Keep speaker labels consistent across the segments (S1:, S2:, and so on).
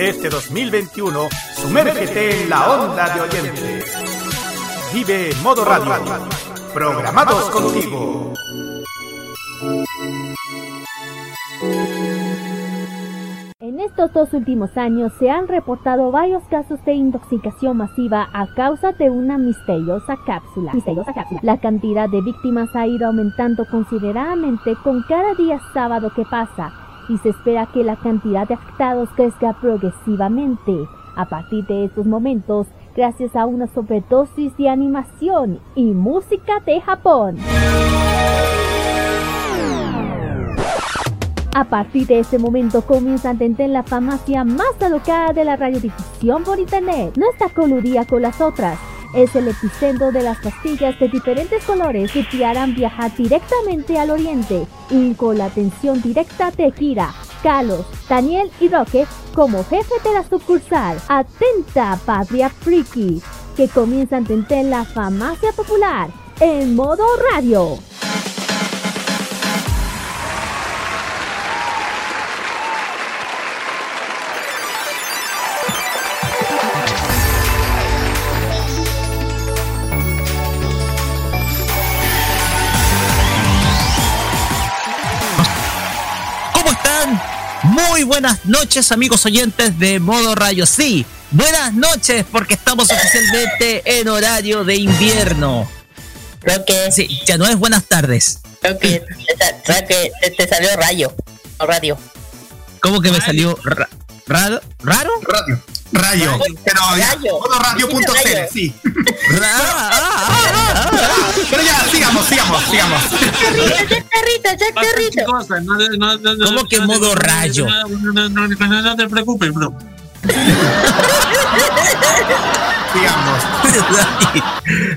S1: Este 2021, sumérgete en la onda de oyentes. Vive Modo Radio. Programados contigo.
S2: En estos dos últimos años se han reportado varios casos de intoxicación masiva a causa de una misteriosa cápsula. Misteriosa cápsula. La cantidad de víctimas ha ido aumentando considerablemente con cada día sábado que pasa y se espera que la cantidad de afectados crezca progresivamente. A partir de estos momentos, gracias a una sobredosis de animación y música de Japón. A partir de ese momento comienza a entender la farmacia más alocada de la radiodifusión por internet. No está coludida con las otras. Es el epicentro de las pastillas de diferentes colores que te harán viajar directamente al oriente y con la atención directa de Kira, Carlos, Daniel y Roque como jefe de la sucursal. Atenta, Patria Friki, que comienza a entender la farmacia popular en modo radio.
S3: Muy buenas noches amigos oyentes de Modo Rayo. Sí, buenas noches porque estamos oficialmente en horario de invierno.
S4: Creo que,
S3: Sí, ya no es buenas tardes.
S4: creo que, creo que te, te salió rayo o radio.
S3: ¿Cómo que me salió ra- raro? ¿Raro?
S1: Radio. Rayo. Pero ya,
S4: Rayo.
S1: modoradio.cl,
S4: Rayo.
S1: sí.
S3: Ah, ah, ah, ah.
S1: Pero ya, sigamos, sigamos, sigamos.
S4: Jack Carrito, Jack Carrito.
S5: Cosa, no, no, no, no,
S3: ¿Cómo que
S5: no,
S3: modo rayo?
S5: No, no, no, no, no, no te preocupes, bro.
S1: Sigamos.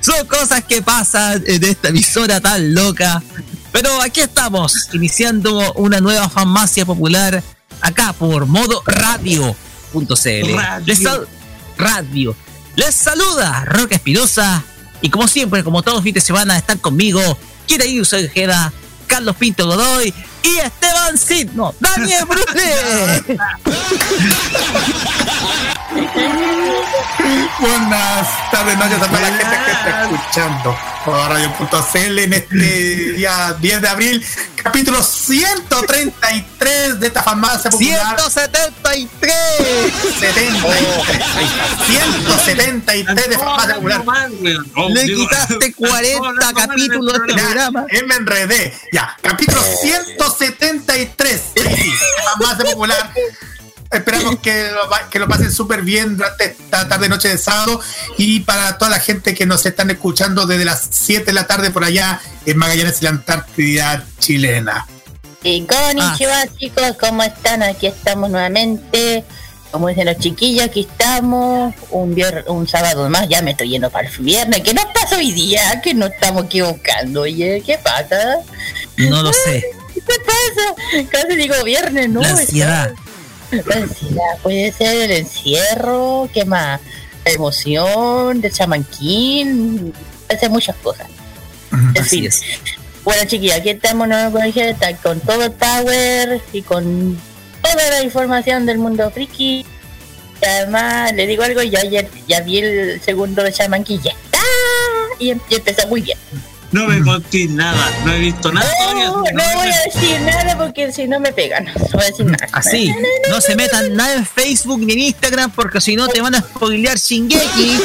S3: Son cosas que pasan en esta emisora tan loca. Pero aquí estamos, iniciando una nueva farmacia popular acá por modo radio.cl.
S5: Radio.
S3: Les sal- radio. Les saluda Roque Espinosa. Y como siempre, como todos los fines de semana, están conmigo Kira Yuso Ojeda, Carlos Pinto Godoy y Esteban Sidno, Daniel Brune.
S1: Buenas tardes, noches a toda la gente que está escuchando por radio.cl en este día 10 de abril, capítulo 133 de esta farmacia popular.
S3: 173.
S1: 73, ahí está, 173 de farmacia popular.
S3: Le quitaste 40 capítulos este
S1: Ya,
S3: programa.
S1: eh, me enredé. Ya, capítulo 173 sí, farmacia popular. Esperamos que lo, va- que lo pasen súper bien durante esta tarde noche de sábado y para toda la gente que nos están escuchando desde las 7 de la tarde por allá en Magallanes y la Antártida chilena.
S4: Y konnichiwa, chicos, ¿cómo están? Aquí estamos nuevamente. Como dicen los chiquillos, aquí estamos. Un vier- un sábado más, ya me estoy yendo para el viernes. ¿Qué nos pasa hoy día? Que nos estamos equivocando, oye. ¿Qué pasa?
S3: No lo sé.
S4: ¿Qué pasa? Casi digo viernes, ¿no?
S3: La ansiedad.
S4: La ansiedad, puede ser el encierro, ¿qué más? La emoción, de chamanquín, hace muchas cosas. En
S3: Así
S4: fin.
S3: es.
S4: Bueno, chiquillos, aquí estamos en con, está con todo el power y con toda la información del mundo friki. Y además, le digo algo, yo ayer ya vi el segundo de Shaman King, ya está. Y, em- y empezó muy bien.
S5: No me conté nada, no he visto nada todavía.
S4: No, no voy a decir nada porque si no me pegan. No voy a decir nada.
S3: Así, no se metan nada en Facebook ni en Instagram porque si no te van a spoilear Shingeki.
S4: Sí,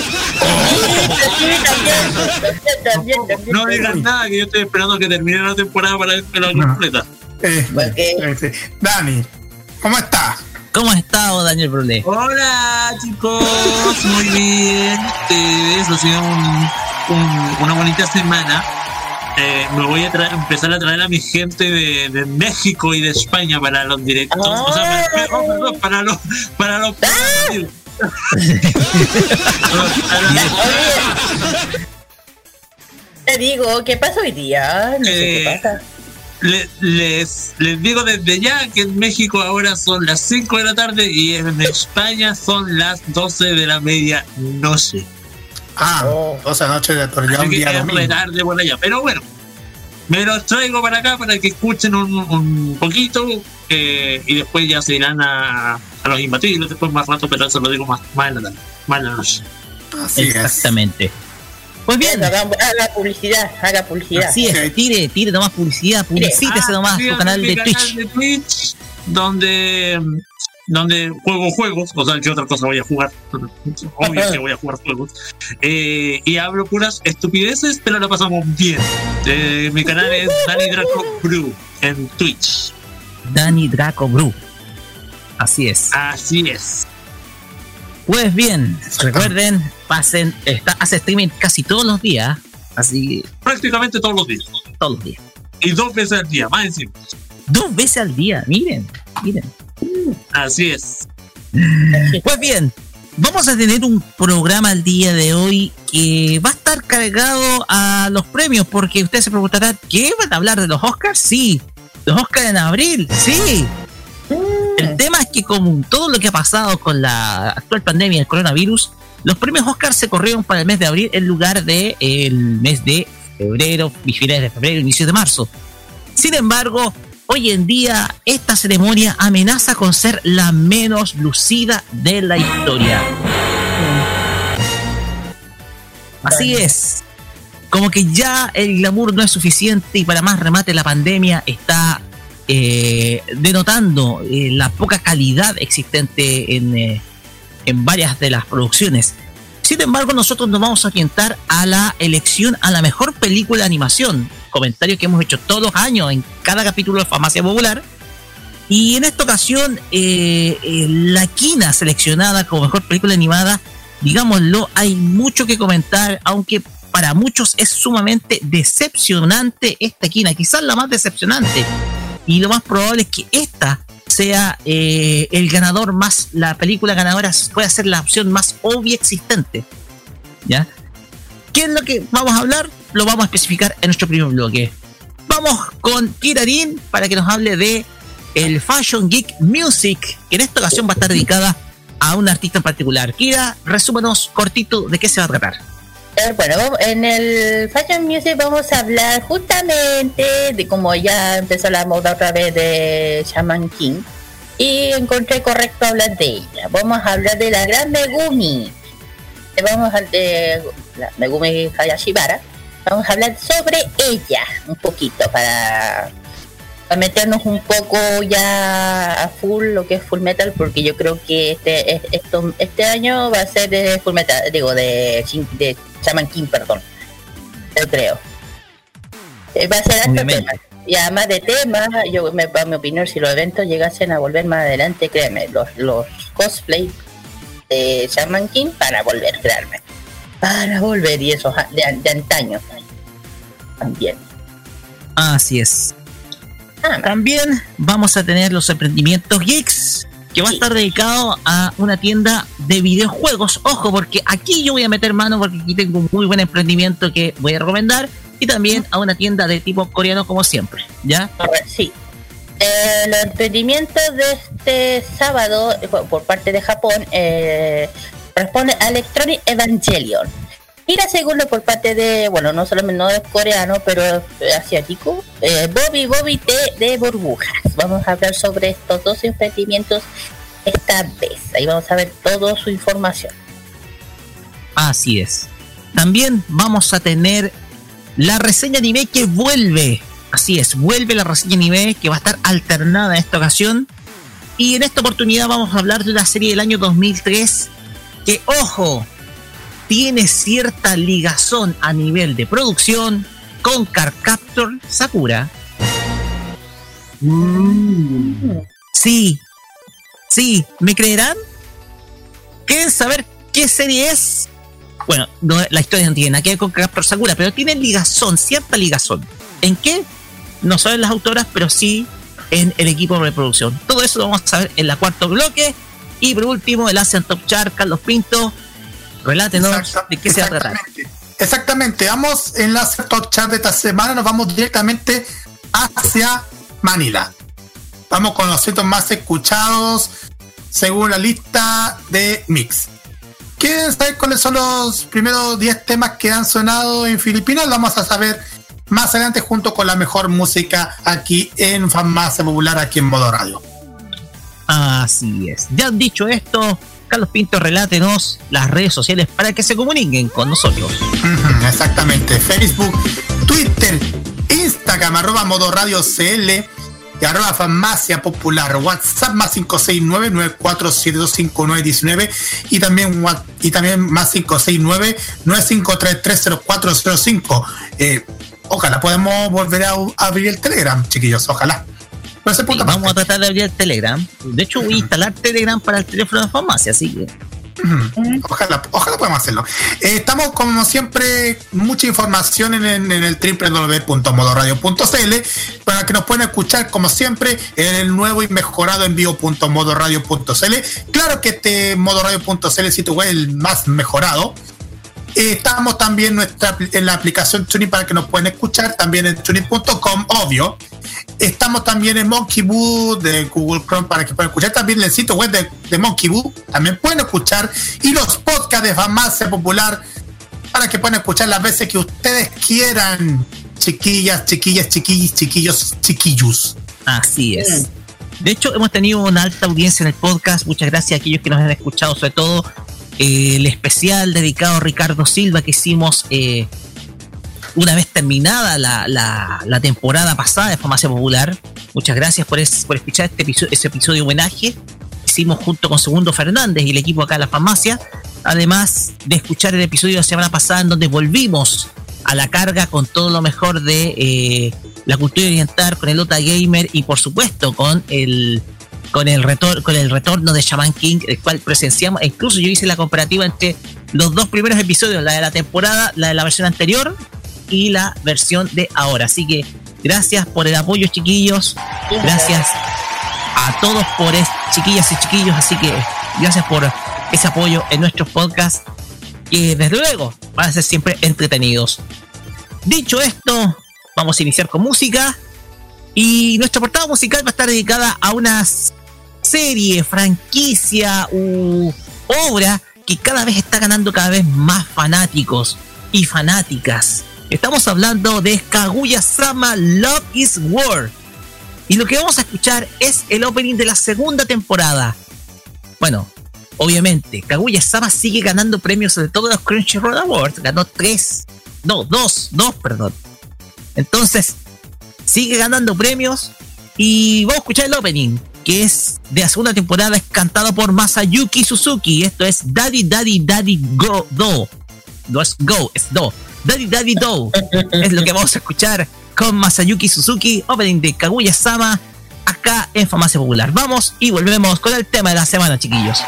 S4: también, también, también, también.
S5: No digan nada, que yo estoy esperando que termine la temporada para verla
S6: No.
S5: completa.
S6: Eh, eh, sí. Dani, ¿cómo estás?
S3: ¿Cómo has estado, Daniel Brulé?
S5: Hola chicos, muy bien. Ustedes, ha sido un- un- una bonita semana. Eh, me voy a traer- empezar a traer a mi gente de, de México y de España para los directos. O sea,
S4: Ah.
S5: para, oh, perdón, para los para los
S4: Oye, te digo, ¿qué pasa hoy día? No sé qué
S5: Eh,
S4: pasa.
S5: Le- les, les digo desde ya que en México ahora son las 5 de la tarde y en España son las 12 de la media noche.
S6: Ah,
S4: Oh.
S6: 12 noches de torneo
S5: Así
S6: un
S5: que
S6: día
S5: es re
S6: domingo.
S5: tarde por allá. Pero bueno, me los traigo para acá para que escuchen un, un poquito eh, y después ya se irán a, a los imbatibles después más rato, pero eso lo digo más, más en la tarde, más en la noche.
S6: Así es.
S3: Exactamente. Pues bien,
S4: Haga, publicidad, haga publicidad.
S3: así es, tire, tire nomás publicidad, publicítese
S5: Ah,
S3: nomás su canal de
S5: canal
S3: Twitch.
S5: de Twitch, donde donde juego juegos, o sea, ¿qué otra cosa voy a jugar? Obvio que voy a jugar juegos. Eh, y hablo puras estupideces, pero la pasamos bien. Eh, mi canal es Danny Draco Brew en Twitch.
S3: Danny Draco Bru. Así es.
S5: Así es.
S3: Pues bien, recuerden, pasen, está, hace streaming casi todos los días, así
S5: Prácticamente todos los días.
S3: todos los días.
S5: Y dos veces al día, más encima.
S3: Dos veces al día, miren, miren.
S5: Así es.
S3: Pues bien, vamos a tener un programa el día de hoy que va a estar cargado a los premios, porque ustedes se preguntarán, ¿qué van a hablar de los Oscars? Sí, los Oscars en abril, sí. El tema es que como todo lo que ha pasado con la actual pandemia del coronavirus, los premios Oscar se corrieron para el mes de abril en lugar de el mes de febrero, finales de febrero, inicios de marzo. Sin embargo, hoy en día esta ceremonia amenaza con ser la menos lucida de la historia. Así es. Como que ya el glamour no es suficiente y para más remate la pandemia está eh, denotando eh, la poca calidad existente en, eh, en varias de las producciones. Sin embargo, nosotros nos vamos a orientar a la elección a la mejor película de animación, comentario que hemos hecho todos los años en cada capítulo de Farmacia Popular. Y en esta ocasión, eh, eh, la quina seleccionada como mejor película animada, digámoslo, hay mucho que comentar, aunque para muchos es sumamente decepcionante esta quina, quizás la más decepcionante. Y lo más probable es que esta sea eh, el ganador más, la película ganadora puede ser la opción más obvia existente. ¿Ya? ¿Qué es lo que vamos a hablar? Lo vamos a especificar en nuestro primer bloque. Vamos con Kirarin para que nos hable de el Fashion Geek Music, que en esta ocasión va a estar dedicada a un artista en particular. Kira, resúmenos cortito de qué se va a tratar.
S4: Eh, Bueno, en el Fashion Music vamos a hablar justamente de cómo ya empezó la moda otra vez de Shaman King y encontré correcto hablar de ella. Vamos a hablar de la gran Megumi. Eh, Vamos a de la Megumi Hayashibara. Vamos a hablar sobre ella un poquito para, para meternos un poco ya a full lo que es Full Metal porque yo creo que este es- esto, este año va a ser de Full Metal, digo de, de Shaman King, perdón. Yo creo. Eh, Va a ser
S3: Obviamente.
S4: tema. Y además de temas, yo me para mi opinión, si los eventos llegasen a volver más adelante, créeme, los, los cosplay de Shaman King para volver, créanme. Para volver y esos a- de, de antaño. También.
S3: Así es.
S4: Más.
S3: También vamos a tener los emprendimientos geeks, que va a estar dedicado a una tienda de videojuegos. Ojo, porque aquí yo voy a meter mano porque aquí tengo un muy buen emprendimiento que voy a recomendar. Y también a una tienda de tipo coreano como siempre. ¿Ya?
S4: Sí. Eh, los emprendimientos de este sábado eh, por parte de Japón eh, responde a Electronic Evangelion. Y la segunda por parte de, bueno, no solamente no es coreano, pero eh, asiático, Bobby Bobby T de burbujas. Vamos a hablar sobre estos dos emprendimientos esta vez. Ahí vamos a ver toda su información.
S3: Así es. También vamos a tener la reseña anime que vuelve. Así es, vuelve la reseña anime que va a estar alternada en esta ocasión. Y en esta oportunidad vamos a hablar de una serie del año 2003 que, ojo, tiene cierta ligazón a nivel de producción con Carcaptor Sakura. Sí, sí, ¿me creerán? ¿Quieren saber qué serie es? Bueno, no, la historia no tiene nada que ver con Carcaptor Sakura, pero tiene ligazón, cierta ligazón. ¿En qué? No saben las autoras, pero sí en el equipo de producción. Todo eso lo vamos a saber en la cuarto bloque. Y por último, el Asian Top Chart, Carlos Pinto. Relátenos de qué se va a tratar.
S6: exactamente. Vamos en la top chat de esta semana, nos vamos directamente hacia Manila. Vamos con los sitios más escuchados según la lista de Mix. ¿Quieren saber cuáles son los primeros 10 temas que han sonado en Filipinas? Lo vamos a saber más adelante junto con la mejor música aquí en Farmacia Popular, aquí en Modo Radio.
S3: Así es. Ya dicho esto, Carlos Pinto, relátenos las redes sociales para que se comuniquen con nosotros.
S6: Exactamente. Facebook, Twitter, Instagram, arroba modo radio CL y arroba farmacia popular. WhatsApp más 569-94725919 y también, y también más 569-95330405. Eh, ojalá podemos volver a, abrir el Telegram, chiquillos. Ojalá. Pero ese
S3: Sí,
S6: punto
S3: vamos a tratar de abrir el Telegram. De hecho, voy a instalar Telegram para el teléfono de farmacia, así que.
S6: Ojalá, ojalá podamos hacerlo. Eh, estamos, como siempre, mucha información en, en- en el www.modoradio.cl para que nos puedan escuchar, como siempre, en el nuevo y mejorado envío.modoradio.cl. Claro que este modoradio.cl es sitio web el más mejorado. Estamos también nuestra, en la aplicación Tuning para que nos puedan escuchar, también en tuning.com, obvio. Estamos también en Monkey Boo de Google Chrome para que puedan escuchar. También en el sitio web de, de Monkey Boo también pueden escuchar. Y los podcasts de Farmacia Popular para que puedan escuchar las veces que ustedes quieran. Chiquillas, chiquillas, chiquillos, chiquillos, chiquillos.
S3: así es. De hecho, hemos tenido una alta audiencia en el podcast. Muchas gracias a aquellos que nos han escuchado, sobre todo eh, el especial dedicado a Ricardo Silva que hicimos eh, una vez terminada la, la- temporada pasada de Farmacia Popular. Muchas gracias por, es- por escuchar este episodio, ese episodio de homenaje. Hicimos junto con Segundo Fernández y el equipo acá de la farmacia. Además de escuchar el episodio de la semana pasada en donde volvimos a la carga con todo lo mejor de eh, la cultura oriental, con el Ota Gamer y por supuesto con el con el retor con el retorno de Shaman King, el cual presenciamos, e incluso yo hice la comparativa entre los dos primeros episodios, la de la temporada, la de la versión anterior y la versión de ahora. Así que gracias por el apoyo, chiquillos. Gracias a todos por es, chiquillas y chiquillos. Así que gracias por ese apoyo en nuestros podcasts. Que desde luego van a ser siempre entretenidos. Dicho esto, vamos a iniciar con música. Y nuestra portada musical va a estar dedicada a una serie, franquicia u obra que cada vez está ganando cada vez más fanáticos y fanáticas. Estamos hablando de Kaguya Sama Love is War. Y lo que vamos a escuchar es el opening de la segunda temporada. Bueno, obviamente, Kaguya Sama sigue ganando premios de todos los Crunchyroll Awards. Ganó tres, no, dos, dos, perdón. Entonces, sigue ganando premios. Y vamos a escuchar el opening, que es de la segunda temporada, es cantado por Masayuki Suzuki. Esto es Daddy Daddy Daddy Go Do. No es Go, es Do. Daddy Daddy Do. es lo que vamos a escuchar con Masayuki Suzuki, opening de Kaguya Sama, acá en Farmacia Popular. Vamos y volvemos con el tema de la semana, chiquillos.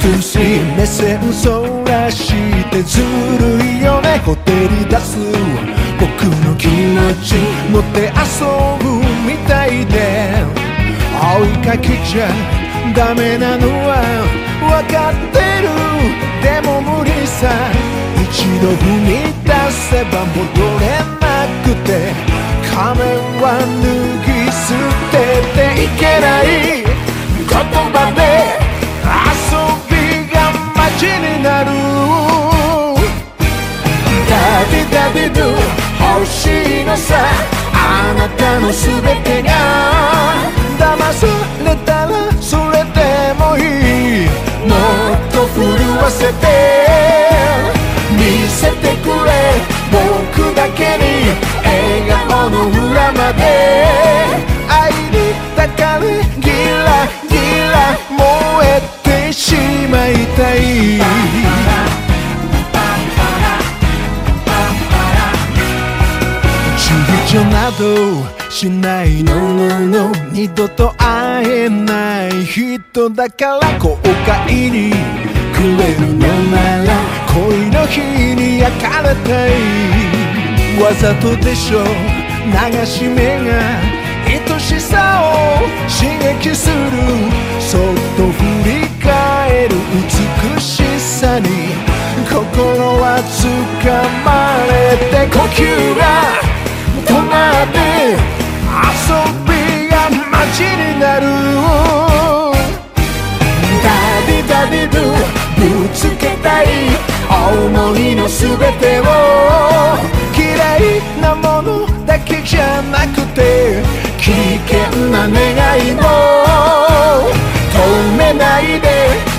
S7: でワン・ツー・スリー目線そらしてずるいよね。ほてり出す僕の気持ち持って遊ぶみたいで。追いかけちゃダメなのは分かってる。でも無理さ。一度踏み出せば戻れなくて。仮面は脱ぎ捨てていけない。言葉でがマジになるダディダディドゥ欲しいのさあなたの全てが騙されたらそれでもいいもっと震わせて見せてくれ僕だけに笑顔の裏まで愛に抱かれまいたい。躊躇などしないののの二度と会えない人だから後悔にくれるのなら恋の日に焼かれたい。わざとでしょ。流し目が愛しさを刺激する。そっと振さに心は掴まれて呼吸が止まって遊びがマジになるダディダディドゥぶつけたい思いの全てを嫌いなものだけじゃなくて危険な願いも止めないで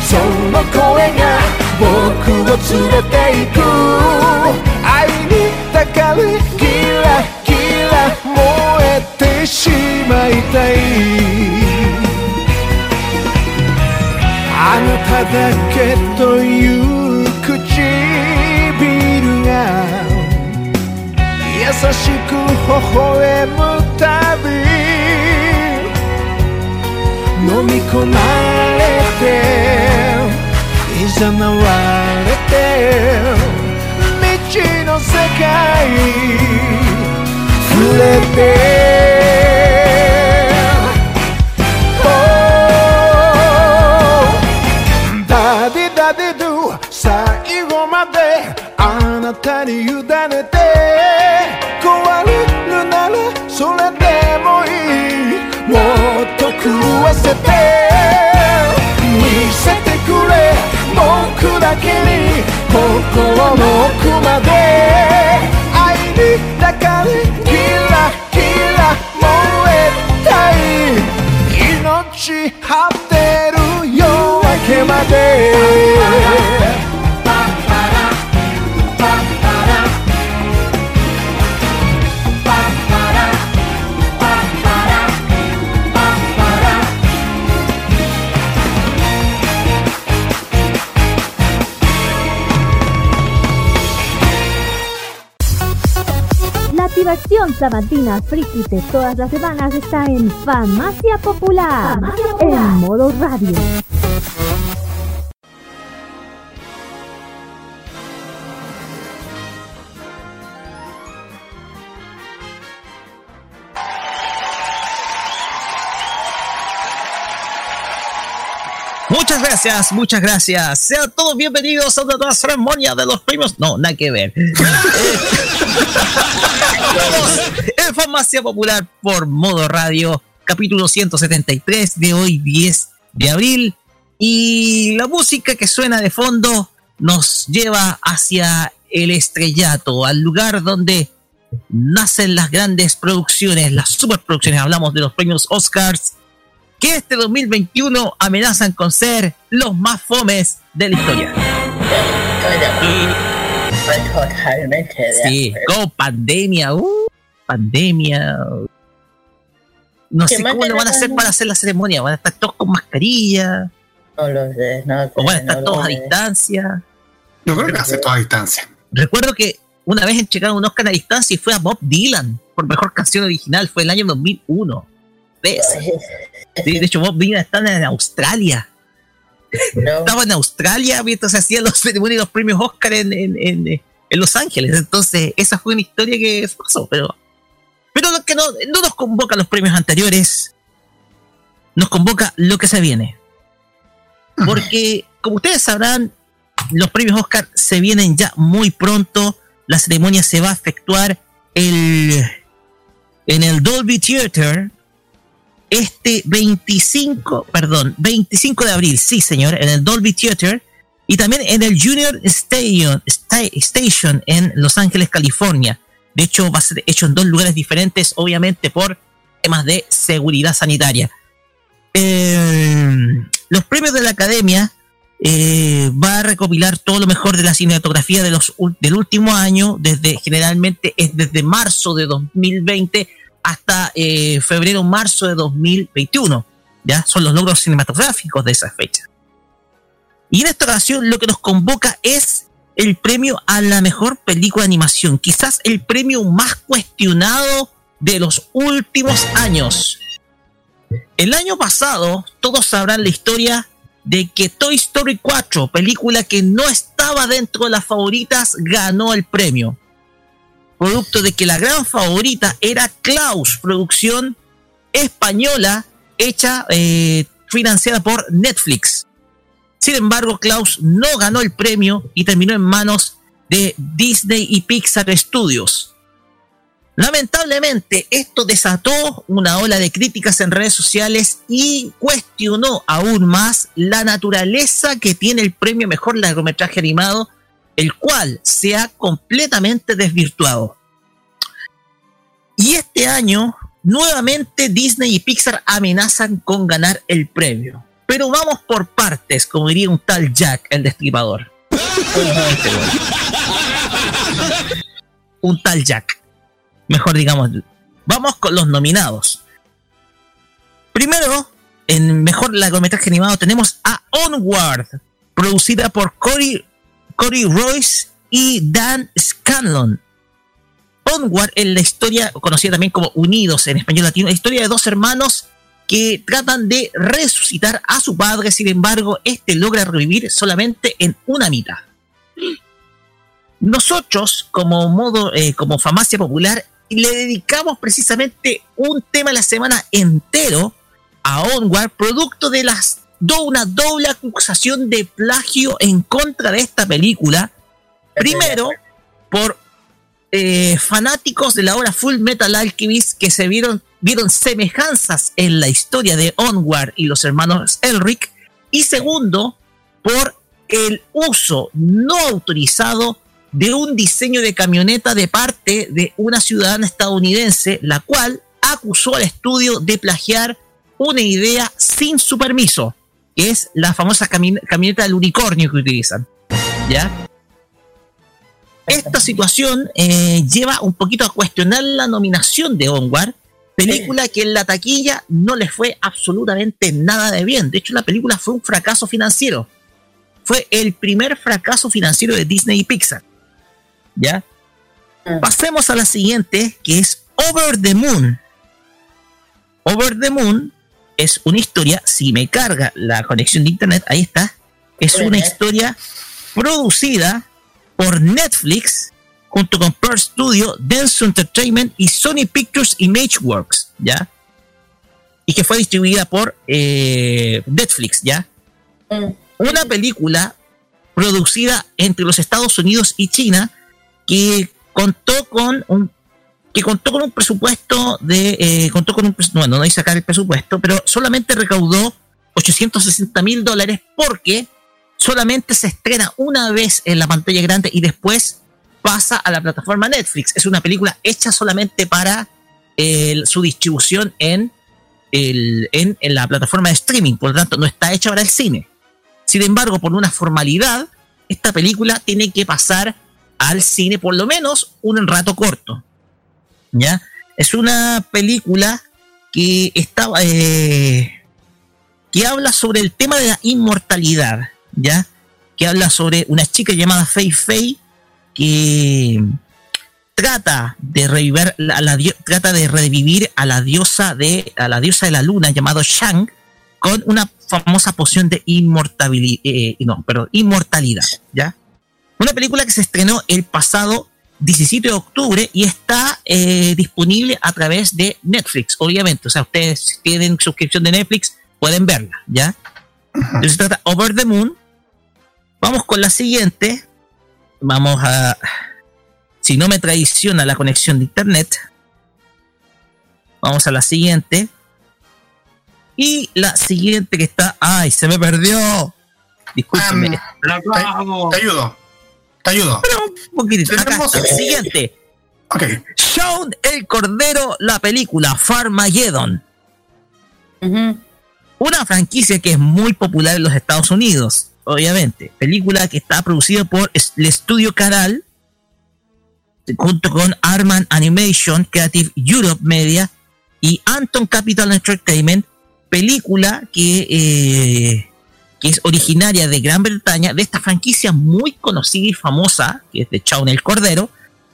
S7: その声が僕を連れて行く。愛に抱かれギラギラ燃えてしまいたいあなただけという唇が優しく微笑むたび。飲み込まれていざなわれて。未知の世界触れて。Oh ダディダディドゥ最後まであなたに委ねて。壊れるならそれでもいい。もっと狂わせて。僕だけに心の奥まで。愛に抱かれキラキラ燃えたい。命張
S2: La diversión sabatina friki de todas las semanas está en Farmacia Popular, en modo radio.
S3: Gracias, muchas gracias. Sean todos bienvenidos a nueva ceremonia de los premios. No, nada que ver. en Farmacia Popular por Modo Radio, capítulo 173 de hoy, 10 de abril. Y la música que suena de fondo nos lleva hacia el estrellato, al lugar donde nacen las grandes producciones, las superproducciones. Hablamos de los premios Oscars que este 2021 amenazan con ser los más fomes de la historia.
S4: Totalmente
S3: Sí,
S4: acuerdo.
S3: con pandemia, uh, pandemia. No
S4: ¿Qué
S3: sé cómo lo van a hacer para hacer la ceremonia. ¿Van a estar todos con mascarilla?
S4: No lo sé, no sé.
S3: ¿O van a estar
S4: no
S3: todos a distancia?
S6: Yo creo que hace toda distancia.
S3: Recuerdo que una vez entregaron un Oscar a distancia y fue a Bob Dylan por mejor canción original. Fue el año 2001. Sí, de hecho, Bob Dylan está en Australia.
S4: No,
S3: Estaba en Australia mientras se hacían los los premios Oscar en, en, en, en Los Ángeles. Entonces, esa fue una historia que pasó. Pero, pero lo que no, no nos convoca los premios anteriores, nos convoca lo que se viene. porque como ustedes sabrán, los premios Oscar se vienen ya muy pronto. La ceremonia se va a efectuar el, en el Dolby Theater este 25, perdón, 25 de abril, sí señor, en el Dolby Theater y también en el Junior Station, Sta- Station en Los Ángeles, California. De hecho, va a ser hecho en dos lugares diferentes, obviamente por temas de seguridad sanitaria. Eh, los premios de la Academia eh, va a recopilar todo lo mejor de la cinematografía de los, del último año, desde generalmente es desde marzo de 2020 hasta eh, febrero marzo de 2021. Ya son los logros cinematográficos de esa fecha. Y en esta ocasión lo que nos convoca es el premio a la mejor película de animación, quizás el premio más cuestionado de los últimos años. El año pasado, todos sabrán la historia de que Toy Story 4, película que no estaba dentro de las favoritas, ganó el premio. Producto de que la gran favorita era Klaus, producción española hecha, eh, financiada por Netflix. Sin embargo, Klaus no ganó el premio y terminó en manos de Disney y Pixar Studios. Lamentablemente, esto desató una ola de críticas en redes sociales y cuestionó aún más la naturaleza que tiene el premio Mejor Largometraje Animado, el cual se ha completamente desvirtuado. Y este año, nuevamente Disney y Pixar amenazan con ganar el premio. Pero vamos por partes, como diría un tal Jack, el destripador. un tal Jack. Mejor digamos. Vamos con los nominados. Primero, en mejor largometraje animado tenemos a Onward, producida por Cory, Cory Royce y Dan Scanlon. Onward es la historia, conocida también como Unidos en español latino, la historia de dos hermanos que tratan de resucitar a su padre, sin embargo, este logra revivir solamente en una mitad. Nosotros, como modo, eh, como Famacia Popular, le dedicamos precisamente un tema a la semana entero a Onward, producto de las una doble acusación de plagio en contra de esta película. Primero, por eh, fanáticos de la obra Full Metal Alchemist que se vieron, vieron semejanzas en la historia de Onward y los hermanos Elric. Y segundo, por el uso no autorizado de un diseño de camioneta de parte de una ciudadana estadounidense, la cual acusó al estudio de plagiar una idea sin su permiso, que es la famosa cami- camioneta del unicornio que utilizan. ¿Ya? Esta situación eh, lleva un poquito a cuestionar la nominación de Onward, película que en la taquilla no le fue absolutamente nada de bien. De hecho, la película fue un fracaso financiero. Fue el primer fracaso financiero de Disney y Pixar. ¿Ya? Pasemos a la siguiente, que es Over the Moon. Over the Moon es una historia, si me carga la conexión de internet, ahí está. Es una historia producida por Netflix junto con Pearl Studio, Dentsu Entertainment y Sony Pictures Imageworks, ¿ya? Y que fue distribuida por eh, Netflix, ¿ya? Una película producida entre los Estados Unidos y China que contó con un que contó con un presupuesto de eh, contó con un bueno no hay sacar el presupuesto pero solamente recaudó 860 mil dólares porque solamente se estrena una vez en la pantalla grande y después pasa a la plataforma Netflix es una película hecha solamente para el- su distribución en, el, en, en la plataforma de streaming por lo tanto no está hecha para el cine sin embargo por una formalidad esta película tiene que pasar al cine por lo menos un rato corto. ¿Ya? Es una película que estaba eh, que habla sobre el tema de la inmortalidad, ¿ya? Que habla sobre una chica llamada Fei Fei que trata de revivir a la diosa de a la diosa de la luna llamado Shang con una famosa poción de inmortabilidad, no, perdón, inmortalidad, ¿ya? Una película que se estrenó el pasado 17 de octubre y está eh, disponible a través de Netflix, obviamente. O sea, ustedes si tienen suscripción de Netflix, pueden verla, ¿ya? Eso se trata Over the Moon. Vamos con la siguiente. Vamos a. Si no me traiciona la conexión de internet. Vamos a la siguiente. Y la siguiente que está. ¡Ay! Se me perdió. Discúlpeme.
S6: Ah, te, te ayudo. Te ayudo.
S3: Pero un poquitito. Acá. Siguiente.
S6: Ok.
S3: Shaun el Cordero, la película Farmageddon.
S4: Ujú.
S3: Una franquicia que es muy popular en los Estados Unidos, obviamente. Película que está producida por el estudio Canal, junto con Arman Animation, Creative Europe Media y Anton Capital Entertainment. Película que, eh, que es originaria de Gran Bretaña, de esta franquicia muy conocida y famosa, que es de Shaun el Cordero,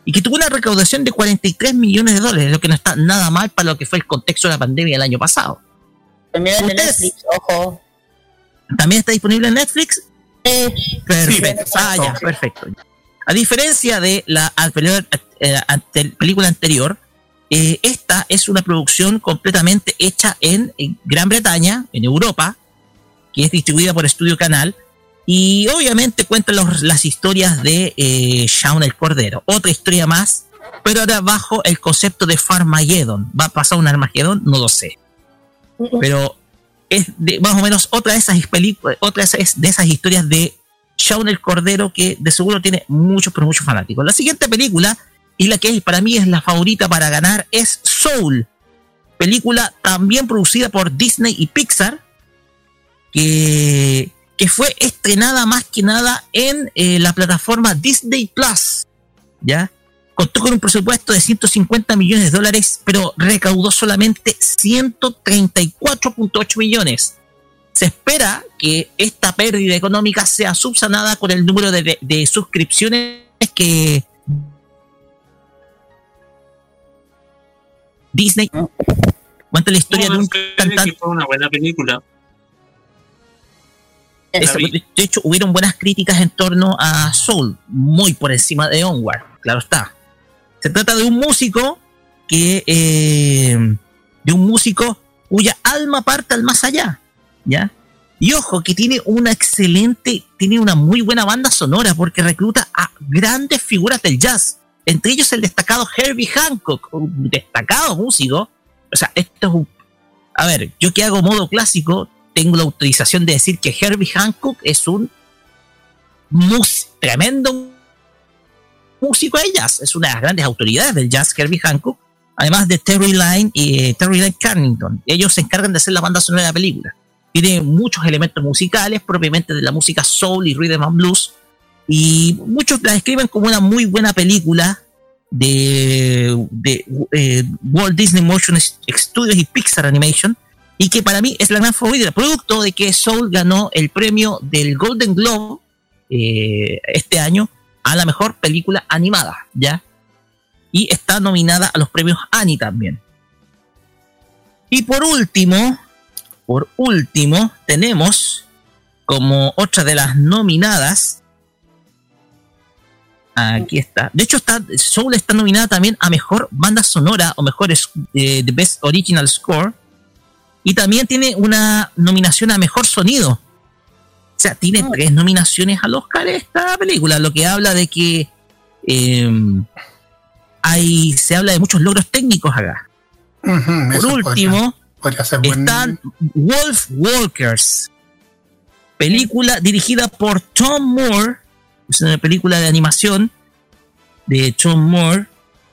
S3: y que tuvo una recaudación de 43 millones de dólares, lo que no está nada mal para lo que fue el contexto de la pandemia el año pasado.
S4: También en
S3: Ustedes-
S4: Netflix, ojo.
S3: También está disponible en Netflix. Perfecto.
S6: Sí,
S3: Ah, ya, perfecto. A diferencia de la anterior, eh, ante- película anterior, eh, esta es una producción completamente hecha en, en Gran Bretaña, en Europa, que es distribuida por Estudio Canal. Y obviamente cuenta los- las historias de eh, Shaun el Cordero. Otra historia más, pero ahora bajo el concepto de Farmageddon. ¿Va a pasar un Armagedón? No lo sé. Pero es de, más o menos otra de esas películas, otra de esas, de esas historias de Shaun el Cordero que de seguro tiene muchos, pero muchos fanáticos. La siguiente película, y la que es- para mí es la favorita para ganar, es Soul. Película también producida por Disney y Pixar, que, que fue estrenada más que nada en eh, la plataforma Disney Plus. ¿Ya? Contó con un presupuesto de 150 millones de dólares, pero recaudó solamente 134.8 millones. Se espera que esta pérdida económica sea subsanada con el número de, de- de suscripciones que Disney cuenta la historia de un
S5: que
S3: cantante.
S5: fue una buena película.
S3: De hecho, hubieron buenas críticas en torno a Soul, muy por encima de Onward, claro está. Se trata de un músico que. eh, de un músico cuya alma parte al más allá, ¿ya? Y ojo, que tiene una excelente, tiene una muy buena banda sonora porque recluta a grandes figuras del jazz, entre ellos el destacado Herbie Hancock, un destacado músico. O sea, esto es un. A ver, yo que hago modo clásico, tengo la autorización de decir que Herbie Hancock es un mus- tremendo músico de jazz. Es una de las grandes autoridades del jazz, Herbie Hancock. Además de Terry Lyne y eh, Terry Lyne Carrington. Ellos se encargan de hacer la banda sonora de la película. Tiene muchos elementos musicales, propiamente de la música soul y rhythm and blues. Y muchos la describen como una muy buena película de, de eh, Walt Disney Motion Studios y Pixar Animation y que para mí es la gran favorita, producto de que Soul ganó el premio del Golden Globe eh, este año a la mejor película animada, ¿ya? Y está nominada a los premios Annie también. Y por último, por último, tenemos como otra de las nominadas. Aquí está. De hecho, está, Soul está nominada también a mejor banda sonora o mejor eh, The Best Original Score. Y también tiene una nominación a mejor sonido. O sea, tiene tres nominaciones al Oscar esta película, lo que habla de que eh, hay, se habla de muchos logros técnicos acá. Por último,
S6: podría, podría ser buen-
S3: están Wolf Walkers, película dirigida por Tom Moore, es una película de animación de Tom Moore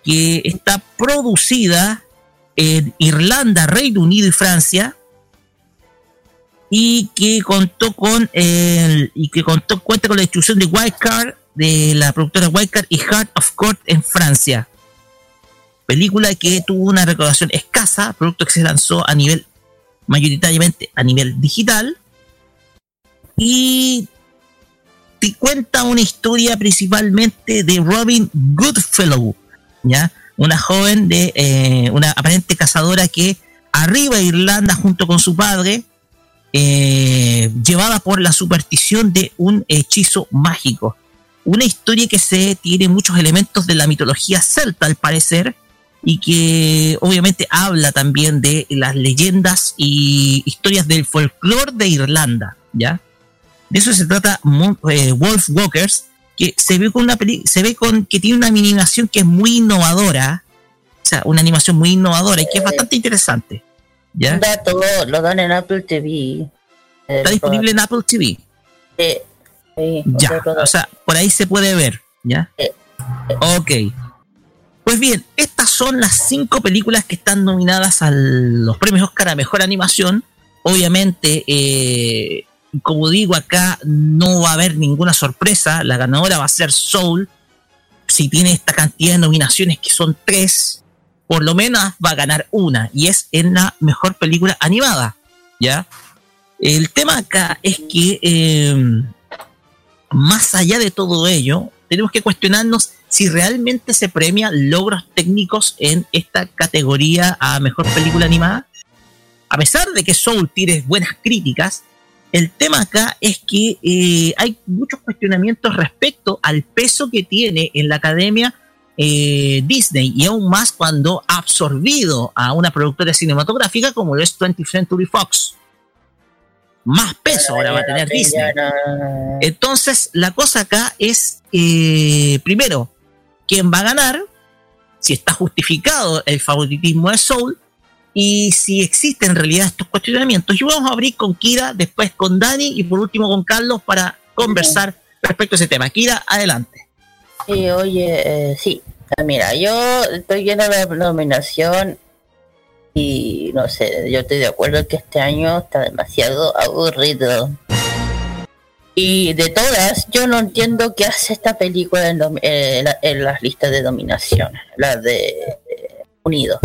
S3: que está producida en Irlanda, Reino Unido y Francia y que contó con el, y que contó cuenta con la distribución de Wildcard de la productora Wildcard y Heart of Court en Francia película que tuvo una recaudación escasa, producto que se lanzó a nivel, mayoritariamente a nivel digital, y te cuenta una historia principalmente de Robin Goodfellow, ¿ya? Una joven de, eh, una aparente cazadora que arriba a Irlanda junto con su padre, eh, llevada por la superstición de un hechizo mágico. Una historia que se tiene muchos elementos de la mitología celta, al parecer, y que obviamente habla también de las leyendas y historias del folclore de Irlanda. ¿ya? De eso se trata eh, Wolf Walkers, que se ve con una peli- se ve con que tiene una animación que es muy innovadora, o sea, una animación muy innovadora y que es bastante interesante, ¿ya?
S4: Dato, lo dan en Apple TV.
S3: Está disponible en Apple TV.
S4: Sí, sí,
S3: Ya, o sea, por ahí se puede ver, ¿ya?
S4: Sí.
S3: Ok. Pues bien, estas son las cinco películas que están nominadas a los premios Oscar a Mejor Animación. Obviamente, eh, como digo acá, no va a haber ninguna sorpresa. La ganadora va a ser Soul. Si tiene esta cantidad de nominaciones, que son tres, por lo menos va a ganar una, y es en la Mejor Película Animada, ¿ya? El tema acá es que... eh, más allá de todo ello, tenemos que cuestionarnos si realmente se premia logros técnicos en esta categoría a mejor película animada. A pesar de que Soul tiene buenas críticas, el tema acá es que eh, hay muchos cuestionamientos respecto al peso que tiene en la academia eh, Disney y aún más cuando ha absorbido a una productora cinematográfica como es 20th Century Fox. Más peso ahora va a tener Disney. Entonces, la cosa acá es, eh, primero, quién va a ganar, si está justificado el favoritismo de Soul y si existen en realidad estos cuestionamientos. Y vamos a abrir con Kira, después con Dani y por último con Carlos para conversar respecto a ese tema. Kira, adelante.
S4: Sí, oye, eh, sí. Ah, Mira, yo estoy viendo la nominación y no sé, yo estoy de acuerdo que este año está demasiado aburrido. Y de todas, yo no entiendo qué hace esta película en, eh, las listas de dominación, la de eh, Unido.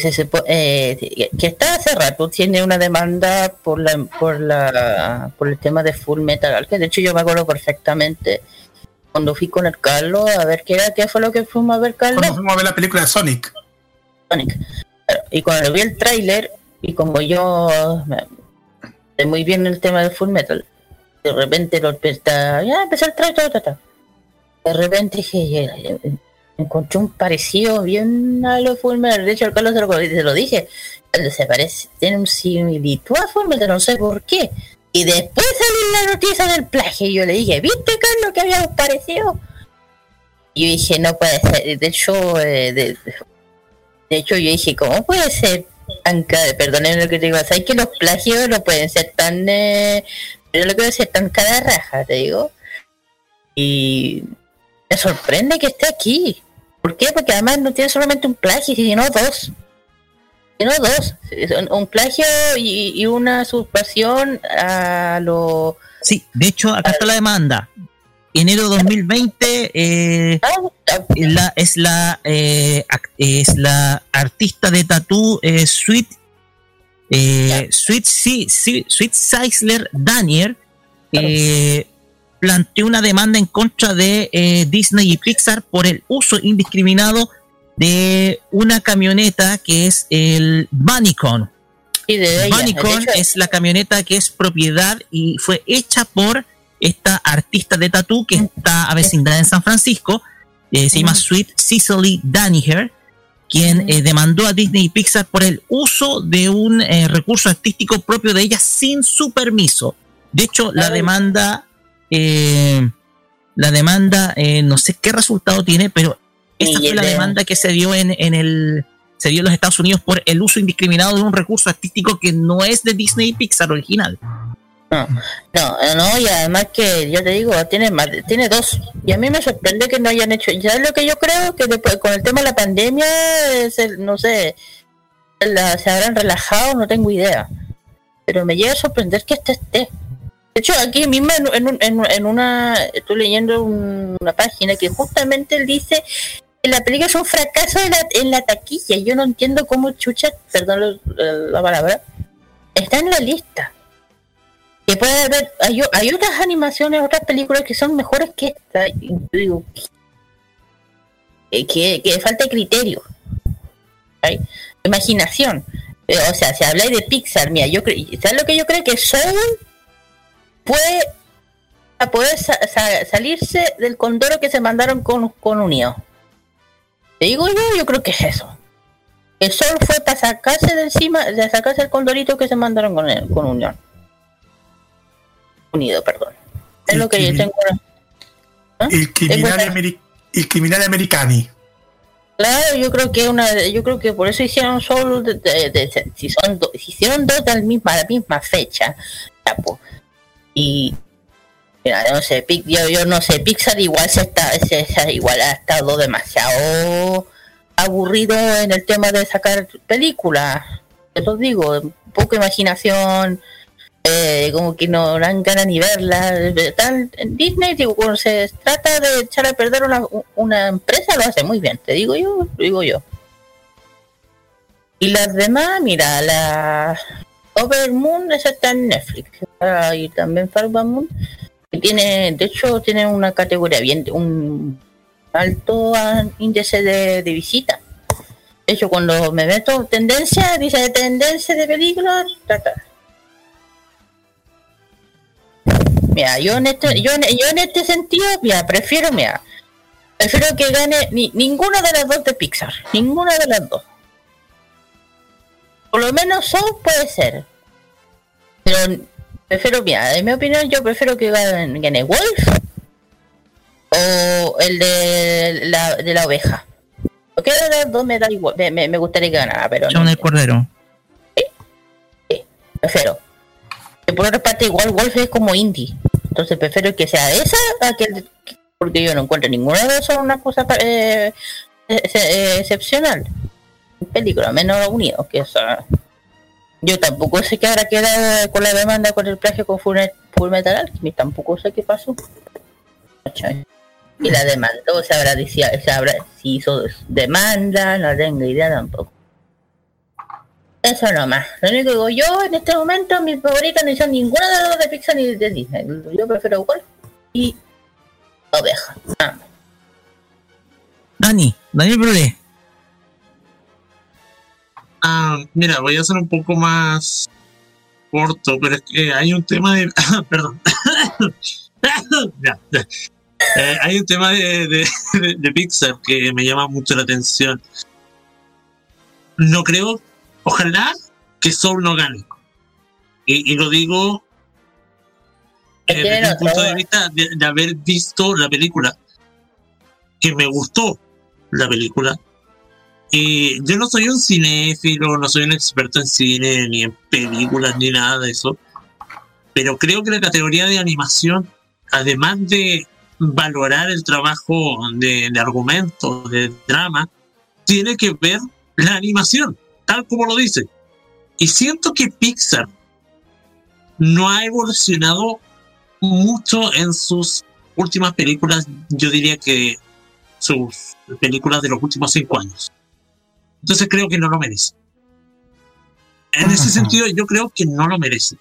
S4: Se eh, que- que está hace rato, tiene una demanda por la por la por el tema de Full Metal Alchemist. De hecho, yo me acuerdo perfectamente cuando fui con el Carlos a ver qué era, qué fue lo que fuimos a ver, Carlos.
S6: Cuando fuimos a ver la película de Sonic.
S4: Sonic. Y cuando vi el tráiler, y como yo sé muy bien el tema de Full Metal, de repente lo está, ya empezó el tráiler, de repente dije, encontré un parecido bien a lo Full Metal, de hecho el Carlos se lo, se lo dije, se parece, tiene un similitud a Full Metal, no sé por qué. Y después salió la noticia del plagio y yo le dije, ¿viste Carlos que había un parecido? Y yo dije, no puede ser, de hecho, eh, de- de hecho, yo dije, ¿cómo puede ser tan ca- Perdónenme lo que te digo, ¿sabes que los plagios no pueden ser tan... Eh, yo lo que voy a decir, tan cada raja, te digo? Y me sorprende que esté aquí. ¿Por qué? Porque además no tiene solamente un plagio, sino dos. Sino dos. Un- plagio y, y una usurpación a lo...
S3: Sí, de hecho, acá está la demanda. Enero 2020 eh,
S4: Ah,
S3: la, es, la, eh, es la artista de tatú eh, Sweet, eh, Sweet, sí, sí, Sweet Seisler Daniel eh, planteó una demanda en contra de eh, Disney y Pixar por el uso indiscriminado de una camioneta que es el Bunnycon.
S4: Sí.
S3: Bunnycon es la camioneta que es propiedad y fue hecha por esta artista de tatú que está a vecindad en San Francisco. eh, se llama Sweet Cicely Daniher, quien eh, demandó a Disney y Pixar por el uso de un eh, recurso artístico propio de ella sin su permiso. De hecho, la demanda, eh, la demanda, eh, no sé qué resultado tiene, pero esa
S4: Y
S3: fue la
S4: de-
S3: demanda que se dio en, en el se dio en los Estados Unidos por el uso indiscriminado de un recurso artístico que no es de Disney y Pixar original.
S4: No, no, no, y además que yo te digo, tiene más, tiene dos. Y a mí me sorprende que no hayan hecho. Ya lo que yo creo que después con el tema de la pandemia, es el- no sé, la- se habrán relajado, no tengo idea. Pero me llega a sorprender que este esté. De hecho, aquí mismo en, un- en- una, estoy leyendo un- una página que justamente dice que la película es un fracaso en la, en la taquilla. Yo no entiendo cómo chucha, perdón la, la palabra, está en la lista que puede haber hay, hay otras animaciones otras películas que son mejores que esta digo que, que, falta criterio ¿ay? imaginación Eh, o sea si habláis de Pixar mira yo ¿sabes lo que yo creo que Soul puede a poder sa- sa- salirse del condoro que se mandaron con, con Unido te digo yo yo creo que es eso el Sol fue para sacarse de encima de sacarse el condorito que se mandaron con, el- con Unión Unido, perdón. Es
S6: El
S4: lo que yo tengo. ¿Ah?
S6: El criminal,
S4: Tengo-
S6: el criminal americani.
S4: Claro, yo creo que una, yo creo que por eso hicieron solo, de, de- de- si son dos, si hicieron dos de la misma, la misma fecha, ya, po. Y no sé, yo, yo no sé, Pixar igual se está, se, igual ha estado demasiado aburrido en el tema de sacar películas, te lo digo, poca imaginación, eh, como que no dan ganas ni verla, tal, en Disney digo, cuando se trata de echar a perder una, una empresa lo hace muy bien, te digo yo, digo yo. Y las demás, mira, la Overmoon esa está en Netflix, ah, y también Farba Moon, que tiene, de hecho tiene una categoría bien, un alto índice de, de visita. De hecho, cuando me meto tendencia, dice tendencia de películas. Mira, yo en este, yo en, yo en este sentido, mira, prefiero, mira, prefiero que gane ni, ninguna de las dos de Pixar, ninguna de las dos. Por lo menos Soul puede ser. Pero prefiero, mira, en mi opinión, yo prefiero que gane, Wolf o el de la, de la oveja. Cualquiera de las dos me da igual, me, me, me gustaría que ganara, pero no
S3: John
S4: sé,
S3: Cordero.
S4: prefiero. Y por otra parte, igual Wolf es como indie. Entonces prefiero que sea esa a que el- porque yo no encuentro ninguna de esas una cosa eh, eh, eh, excepcional. Película, menos unido, que esa. Yo tampoco sé qué habrá quedado con la demanda con el plagio con Full, Metal Alchemist, tampoco sé qué pasó. Y la demandó, se habrá, se habrá si hizo demanda, no tengo idea tampoco. Eso nomás. Lo único que digo yo en este momento, mis favoritas no son ninguna de las de Pixar ni de Disney. Yo prefiero Wolf y Oveja. Ah,
S3: Dani, Daniel Brule.
S5: Ah, mira, voy a ser un poco más corto, pero es que hay un tema de. Perdón. Ya, ya. Eh, hay un tema de, de- de- de Pixar que me llama mucho la atención. No creo, ojalá que Soul no gane. Y, y lo digo eh, desde el punto de vista de haber visto la película. Que me gustó la película. Y yo no soy un cinéfilo, no soy un experto en cine, ni en películas, ni nada de eso. Pero creo que la categoría de animación, además de valorar el trabajo de, de argumento, de drama, tiene que ver la animación, tal como lo dice. Y siento que Pixar no ha evolucionado mucho en sus últimas películas, yo diría que sus películas de los últimos cinco años. Entonces creo que no lo merece. En ese sentido, yo creo que no lo merece.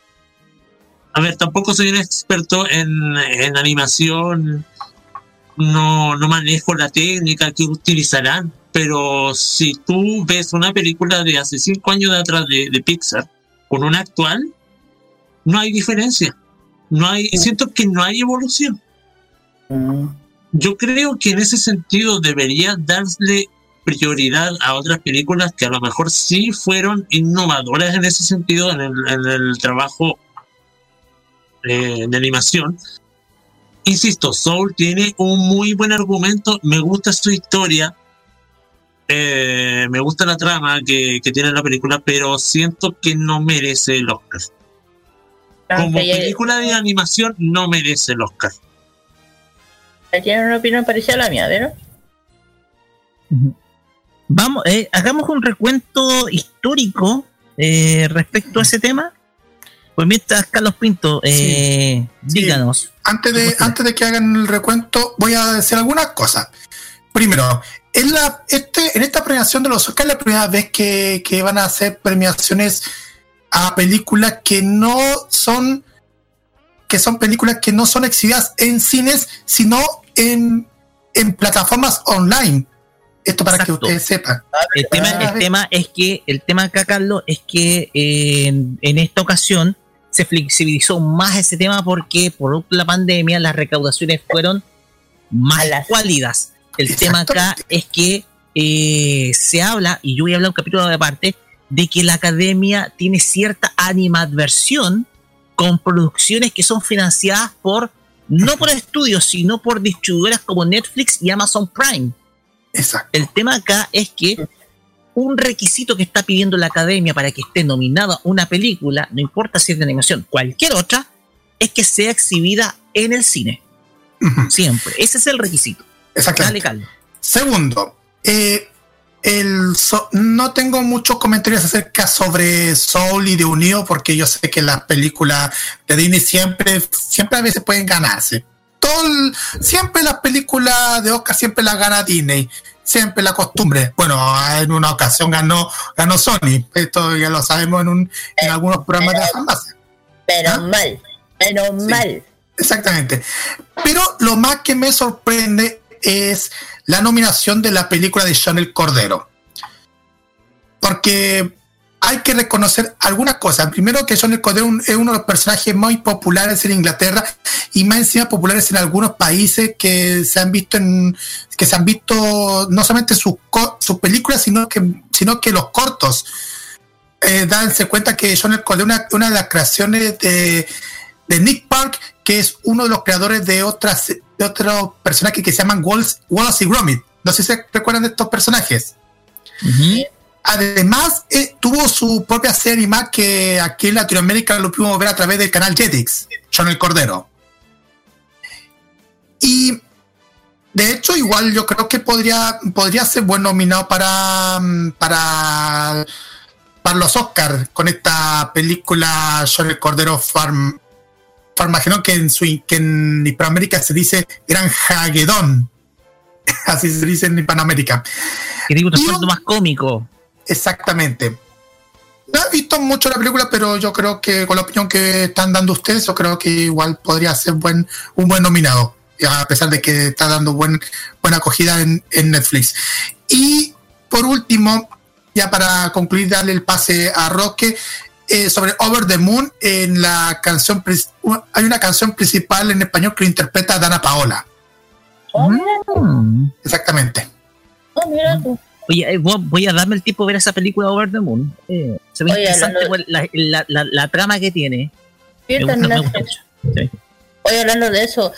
S5: A ver, tampoco soy un experto en, en animación, no, no manejo la técnica que utilizarán, pero si tú ves una película de hace cinco años de atrás de, de Pixar con una actual, no hay diferencia. No hay, siento que no hay evolución.
S4: mm,
S5: Yo creo que en ese sentido debería darle prioridad a otras películas que a lo mejor sí fueron innovadoras en ese sentido, en el, en el trabajo eh, de animación. Insisto, Soul tiene un muy buen argumento, me gusta su historia, eh, me gusta la trama que, que tiene la película, pero siento que no merece el Oscar. Como
S4: aunque ya-
S5: película de animación no merece el Oscar.
S4: ya tienen una opinión parecida a la mía, ¿verdad?
S3: Vamos, eh, hagamos un recuento histórico eh, respecto a ese tema. Pues mientras Carlos Pinto, eh,
S6: Sí.
S3: díganos.
S6: Antes de, antes de que hagan el recuento, voy a decir algunas cosas. Primero, en, la, este, en esta premiación de los Oscars es la primera vez que, que van a hacer premiaciones a películas que no son que son películas que no son exhibidas en cines, sino en, en plataformas online. Esto para
S3: Exacto.
S6: que ustedes sepan.
S3: El tema, el tema es que, el tema acá, Carlos, es que eh, en, en esta ocasión se flexibilizó más ese tema porque por la pandemia las recaudaciones fueron más
S4: Malas.
S3: cuálidas. El tema acá es que eh, se habla, y yo voy a hablar un capítulo de parte, de que la academia tiene cierta animadversión con producciones que son financiadas por, no por estudios, sino por distribuidoras como Netflix y Amazon Prime.
S6: Exacto.
S3: El tema acá es que un requisito que está pidiendo la academia para que esté nominada una película, no importa si es de animación, cualquier otra, es que sea exhibida en el cine. Siempre. Ese es el requisito. Dale,
S6: Exactamente.
S3: Carlos.
S6: Segundo, eh, el so- no tengo muchos comentarios acerca sobre Soul y de Unido porque yo sé que las películas de Disney siempre, siempre a veces pueden ganarse. Todo el- siempre las películas de Oscar siempre las gana Disney. Siempre la costumbre. Bueno, en una ocasión ganó, ganó Sony. Esto ya lo sabemos en, un, en algunos programas de la farmacia.
S4: Menos
S6: ¿Ah?
S4: mal,
S6: Sí.
S4: mal.
S6: Exactamente. Pero lo más que me sorprende es la nominación de la película de Sean el Cordero. Porque hay que reconocer algunas cosas. Primero que Sean el es uno de los personajes muy populares en Inglaterra y más encima populares en algunos países que se han visto en que se han visto no solamente sus, sus películas, sino que, sino que los cortos. Eh, danse cuenta que Sean el es una, de las creaciones de, de Nick Park, que es uno de los creadores de otras de otros personajes que se llaman Wallace, Wallace y Gromit. No sé si se recuerdan de estos personajes.
S3: Ujú.
S6: Además, eh, tuvo su propia serie más que aquí en Latinoamérica lo pudimos ver a través del canal Jetix, Sean el Cordero. Y de hecho, igual yo creo que podría, podría ser buen nominado para, mm, para, para los Oscars con esta película Sean el Cordero Farm, Farmagedón, que en, su, que en Hispanoamérica se dice Granjagedón. Así se dice en Hispanoamérica.
S3: Que un trasfondo
S6: un-
S3: más cómico.
S6: Exactamente. No he visto mucho la película, pero yo creo que con la opinión que están dando ustedes, yo creo que igual podría ser buen, un buen nominado, a pesar de que está dando buen, buena acogida en, en Netflix. Y por último, ya para concluir, darle el pase a Roque eh, sobre Over the Moon, en la canción, hay una canción principal en español que lo interpreta Dana Paola.
S4: Oh, mira tú,
S3: Mm.
S6: Exactamente.
S4: oh, mira tú.
S3: Oye, eh, voy- a darme el tiempo de ver esa película Over the Moon. Eh, se ve
S4: Oye,
S3: interesante pues, la, la- la- la trama que tiene.
S4: Sí,
S3: Me gusta,
S4: también
S3: me
S4: la-
S3: gusta mucho. Sí.
S4: Oye, hablando de eso,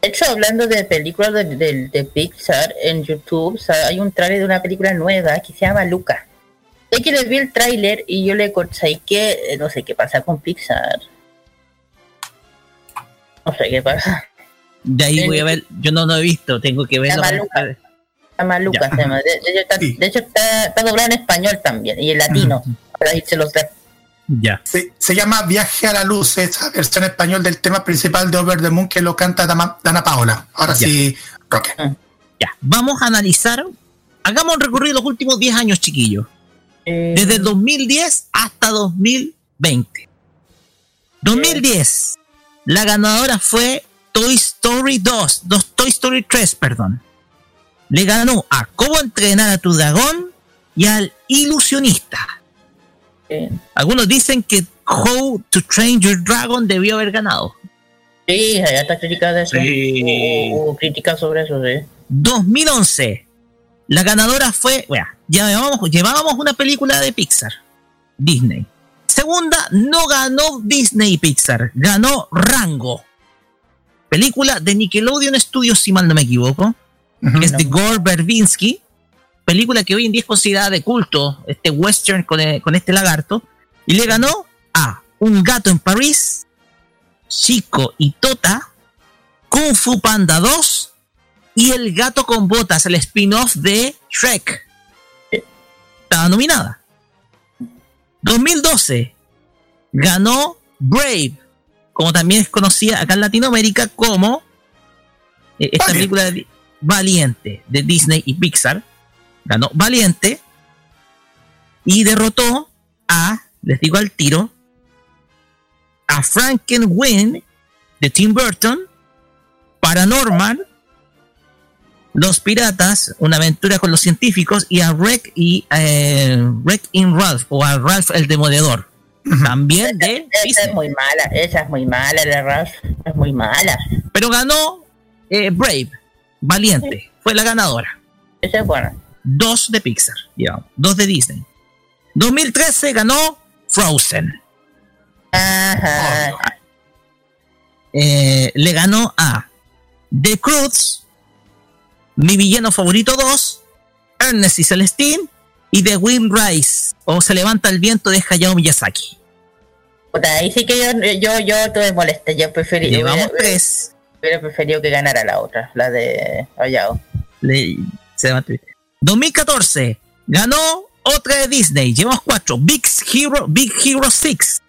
S4: de hecho, hablando de películas de, de- de Pixar en YouTube, o sea, hay un trailer de una película nueva que se llama Luca. Sé que les vi el tráiler y yo le corté que eh, no sé qué pasa con Pixar. No sé qué pasa.
S3: De ahí voy a ver, yo no lo he visto, tengo que verlo. Para-
S4: llama Luca,
S3: Ya.
S4: se llama. De, de hecho, está,
S6: Sí.
S4: de hecho está, está doblado en español también y en latino. Para irse los tres.
S3: Ya.
S6: Se, se llama Viaje a la Luz, esa versión español del tema principal de Over the Moon que lo canta Dama- Dana Paola. Ahora
S3: Ya.
S6: sí, Roque.
S3: Ya, vamos a analizar. Hagamos un recorrido de los últimos 10 años, chiquillos.
S4: Eh,
S3: Desde el 2010 hasta 2020. 2010. La ganadora fue Toy Story 2. dos- Toy Story 3, perdón. Le ganó a Cómo entrenar a tu dragón y al ilusionista. Algunos dicen que How to Train Your Dragon debió haber ganado.
S4: sí, hay hartas críticas de eso.
S5: Sí.
S4: Hubo- hubo críticas sobre eso, sí.
S3: 2011. La ganadora fue, bueno, ya llevábamos, llevábamos una película de Pixar, Disney. Segunda, no ganó Disney y Pixar, ganó Rango. Película de Nickelodeon Studios, si mal no me equivoco, es de Gore Verbinski. Película que hoy en día es considerada de culto, este western con, eh, con este lagarto. Y le ganó a Un gato en París, Chico y Tota, Kung Fu Panda 2 y El gato con botas, el spin-off de Shrek. Estaba nominada. 2012 ganó Brave, como también es conocida acá en Latinoamérica como eh, esta película de Valiente de Disney y Pixar. Ganó Valiente y derrotó a, les digo al tiro, a Frankenweenie de Tim Burton, Paranormal, Los Piratas, Una aventura con los científicos y a Wreck y eh, in Ralph o a Ralph el Demoledor. También de
S4: Esa es muy mala, esa es muy mala, la Ralph. Es muy mala.
S3: Pero ganó eh, Brave, Valiente, fue la ganadora.
S4: Esa es buena.
S3: Dos de Pixar, digamos, dos de Disney. 2013 ganó Frozen.
S4: Ajá.
S3: eh, le ganó a The Cruz, Mi Villano Favorito 2, Ernest y Celestine y The Wind Rise o Se Levanta el Viento de Hayao Miyazaki.
S4: Puta, ahí sí que yo, yo, yo tuve molesta. Yo preferí.
S3: Llevamos tres.
S4: Hubiera preferido que ganara la otra, la de.
S3: Le- se el- 2014 ganó otra de Disney. Llevamos cuatro. Big Hero, Big Hero 6.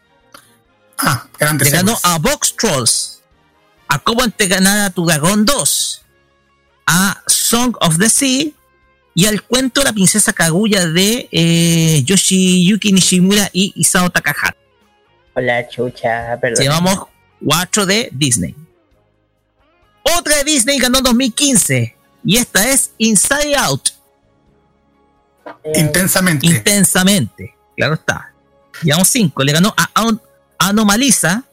S6: Ah, grandes
S3: Le ganó a Box Trolls, a Cómo entrenar a tu dragón 2, a Song of the Sea y al cuento La princesa Kaguya de eh, Yoshiyuki Nishimura y Isao Takahata.
S4: Hola, chucha, perdón.
S3: Llevamos cuatro de Disney. Otra de Disney ganó en 2015 y esta es Inside Out,
S6: Intensamente.
S3: intensamente. Claro está. Llevamos cinco. Le ganó a An- Anomalisa,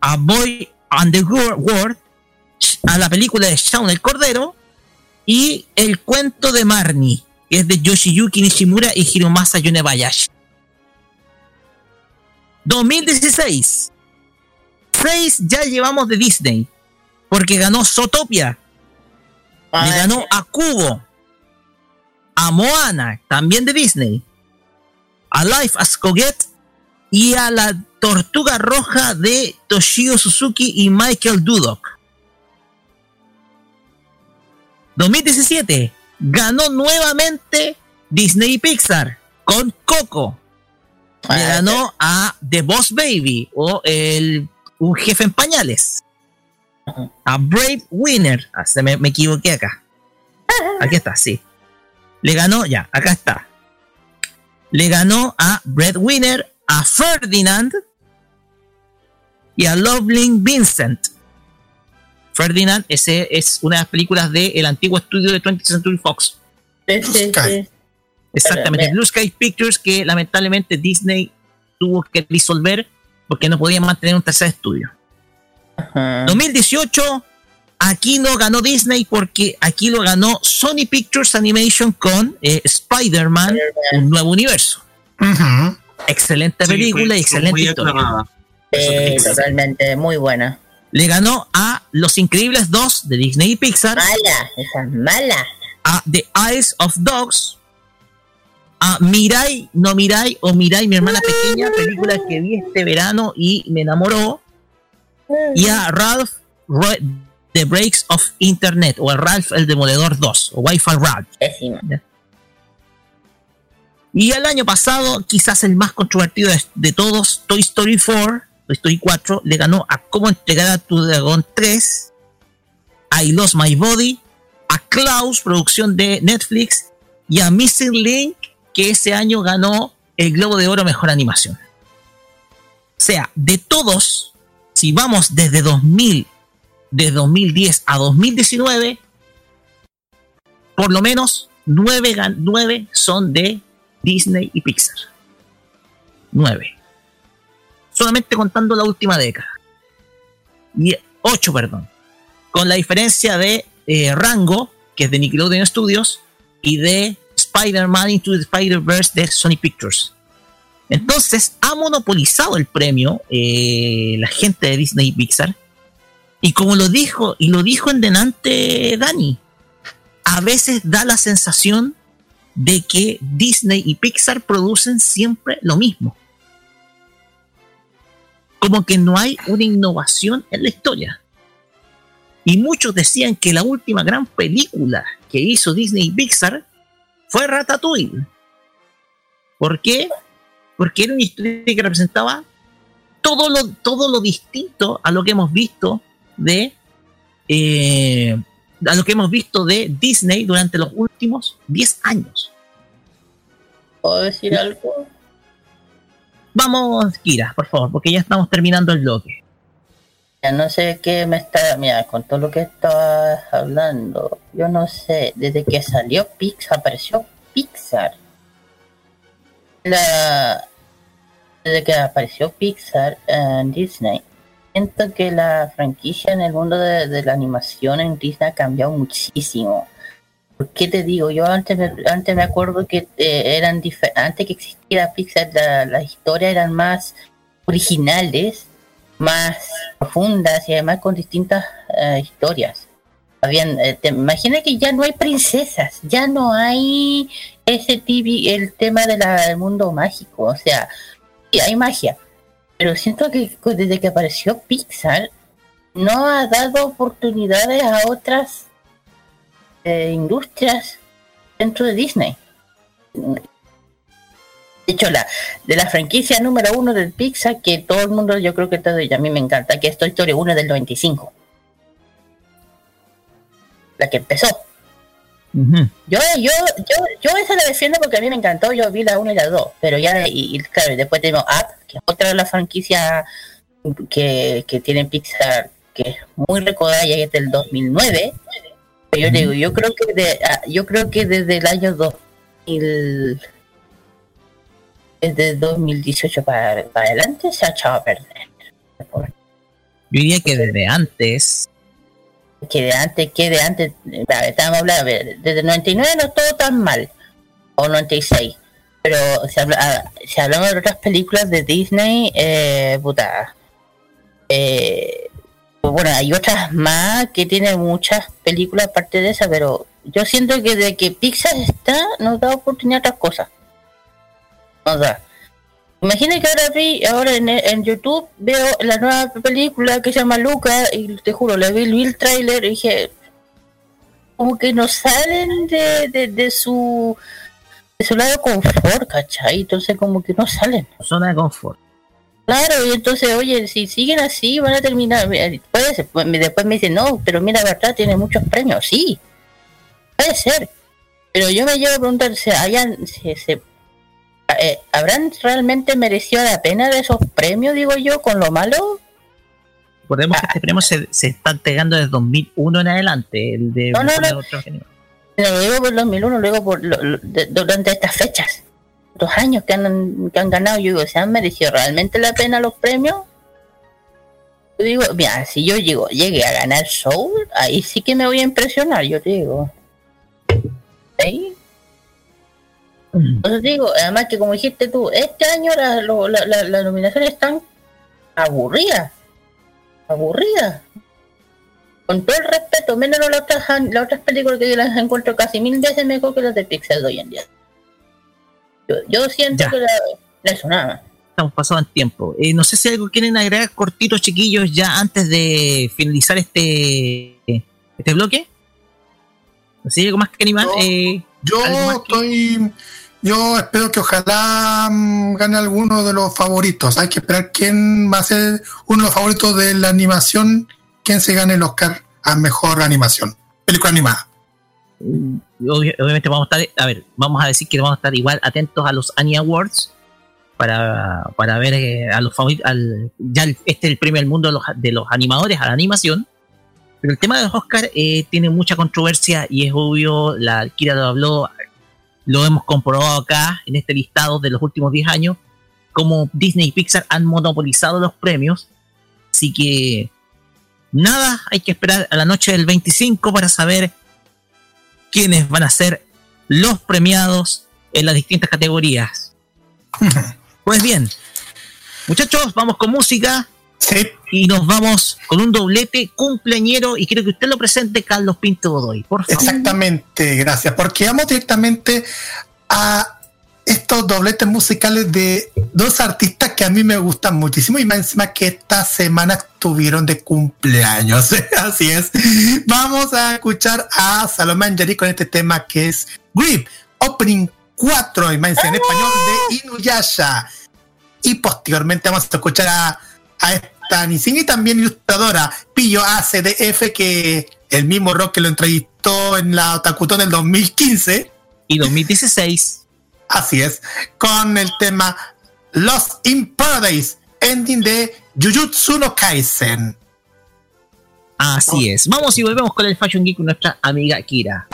S3: a Boy and the Wor- World, a la película de Shaun el Cordero y el cuento de Marnie, que es de Yoshiyuki Nishimura y Hiromasa Yonebayashi. 2016. Seis ya llevamos de Disney, porque ganó Zootopia, le ganó a Cubo, a Moana, también de Disney, a Life as Coget y a la Tortuga Roja de Toshio Suzuki y Michael Dudok. 2017 ganó nuevamente Disney y Pixar con Coco. Le ganó a The Boss Baby o el, un jefe en pañales. A Brave Winner. Ah, se me, me equivoqué acá. Aquí está, sí. Le ganó, ya, acá está. Le ganó a Breadwinner, a Ferdinand y a Loveling Vincent. Ferdinand ese es una de las películas del antiguo estudio de 20th Century Fox.
S4: Sí, sí,
S6: Sky.
S4: sí.
S3: Exactamente, Blue Sky Pictures que lamentablemente Disney tuvo que disolver porque no podía mantener un tercer estudio.
S4: Ajá.
S3: 2018, aquí no ganó Disney porque aquí lo ganó Sony Pictures Animation con eh, Spider-Man, un nuevo universo. Excelente
S5: Sí,
S3: película
S5: fue-
S3: y excelente
S5: muy
S3: historia.
S4: Sí, totalmente, muy buena.
S3: Le ganó a Los Increíbles 2 de Disney y Pixar,
S4: Mala, esa es mala.
S3: a The Eyes of Dogs, a Mirai, no Mirai, o Mirai, mi hermana pequeña, película que vi este verano y me enamoró, y a Ralph The Breaks of Internet, o a Ralph el Demoledor 2, o Wi-Fi Ralph. Y el año pasado, quizás el más controvertido de, de todos, Toy Story 4, Toy Story 4, le ganó a Cómo entregar a tu dragón 3, a I Lost My Body, a Klaus, producción de Netflix, y a Missing Link, que ese año ganó el Globo de Oro Mejor Animación. O sea, de todos, si vamos desde 2000, de 2010 a 2019, por lo menos 9, nueve son de Disney y Pixar. 9. Solamente contando la última década. Y 8, perdón. Con la diferencia de eh, Rango, que es de Nickelodeon Studios, y de Spider-Man Into the Spider-Verse de Sony Pictures. Entonces, ha monopolizado el premio eh, la gente de Disney y Pixar. Y como lo dijo, y lo dijo en delante Dani, a veces da la sensación de que Disney y Pixar producen siempre lo mismo. Como que no hay una innovación en la historia. Y muchos decían que la última gran película que hizo Disney y Pixar fue Ratatouille. ¿Por qué? Porque era una historia que representaba todo lo, todo lo distinto a lo que hemos visto de eh, a lo que hemos visto de Disney durante los últimos 10 años.
S4: ¿Puedo decir algo?
S3: Vamos, Kira, por favor, porque ya estamos terminando el bloque.
S4: Ya no sé qué me está. Mira, con todo lo que estabas hablando, yo no sé. Desde que salió Pixar, apareció Pixar. La. Desde que apareció Pixar en Disney, siento que la franquicia en el mundo de, la animación en Disney ha cambiado muchísimo. ¿Por qué te digo? Yo antes me, antes me acuerdo que eh, eran antes que existiera Pixar, la, la historia eran más originales más profundas y además con distintas eh, historias. Habían, eh, te imagina que ya no hay princesas, ya no hay ese TV, el tema del mundo mágico, o sea, sí, hay magia, pero siento que desde que apareció Pixar no ha dado oportunidades a otras eh, industrias dentro de Disney. De hecho, la, de la franquicia número uno del Pixar, que todo el mundo, yo creo que todo, y a mí me encanta, que es Toy Story 1 del 95. La que empezó. Yo, yo, yo, yo esa la defiendo porque a mí me encantó, yo vi la 1 y la 2, pero ya, y, y claro, después tenemos Up, que es otra de las franquicias que, que tiene Pixar, que es muy recordada y es del 2009. Pero yo digo, yo creo que de, ah, yo creo que desde el año 2000, desde 2018 para, para adelante se ha echado a perder.
S3: Yo diría que desde antes,
S4: que de antes, que de antes, estábamos hablando, desde el 99 no estuvo tan mal, o 96, pero si, habla- ah, si hablamos de otras películas de Disney, eh, puta, eh, bueno, hay otras más que tienen muchas películas aparte de esa, pero yo siento que de que Pixar está, nos da oportunidad a otras cosas. Nos da. Imagina que ahora vi, ahora en, en YouTube veo la nueva película que se llama Luca y te juro, le vi, vi el tráiler y dije, como que no salen de, de, de su de su lado confort, ¿cachai? Entonces como que no salen.
S3: zona de confort.
S4: Claro, y entonces, oye, si siguen así van a terminar. Pues, después me dicen, no, pero mira, verdad, tiene muchos premios. Sí, puede ser. Pero yo me llevo a preguntar, ¿se hayan, se, se- eh, ¿habrán realmente merecido la pena de esos premios, digo yo, con lo malo?
S3: Recordemos que este premio se, se está entregando desde 2001 en adelante, el de
S4: No, no, no.
S3: otro
S4: lo digo por el 2001, luego por lo- lo- de- durante estas fechas, los años que han, que han ganado, yo digo, ¿se han merecido realmente la pena los premios? Yo digo, mira, si yo llego, llegué a ganar Soul, ahí sí que me voy a impresionar, yo te digo. ¿Sí? Entonces digo, además que como dijiste tú, este año la, lo- la, la- las nominaciones están aburridas, aburridas. Con todo el respeto, menos las otras, las otras películas que yo las encuentro casi mil veces mejor que las de Pixar de hoy en día. Yo, yo siento
S3: Ya.
S4: que la, eso nada más.
S3: Estamos pasados en tiempo. Eh, no sé si algo quieren agregar cortitos, chiquillos, ya antes de finalizar este este bloque. No sé, algo más que animar.
S6: No.
S3: Eh,
S6: Yo
S3: ¿Algo más que-
S6: estoy. Yo espero que ojalá mm, gane alguno de los favoritos. Hay que esperar quién va a ser uno de los favoritos de la animación, quién se gane el Oscar a mejor animación. Película animada.
S3: obvi- obviamente vamos a estar, a ver, vamos a decir que vamos a estar igual atentos a los Annie Awards para, para ver eh, a los favoritos, al, ya este es el premio del mundo de los, de los animadores a la animación. Pero el tema de los Oscar eh, tiene mucha controversia y es obvio, la Kira lo habló, lo hemos comprobado acá en este listado de los últimos 10 años, como Disney y Pixar han monopolizado los premios. Así que nada, hay que esperar a la noche del 25 para saber quiénes van a ser los premiados en las distintas categorías. Pues bien, muchachos, vamos con música
S6: Sí,
S3: y nos vamos con un doblete cumpleañero y quiero que usted lo presente, Carlos Pinto Godoy, por favor.
S6: exactamente, gracias. Porque vamos directamente a estos dobletes musicales de dos artistas que a mí me gustan muchísimo y más encima que esta semana estuvieron de cumpleaños. Así es. Vamos a escuchar a Salomé Anjari con este tema que es Grip, Opening 4 y más en español de Inuyasha. Y posteriormente vamos a escuchar a, a esta Nissin y también ilustradora Pillo ACDF que el mismo rock que lo entrevistó en la Otakutón del 2015.
S3: Y 2016,
S6: Así es, con el tema Lost in Paradise, ending de Jujutsu no Kaisen.
S3: así es. Vamos y volvemos con el Fashion Geek con nuestra amiga Kira.「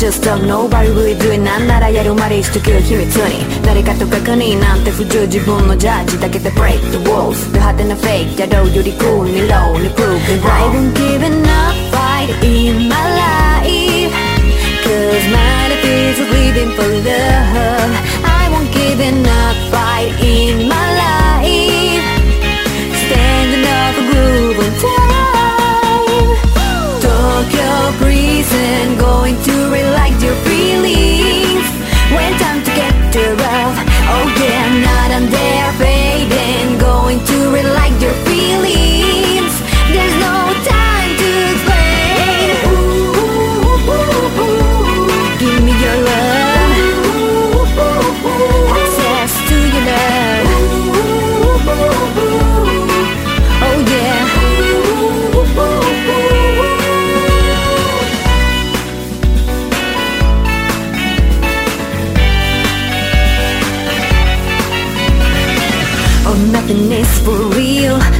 S8: just talk nobody really do it なんならやるまでしとけよ秘密に誰かと確認なんて不条自分のジャッジだけで break the walls ド派手なフェイクやろうより cool に low に prove it I won't give enough fight in my life Cause my life is living for love I won't give enough fight in my life prison Going to relax your feelings. When time to get the rough Oh yeah, not on there fading. Going to relax your feelings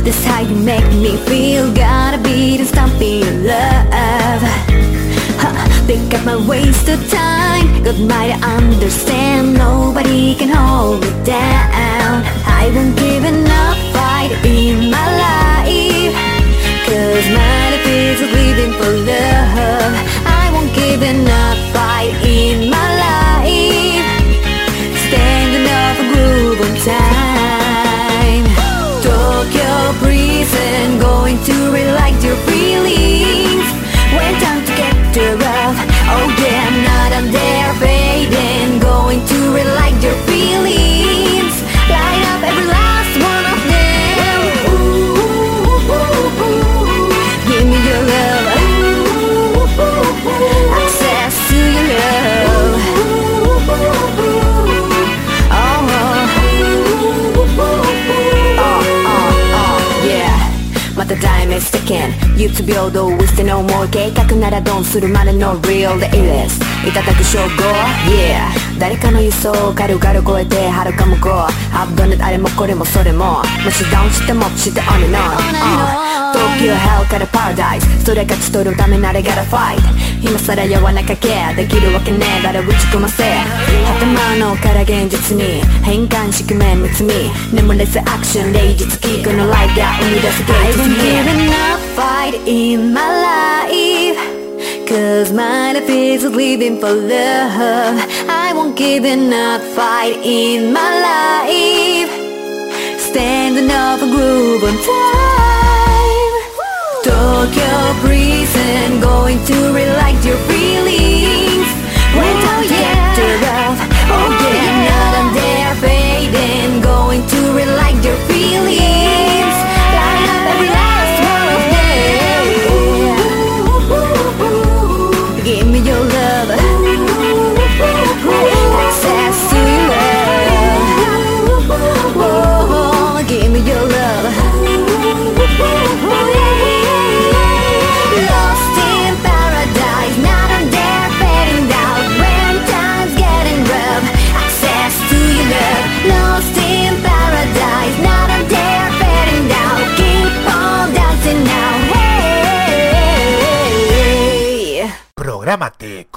S8: This how you make me feel. Gotta beat and being love. Huh, they got my waste of time. God might understand. Nobody can hold me down. I won't give enough fight in my life. Cause my life is living for love. I won't give enough fight in my life. To get the rough Oh yeah, 題名ステケン YouTube 平等 with the no more 計画ならドンするまでの real で illest いただく称号 Yeah 誰かの輸送を軽々超えて遥か向こう。I've done it あれもこれもそれも。もちダウンしてもして on and on、uh、東京 hell から paradise それ勝ち取るためなら gotta fight 今更弱なかけできるわけねえだろ打ち込ませ頭のから現実に変換宿命見つみ眠れずアクション霊術キークのライが生み出す芸術に I've been enough fight in my life Cause my life is living for love I won't give enough fight in my life Standing up a groove on time walk your prison Going to relight your feelings When oh, oh, oh I'm yeah. tempted of Oh yeah, yeah. Not I'm there fading Going to relight your
S1: feelings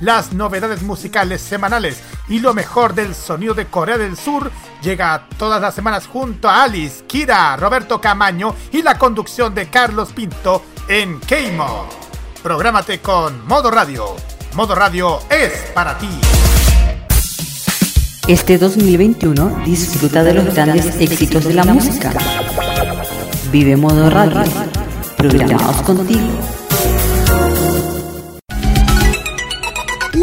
S1: las novedades musicales semanales y lo mejor del sonido de Corea del Sur llega todas las semanas junto a Alice, Kira, Roberto Camaño y la conducción de Carlos Pinto en K-Mod. Prográmate con Modo Radio. Modo Radio es para ti.
S8: Este 2021 disfruta de los grandes éxitos de la música. Vive modo radio. Programados contigo.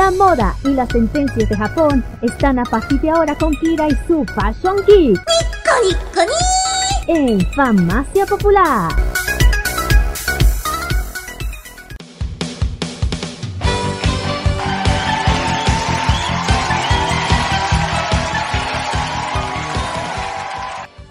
S2: La moda y las tendencias de Japón están a partir de ahora con Kira y su Fashion Geek. En Farmacia Popular.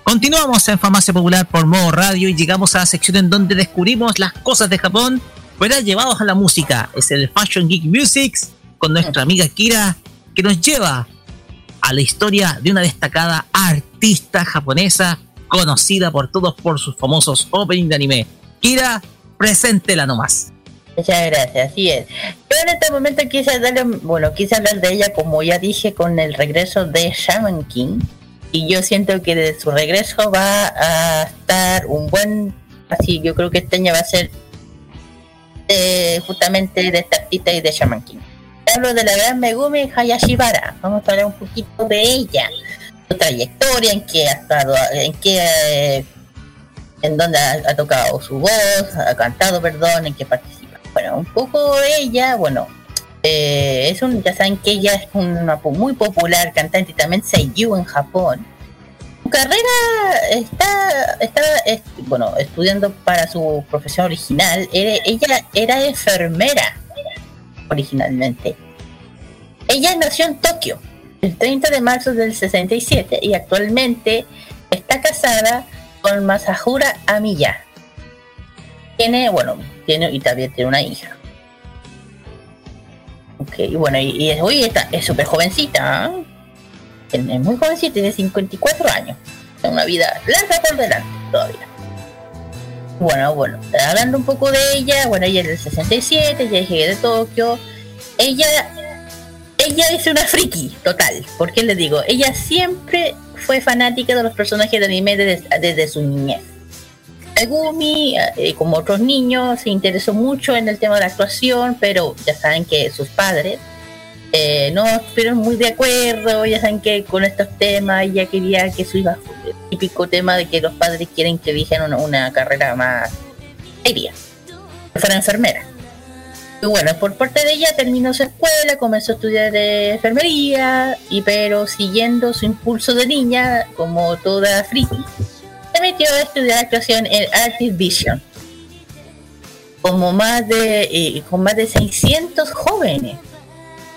S3: Continuamos en Farmacia Popular por modo radio y llegamos a la sección en donde descubrimos las cosas de Japón, pero llevados a la música. Es el Fashion Geek Musics con nuestra amiga Kira, que nos lleva a la historia de una destacada artista japonesa conocida por todos por sus famosos opening de anime. Kira, preséntela nomás.
S4: Muchas gracias, así es. Yo en este momento quise darle, bueno, quise hablar de ella como ya dije con el regreso de Shaman King y yo siento que de su regreso va a estar un buen, así yo creo que este año va a ser eh, justamente de esta artista y de Shaman King. Hablo de la gran Megumi Hayashibara, vamos a hablar un poquito de ella, su trayectoria, en qué ha estado, en qué, eh, en dónde ha, tocado su voz, ha cantado, perdón, en qué participa. Bueno, un poco ella, bueno, eh, es un, ya saben que ella es una muy popular cantante y también seiyuu en Japón. Su carrera está, está es- bueno, estudiando para su profesión original. Ella era enfermera originalmente. Ella nació en Tokio el 30 de marzo del 67 y actualmente está casada con Masahura Amiya. Tiene, bueno, tiene y también tiene una hija. Ok, bueno, y, y es, uy, está, es súper jovencita, ¿ah? es, muy jovencita, tiene 54 años. Una vida larga por delante todavía. Bueno, bueno, hablando un poco de ella, bueno, ella es del 67, ella llegué de Tokio. Ella, ella es una friki total, ¿por qué les digo? Ella siempre fue fanática de los personajes de anime desde, desde su niñez. Megumi, eh, como otros niños, se interesó mucho en el tema de la actuación, pero ya saben que sus padres eh, no estuvieron muy de acuerdo, ya saben que con estos temas ella quería que su hija, el típico tema de que los padres quieren que elijan una, carrera más seria, que fuera enfermera. Y bueno, por parte de ella terminó su escuela, comenzó a estudiar eh, enfermería, y pero siguiendo su impulso de niña, como toda friki, se metió a estudiar actuación en Artist Vision. Como más de, eh, con más de 600 jóvenes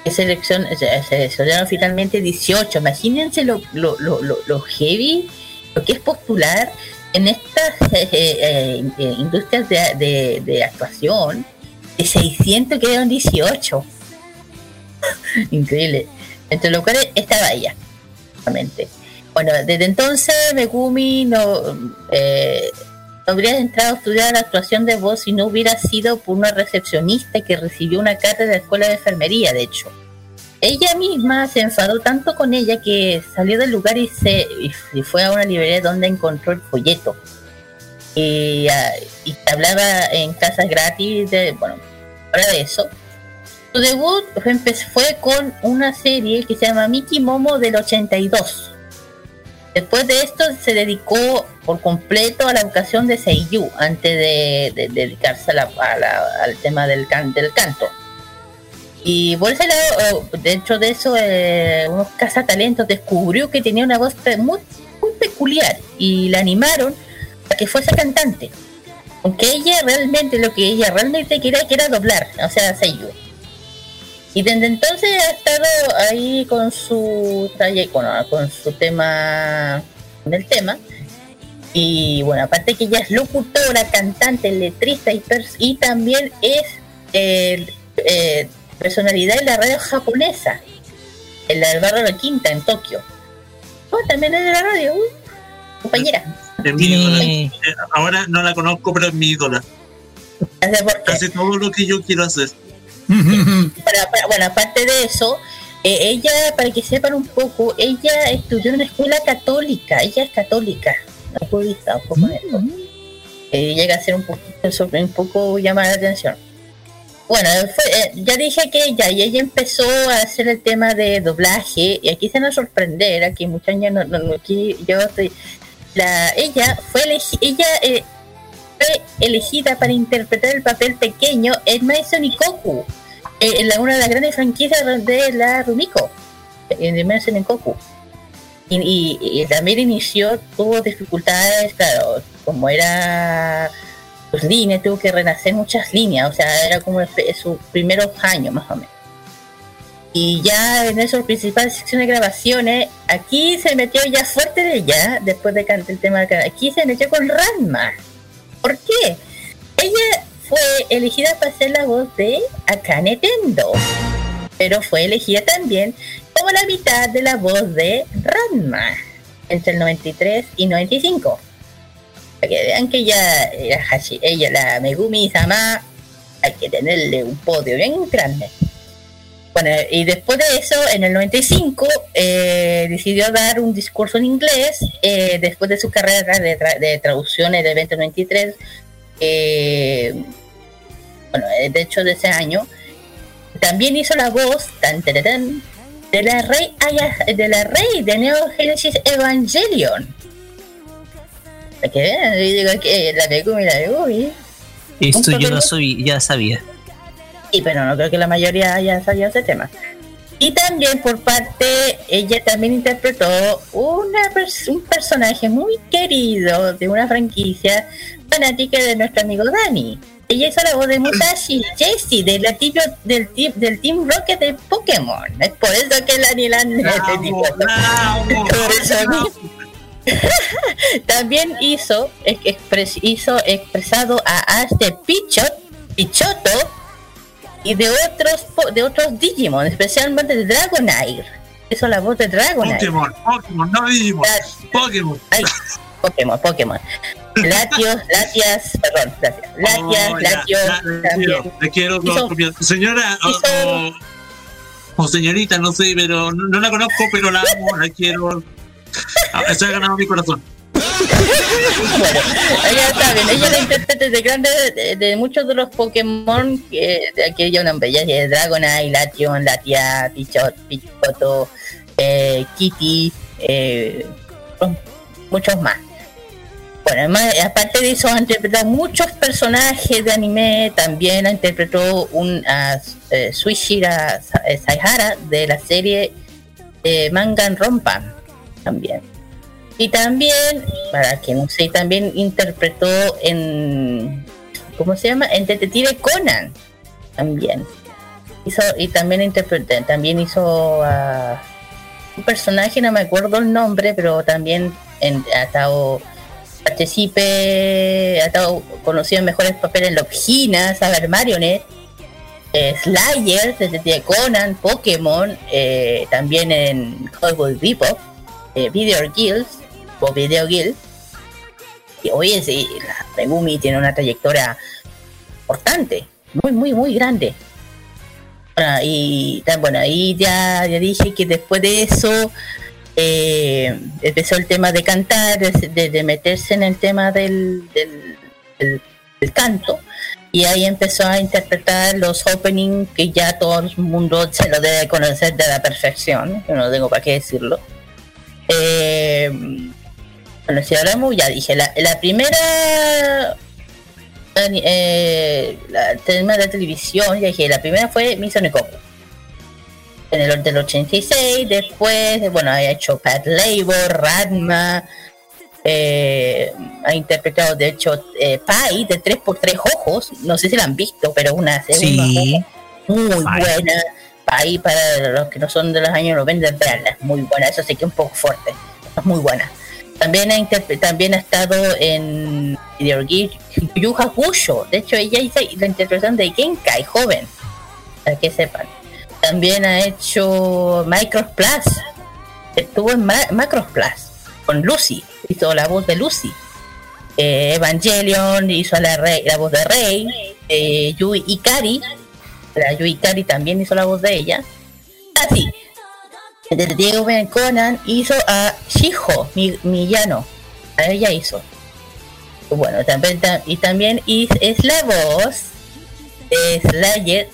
S4: que seleccion- se seleccionaron finalmente 18. Imagínense lo, lo, lo, lo, lo heavy, lo que es postular en estas eh, eh, eh, industrias de, de, actuación. De 600 quedaron 18. Increíble. Entre los cuales estaba ella. Bueno, desde entonces Megumi no, habría entrado a estudiar la actuación de voz si no hubiera sido por una recepcionista que recibió una cátedra de la escuela de enfermería, de hecho. Ella misma se enfadó tanto con ella que salió del lugar y se y fue a una librería donde encontró el folleto. Y, y hablaba en casas gratis de, bueno, ahora de eso. Su debut fue, con una serie que se llama Miki Momo del 82. Después de esto se dedicó por completo a la educación de Seiyu antes de, de- de dedicarse a la- al tema del, can- del canto. Y por ese lado, eh, dentro de eso, eh, unos cazatalentos descubrió que tenía una voz muy, muy peculiar y la animaron a que fuese cantante. Aunque ella realmente, lo que ella realmente quería que era doblar, o sea, Seiyu. Y desde entonces ha estado ahí con su trayectoria, con su tema, con el tema. Y bueno, aparte que ella es locutora, cantante, letrista y, pers- y también es eh, eh, personalidad en la radio japonesa, en la del barrio de la Quinta, en Tokio. Oh, también es de la radio, uy, compañera.
S5: Eh, Ahora no la conozco, pero es mi ídola.
S4: Hace
S5: todo lo que yo quiero hacer.
S4: Para- bueno, aparte de eso, eh, ella, para que sepan un poco, ella estudió en una escuela católica, ella es católica, no budista, un poco de eso. Eh, llega a ser un poquito sobre, un poco llama la atención. Bueno, fue- eh, ya dije que ella, y ella empezó a hacer el tema de doblaje, y aquí se nos sorprender, aquí muchos años, no, no, aquí yo estoy, la, ella fue ella eh, fue elegida para interpretar el papel pequeño en Maison Ikoku, eh, en una de las grandes franquicias de la Rumiko, en Maison Ikoku. Y, y- y también inició, tuvo dificultades, claro, como era sus líneas, tuvo que renacer muchas líneas, o sea, era como sus primeros años más o menos. Y ya en esas principales secciones de grabaciones, aquí se metió ya fuerte de ella, después de cantar el tema aquí se metió con Ranma. ¿Por qué? Ella fue elegida para ser la voz de Akane Tendo, pero fue elegida también como la mitad de la voz de Ranma entre el 93 y 95 para que vean que ella, ella, ella la Megumi Sama, hay que tenerle un podio bien grande. Bueno, y después de eso, en el 95, eh, decidió dar un discurso en inglés, eh, después de su carrera de, tra- de traducciones de 2023, eh, bueno, eh, de hecho de ese año, también hizo la voz tan, tan, tan, de la rey Aya- de la rey de Neo Genesis Evangelion. Yo digo que la la.
S3: Esto yo lo
S4: papel-
S3: subí, ya sabía.
S4: Sí, pero no creo que la mayoría haya sabido ese tema. Y también por parte, ella también interpretó una pers- un personaje muy querido de una franquicia fanática de nuestro amigo Dani. Ella hizo la voz de Musashi Jessie del, del, team, del Team Rocket de Pokémon. Es por eso que la Nilan
S5: Bravo, bravo,
S4: Por eso a mí-
S5: bravo.
S4: También hizo, es- expres- hizo expresado a Ash de Pichot, Pichoto y de otros de otros Digimon, especialmente de Dragonite. Hizo la voz de Dragonite.
S5: Pokémon, Pokémon, no Digimon, Pokémon.
S4: Ay, Pokémon, Pokémon. Latios, Latias, perdón, Latias, Latias,
S5: Oh,
S4: Latios, también.
S5: quiero, le quiero
S4: Hizo-
S5: copiar. Señora o,
S4: hizo-
S5: o- o señorita, no sé, pero no, no la conozco, pero la amo, la quiero. Ah, Se ha ganado mi corazón.
S4: Bueno, ella está bien, ella la intérprete de grandes de, muchos de los Pokémon que de aquí yo nombré, ya es Dragonite, Lation, Latia, Pichot, Pichoto, eh, Kitty, eh, muchos más. Bueno, además, aparte de eso, ha interpretado muchos personajes de anime. También ha interpretado un a eh, Suishira eh, Saihara de la serie eh, Mangan Rompa. También. Y también, para que no sé, también interpretó en. ¿Cómo se llama? En Detective Conan. También. Hizo, y también interpretó, también hizo a un personaje, no me acuerdo el nombre, pero también en, ha estado participe, ha estado conocido en mejores papeles en Logina, Saber Marionette, eh, Slayer, Detective Conan, Pokémon, eh, también en Cowboy Bebop, eh, Video Guilds o Video Guild. Y oye, sí, la Megumi tiene una trayectoria importante, muy, muy, muy grande. Bueno, y bueno, ahí ya, ya dije que después de eso eh, empezó el tema de cantar, de, meterse en el tema del, del, canto. Y ahí empezó a interpretar los openings que ya todo el mundo se lo debe conocer de la perfección, que no tengo para qué decirlo. Eh, bueno, si hablamos, ya dije, la, la primera eh, la, tema de televisión, ya dije, la primera fue Miso Nekoku. En el del 86, después, bueno, ha hecho Pat Labor, Radma, eh, ha interpretado de hecho eh, Pai de 3x3 ojos, no sé si la han visto, pero una segunda
S3: Sí.
S4: muy
S3: Pai.
S4: buena. Pai para los que no son de los años 90, veanla, es muy buena, eso sí que es un poco fuerte, es muy buena. También ha, también ha estado en Yu Hakusho. De hecho, ella hizo la interpretación de Genkai joven, para que sepan. También ha hecho Micros Plus. Estuvo en Ma- Macros Plus con Lucy. Hizo la voz de Lucy. Eh, Evangelion hizo la, rey- la voz de Rey. Eh, Yui Ikari. La Yui Ikari también hizo la voz de ella. Así. Detective Ben Conan hizo a Shijo mi, Millano. A ella hizo. Bueno, también, ta- y también es la voz de Slayer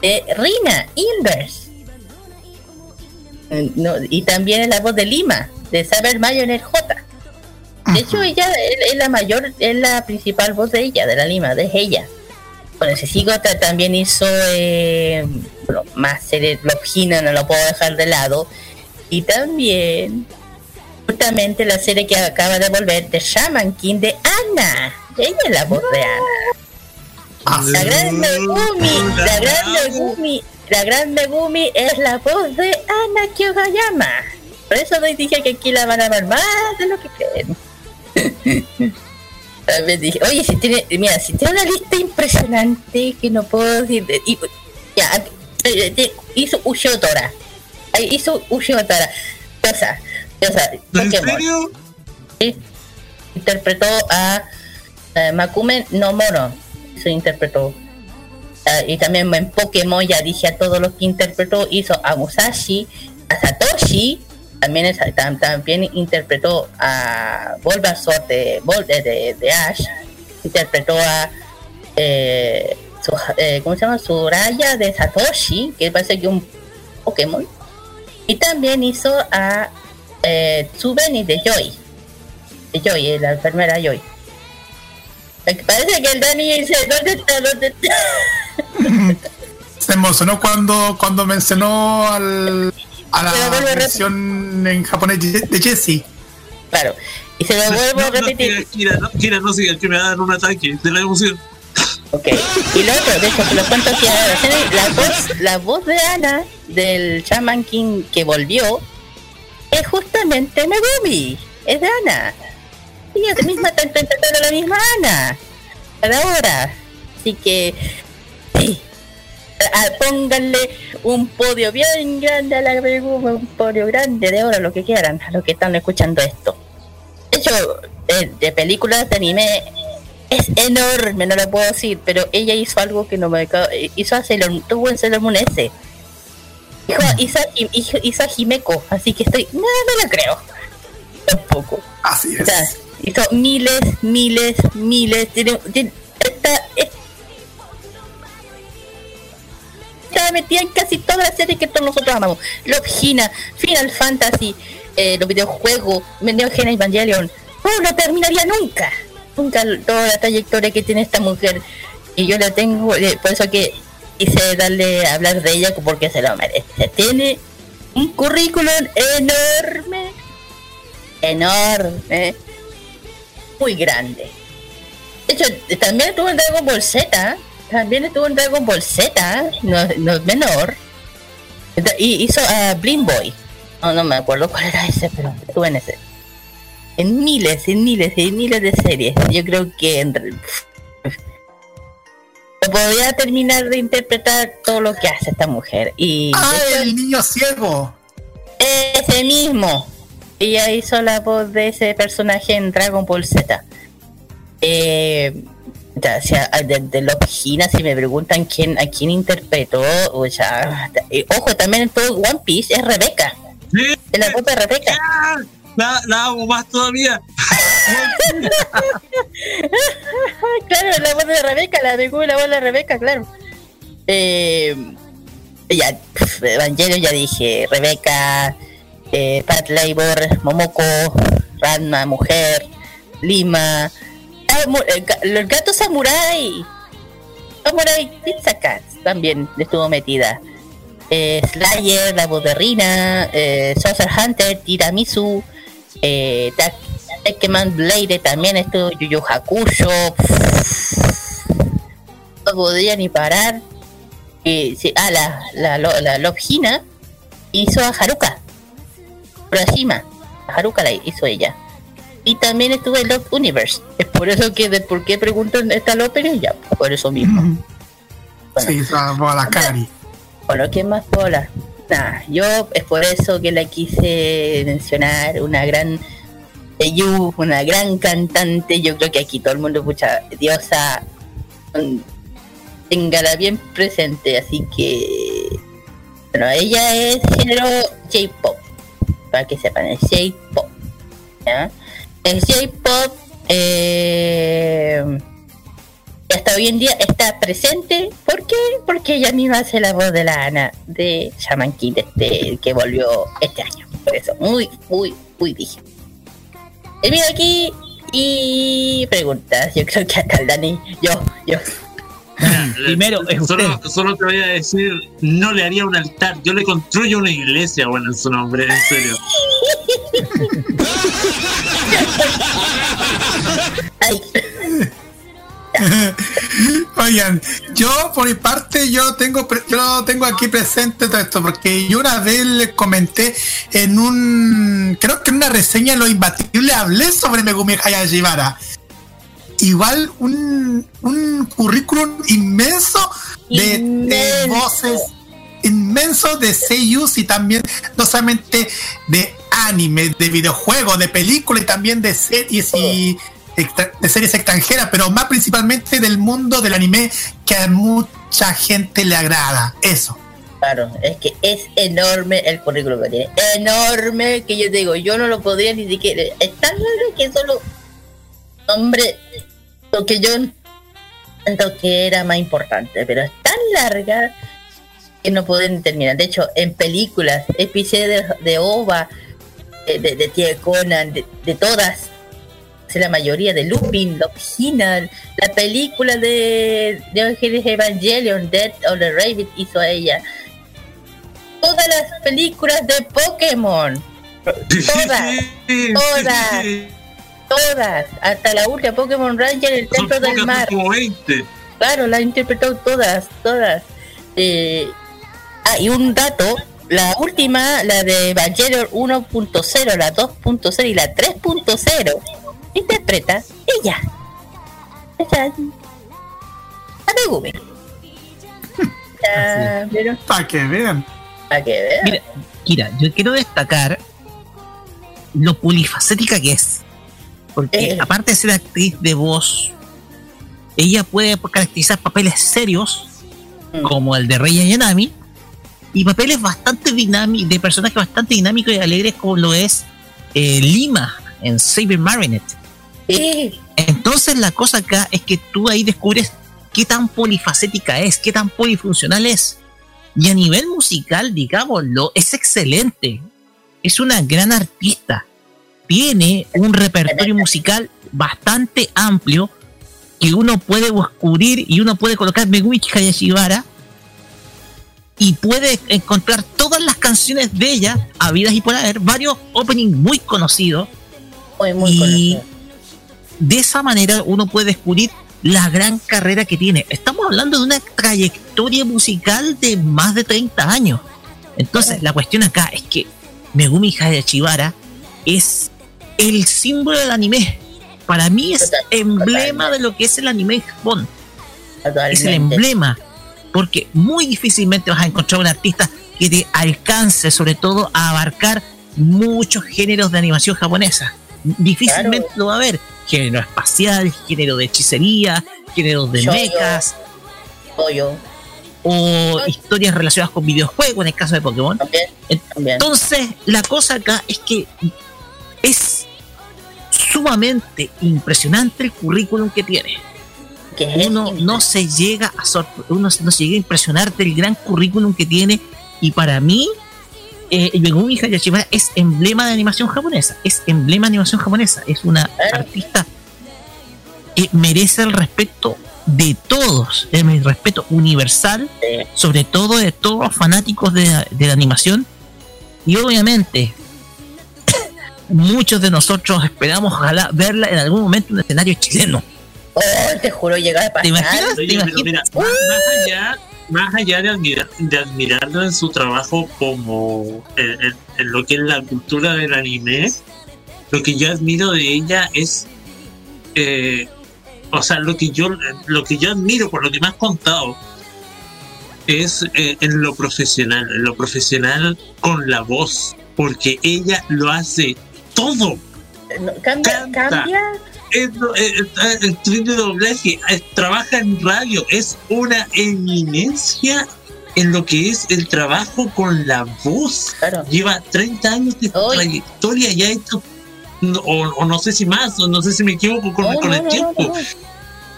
S4: de Rina Inverse. No, y también es la voz de Lima, de Saber Mayonet J. De hecho, ella es, es la mayor, es la principal voz de ella, de la Lima, de ella. Bueno, ese sigo ta- también hizo eh, bueno, más series, Logina, no lo puedo dejar de lado. Y también, justamente la serie que acaba de volver, de Shaman King de Ana. Ella es la voz de Ana. La gran Megumi, la gran Megumi, la gran Megumi es la voz de Ana Kyogayama. Por eso les dije que aquí la van a ver más de lo que creen. También dije, oye, si tiene, mira, si tiene una lista impresionante que no puedo decir. de- y- ya, eh, eh, hizo Ushotora. Ahí Hizo Ushotora. O sea, o sea,
S5: ¿En serio?
S4: Sí. Interpretó a eh, Makumen no Moro. Se interpretó. Ah, y también en Pokémon ya dije a todos los que interpretó. Hizo a Musashi, a Satoshi. También, es- tam- también interpretó a Bulbasaur de, de, de- de Ash. Interpretó a. Eh, su- eh, ¿Cómo se llama? Suraya de Satoshi, que parece que un Pokémon. Y también hizo a eh, Tsubeni de Joy. De Joy, eh, la enfermera Joy. Parece que el Dani dice, ¿dónde está? ¿Dónde está?
S6: Se emocionó cuando, cuando mencionó al, a la versión en japonés de Jessie.
S4: Claro. Y se lo vuelvo a
S5: No,
S4: repetir.
S5: No, Kira, no sigas, que me va a dar un ataque de la emoción.
S4: Ok. Y lo otro, de hecho, te lo cuento aquí ahora. La voz, la voz de Ana, del Shaman King que volvió, es justamente Megumi. Es de Ana. Ella misma está interpretando la misma Ana. Cada hora. Así que, sí. Ah, pónganle un podio bien grande a la Megumi, un podio grande de oro, lo que quieran, a los que están escuchando esto. De hecho, de, de películas de anime es enorme, no lo puedo decir, pero ella hizo algo que no me hizo a Sailor tuvo en Sailor Moon S. Hizo, hizo, hizo, hizo a Himeko, así que estoy, no, no lo creo. Tampoco.
S6: Así
S4: O sea,
S6: es.
S4: hizo miles, miles, miles, tiene, tiene- está, es- está metida en casi todas las series que todos nosotros amamos. Logina, Final Fantasy, eh, los videojuegos, Neo Geo Evangelion. No, no terminaría nunca. Nunca toda la trayectoria que tiene esta mujer. Y yo la tengo, eh, por eso que quise darle a hablar de ella porque se lo merece. Tiene un currículum enorme, enorme, muy grande. De hecho, también estuvo en Dragon Ball Z, también estuvo en Dragon Ball Z, no, no es menor. Y hizo a Blind Boy. No, no me acuerdo cuál era ese, pero estuvo en ese. En miles, en miles, en miles de series. Yo creo que en podría terminar de interpretar todo lo que hace esta mujer. Y
S6: ¡Ah, el niño ciego!
S4: ese mismo. Ella hizo la voz de ese personaje en Dragon Ball Z. Eh, ya, o sea, de, de Logina, si me preguntan quién a quién interpretó, o sea, eh, ojo, también en todo One Piece es Rebeca.
S5: Sí.
S4: Es la voz de Rebeca.
S5: Ah, La, la amo más todavía.
S4: claro, la voz de Rebeca, la de la voz de Rebeca, claro. Eh, ya, pf, Evangelion ya dije, Rebeca, eh, Pat Labor, Momoko, Ranma, Mujer, Lima, ah, los gatos samurai, Samurai Pizza Cats también estuvo metida. Eh, Slayer, la voz de Rina, eh, Saucer Hunter, Tiramisu, eh, Blade también estuvo, Yu Yu Hakusho, no podía ni parar. Eh, sí, ah, la, la, la Love Hina hizo a Haruka, Urashima, Haruka la hizo ella. Y también estuvo en Love Universe. Es por eso que, de por qué preguntan esta López, ya, por eso mismo.
S6: Sí, salvo a la Cari.
S4: Bueno, ¿qué más puedo hablar? Nah, yo es por eso que la quise mencionar, una gran Yu, una gran cantante, yo creo que aquí todo el mundo escucha diosa, mm, téngala bien presente, así que bueno, ella es género J-pop, para que sepan, es J-pop, ¿ya? Es J-pop, eh, ya está hoy en día está presente. ¿Por qué? Porque ella misma hace la voz de la Ana de Shaman King este, que volvió este año. Por eso, muy, muy, muy dije. Mira aquí y preguntas. Yo creo que acá el Dani, yo, yo.
S3: Primero, es usted.
S5: Solo, solo te voy a decir, no le haría un altar, yo le construyo una iglesia, bueno, en su nombre, en serio.
S6: Oigan, yo por mi parte yo tengo yo tengo aquí presente todo esto porque yo una vez les comenté en un creo que en una reseña de Lo Imbatible hablé sobre Megumi Hayashibara. Igual un, un currículum inmenso de, voces inmenso de seiyus y también no solamente de anime, de videojuegos, de películas y también de series y extra- de series extranjeras, pero más principalmente del mundo del anime que a mucha gente le agrada. Eso.
S4: Claro, es que es enorme el currículum que tiene. Enorme que yo te digo, yo no lo podría ni siquiera. Es tan largo que solo. Hombre, lo que yo siento que era más importante, pero es tan larga que no pueden terminar. De hecho, en películas, episodios de OVA, de, de, de Tía Conan, de, de todas, sí, la mayoría de Lupin, Lochinal, la película de, de Evangelion, Death of the Rabbit hizo ella. Todas las películas de Pokémon, Todas, todas. todas, hasta la última Pokémon Ranger, el Templo del Mar.
S5: como 20.
S4: Claro, la he interpretado todas, todas. Eh, ah, y un dato, la última, la de Evangelion 1.0, la 2.0 y la 3.0, interpreta ella. Ella. A Megumi. Ya, pero
S6: Para que vean.
S4: para que vean.
S3: Mira, Kira, yo quiero destacar lo polifacética que es. Porque
S4: Eh.
S3: aparte de ser actriz de voz, ella puede caracterizar papeles serios,
S4: Mm.
S3: como el de Rey Yanami, y papeles bastante dinámicos, de personajes bastante dinámicos y alegres, como lo es eh, Lima en Saber Marinette. Entonces la cosa acá es que tú ahí descubres qué tan polifacética es, qué tan polifuncional es. Y a nivel musical, digámoslo, es excelente. Es una gran artista. Tiene un repertorio musical bastante amplio que uno puede descubrir y uno puede colocar Megumi Hayashibara y puede encontrar todas las canciones de ella, habidas y por haber, varios openings muy conocidos
S4: muy, muy
S3: y
S4: conocido.
S3: de esa manera uno puede descubrir la gran carrera que tiene. Estamos hablando de una trayectoria musical de más de 30 años. Entonces, la cuestión acá es que Megumi Hayashibara es el símbolo del anime. Para mí es
S4: Total-
S3: emblema de lo que es el anime en Japón. Es el emblema. Porque muy difícilmente vas a encontrar un artista que te alcance, sobre todo, a abarcar muchos géneros de animación japonesa. Difícilmente lo va a haber. Género espacial, género de hechicería, género de mechas o historias relacionadas con videojuegos en el caso de Pokémon.
S4: también, también.
S3: Entonces, la cosa acá es que es sumamente impresionante el currículum que tiene. Uno no se llega a uno no se llega a impresionar del gran currículum que tiene y para mí eh, Megumi Hayashibara es emblema de animación japonesa, es emblema de animación japonesa, es una
S4: Claro.
S3: artista que merece el respeto de todos, el respeto universal,
S4: Sí.
S3: sobre todo de todos los fanáticos de, de la animación y obviamente muchos de nosotros esperamos ojalá verla en algún momento en un escenario chileno.
S4: Oh, te juro llegar a pasar.
S3: ¿Te imaginas? ¿Te
S5: Oye, pero
S3: imaginas?
S5: mira, más, más allá, más allá de, admirar, de admirarlo en su trabajo como en, en- en lo que es la cultura del anime, lo que yo admiro de ella es, eh, o sea, lo que yo, lo que yo admiro por lo que me has contado es eh, en lo profesional, en lo profesional con la voz, porque ella lo hace todo.
S4: No, cambia,
S5: Canta.
S4: cambia.
S5: Es eh, eh, el tren de doblaje eh, trabaja en radio, es una eminencia en lo que es el trabajo con la voz.
S4: Claro.
S5: Lleva 30 años de
S4: Ay.
S5: trayectoria y ha hecho, no- o, o no sé si más, o no sé si me equivoco con,
S4: No,
S5: con
S4: no,
S5: el
S4: no,
S5: tiempo,
S4: no, no.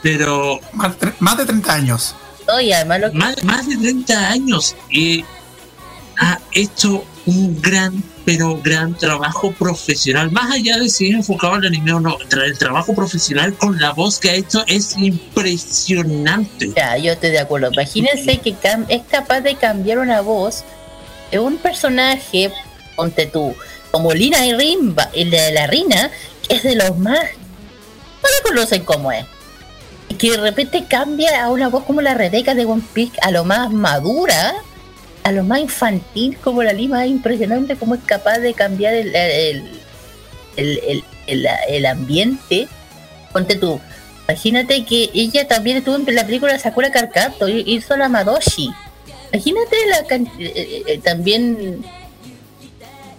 S5: pero
S6: Más, más de 30 años.
S4: Oye, además lo que
S5: más, más de 30 años y ha hecho un gran, pero gran trabajo profesional. Más allá de si es enfocado en el anime o no, el trabajo profesional con la voz que ha hecho es impresionante.
S4: Ya, yo estoy de acuerdo. Imagínense que es capaz de cambiar una voz de un personaje, ponte tú, como Lina y Rimba, el de la Rina, que es de los más. No lo conocen como es. Y que de repente cambia a una voz como la Rebeca de One Piece, a lo más madura, a lo más infantil, como la Lima. Es impresionante cómo es capaz de cambiar el, el, el, el- ambiente. Ponte tú, Imagínate que ella también estuvo en la película Sakura Carcato, hizo la Madoshi. Imagínate la eh, eh, eh, también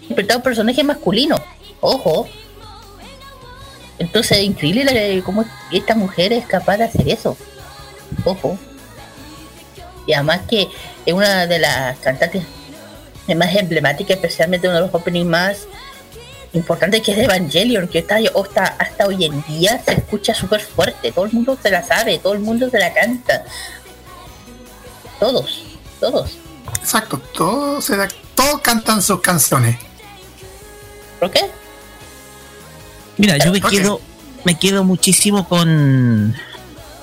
S4: interpretado personaje masculino. Ojo. Entonces es increíble cómo esta mujer es capaz de hacer eso. Ojo. Y además que es una de las cantantes más emblemáticas, especialmente uno de los openings más importantes que es de Evangelion, que está, hasta, hasta hoy en día se escucha súper fuerte. Todo el mundo se la sabe, todo el mundo se la canta. Todos, todos.
S6: Exacto, todos, se da- todos cantan sus canciones.
S4: ¿Por qué?
S3: Mira, yo me quedo, me quedo muchísimo con,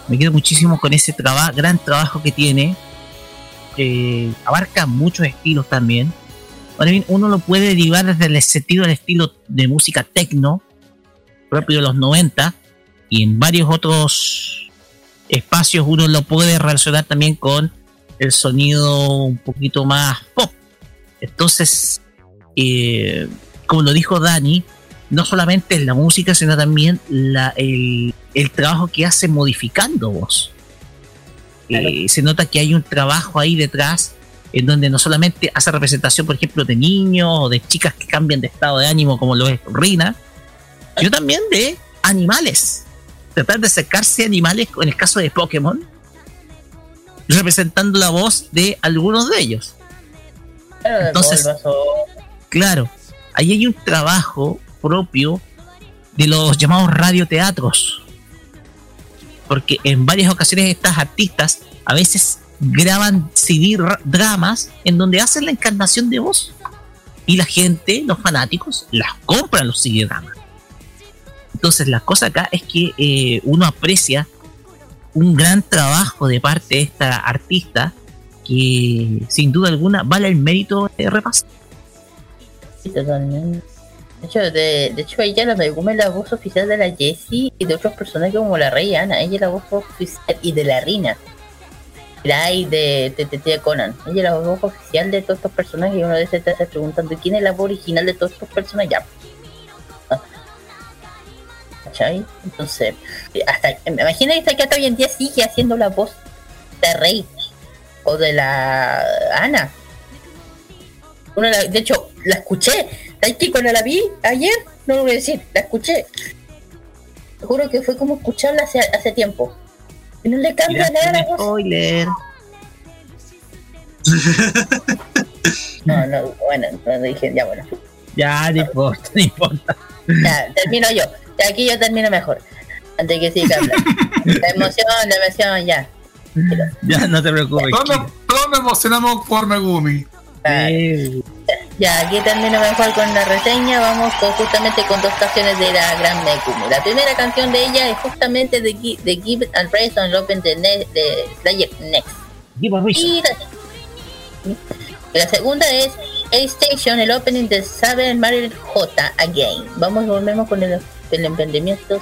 S3: me quedo muchísimo con ese traba- gran trabajo que tiene. Eh, abarca muchos estilos también. Uno lo puede derivar desde el sentido del estilo de música techno, propio de los 90, y en varios otros espacios uno lo puede relacionar también con el sonido un poquito más pop. Entonces, eh, como lo dijo Dani, no solamente es la música, sino también el trabajo que hace modificando voz. Eh, se nota que hay un trabajo ahí detrás en donde no solamente hace representación, por ejemplo, de niños o de chicas que cambian de estado de ánimo, como lo es Rina, sino también de animales. Tratar de acercarse a animales, en el caso de Pokémon, representando la voz de algunos de ellos.
S4: Claro,
S3: Entonces-. Claro, ahí hay un trabajo propio de los llamados radioteatros. Porque en varias ocasiones estas artistas a veces graban CD ra- dramas en donde hacen la encarnación de voz. Y la gente, los fanáticos, las compran los CD dramas. Entonces la cosa acá es que eh, uno aprecia un gran trabajo de parte de esta artista que sin duda alguna vale el mérito de repasar.
S4: Totalmente. De hecho, de, de hecho, ella la Megumi la voz oficial de la Jessie y de otros personajes como la Rey Ana. Ella es la voz oficial y de la Rina. Y de TTT Conan. Ella es la voz oficial de todos estos personajes y uno de esos está preguntando ¿quién es la voz original de todos estos personajes? Ah. ¿Cachai? Entonces, hasta, imagina que hasta hoy en día sigue haciendo la voz de Rey o de la Ana. Una la- de hecho, la escuché. ¿Sabes que cuando la vi ayer? No lo voy a decir, la escuché. Te juro que fue como escucharla hace, hace tiempo. Y no le cambia nada la voz.
S3: spoiler.
S4: No, no, bueno, no dije, ya bueno.
S3: Ya, no importa, no importa.
S4: Ya, termino yo. De aquí yo termino mejor. Antes que siga hablando. La emoción, la emoción, ya.
S3: Ya, no te preocupes.
S6: Todos nos, todos nos emocionamos por Megumi.
S4: Ya, aquí termino mejor con la reseña. Vamos con, justamente con dos canciones de la gran Megumi. La primera canción de ella es justamente de, de Give and Praise on Open de, Ne- de Slayer Next.
S3: give a reason.
S4: Y la, segunda es A-Station, el opening de Saber Mario J Again. Vamos, volvemos con el, el emprendimiento.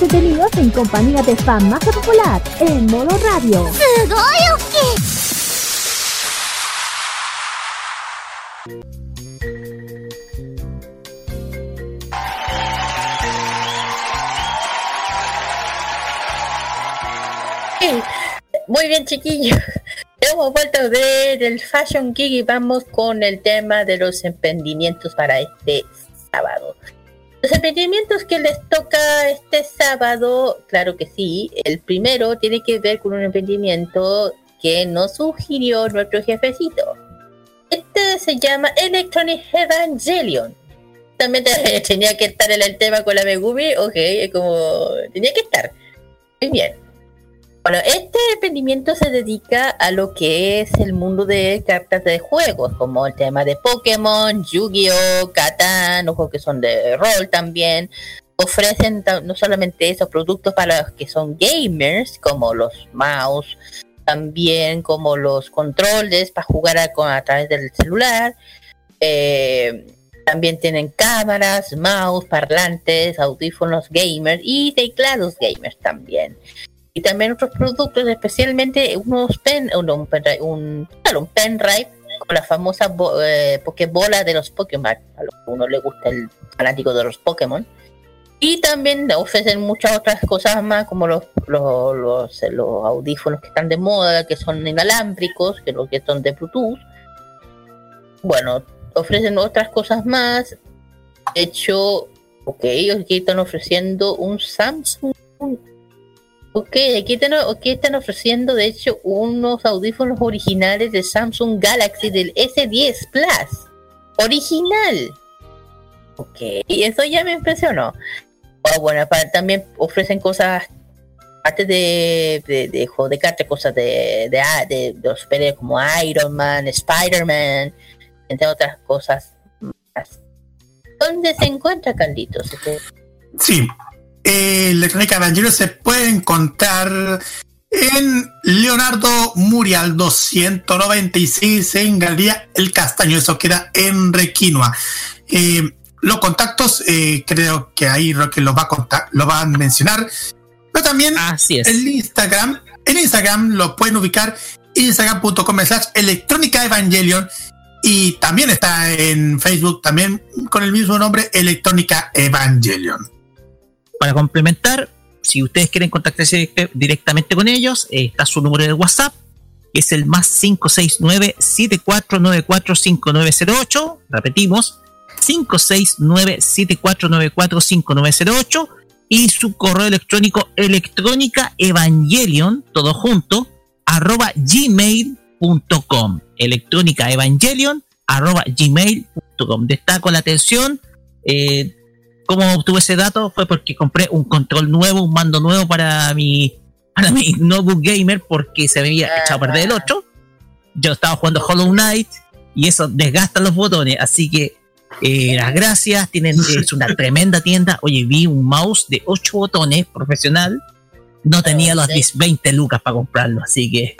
S2: Entretenidos en compañía de Farmacia Popular en modo radio.
S4: Sí. Muy bien, chiquillos. Hemos vuelto de, del Fashion Geek y vamos con el tema de los emprendimientos para este sábado. Los emprendimientos que les toca este sábado, claro que sí. El primero tiene que ver con un emprendimiento que nos sugirió nuestro jefecito. Este se llama Electronic Evangelion. También te- tenía que estar en el tema con la Megumi, ok, como tenía que estar. Muy bien. Bueno, este emprendimiento se dedica a lo que es el mundo de cartas de juegos, como el tema de Pokémon, Yu-Gi-Oh, Catán, ojos que son de rol también. Ofrecen no solamente esos productos para los que son gamers, como los mouse, también como los controles para jugar a, a través del celular. Eh, también tienen cámaras, mouse, parlantes, audífonos gamers y teclados gamers también y también otros productos, especialmente unos pen, un, pendrive, un, claro, un pendrive con la famosa bo- eh, Pokébola de los Pokémon, a lo que uno le gusta el fanático de los Pokémon. Y también ofrecen muchas otras cosas más, como los, los, los, eh, los audífonos que están de moda, que son inalámbricos, que los que son de Bluetooth. Bueno, ofrecen otras cosas más. De hecho, ok, aquí están ofreciendo un Samsung Ok, aquí están, ofreciendo de hecho unos audífonos originales de Samsung Galaxy del S10 Plus. Original. Ok, y eso ya me impresionó. Oh, bueno, para- también ofrecen cosas, aparte de, de, de de cartas, cosas de, de, ah, los superhéroes como Iron Man, Spider-Man, entre otras cosas más. ¿Dónde se encuentra, Carlitos?
S6: Sí. Eh, Electrónica Evangelion se puede encontrar en Leonardo Murial 296 en Galería El Castaño. Eso queda en Requinoa. Eh, los contactos, eh, creo que ahí Roque los va a contar, lo va a mencionar. Pero también
S3: Así es.
S6: el Instagram, en Instagram lo pueden ubicar instagram.com slash electrónica evangelion y también está en Facebook también con el mismo nombre electrónica evangelion.
S3: Para complementar, si ustedes quieren contactarse directamente con ellos, eh, está su número de WhatsApp, que es el más 569-7494-5908. Repetimos, 569-7494-5908. Y su correo electrónico electrónica evangelion, todo junto, arroba gmail.com. Electrónica evangelion, arroba gmail.com. Destaco la atención. Eh, ¿Cómo obtuve ese dato? Fue porque compré un control nuevo, un mando nuevo para mi, para mi notebook gamer porque se me había echado a perder el otro. Yo estaba jugando Hollow Knight y eso desgasta los botones, así que eh, las gracias, tienen, es una tremenda tienda. Oye, vi un mouse de 8 botones profesional, no tenía los 10, 20 lucas para comprarlo, así que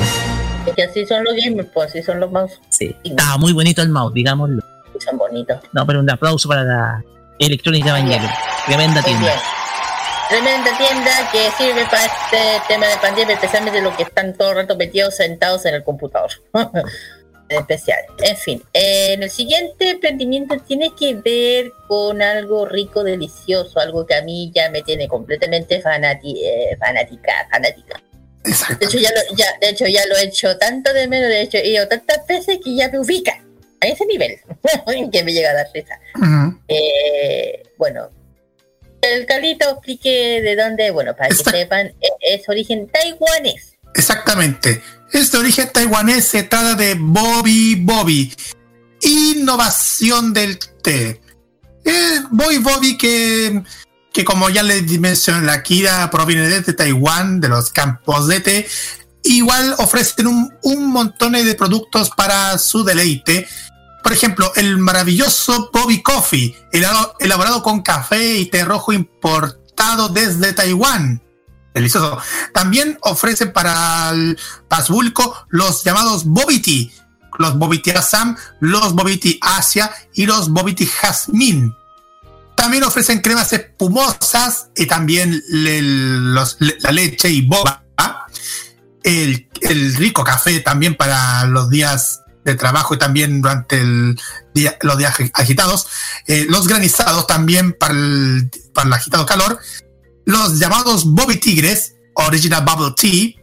S4: Es que así son los gamers, pues así son los mouse.
S3: sí, estaba muy bonito el mouse, digámoslo.
S4: Son bonitos.
S3: No, pero un aplauso para la Electrónica Evangelion, tremenda
S4: Muy
S3: tienda.
S4: bien. Tremenda tienda que sirve para este tema de pandemia, especialmente los que están todo el rato metidos sentados en el computador. En especial. En fin, eh, en el siguiente emprendimiento tiene que ver con algo rico, delicioso, algo que a mí ya me tiene completamente fanati eh, fanática, fanática. De hecho, ya lo, ya, de hecho, ya lo he hecho tanto de menos, de hecho, he ido tantas veces que ya me ubica a ese nivel, que me llega a dar risa. Eh, bueno, el Carlito explique de dónde, bueno, para que sepan, es, es origen taiwanés.
S6: Exactamente. Es de origen taiwanés, se trata de Bobby Bobby. Innovación del té. Eh, Bobby Bobby que, que como ya les mencioné, la Kira proviene desde Taiwán, de los campos de té. Igual ofrecen un, un montón de productos para su deleite. Por ejemplo, el maravilloso Bobby Coffee, elaborado con café y té rojo importado desde Taiwán. Delicioso. También ofrecen para el, público los llamados Bobby Tea, los Bobby Tea Assam, los Bobby Tea Asia y los Bobby Tea Jasmine. También ofrecen cremas espumosas y también la leche y boba. El rico café también para los días de trabajo y también durante los días agitados. Eh, los granizados también para el, para el agitado calor. Los llamados Bobby Tigres, Original Bubble Tea.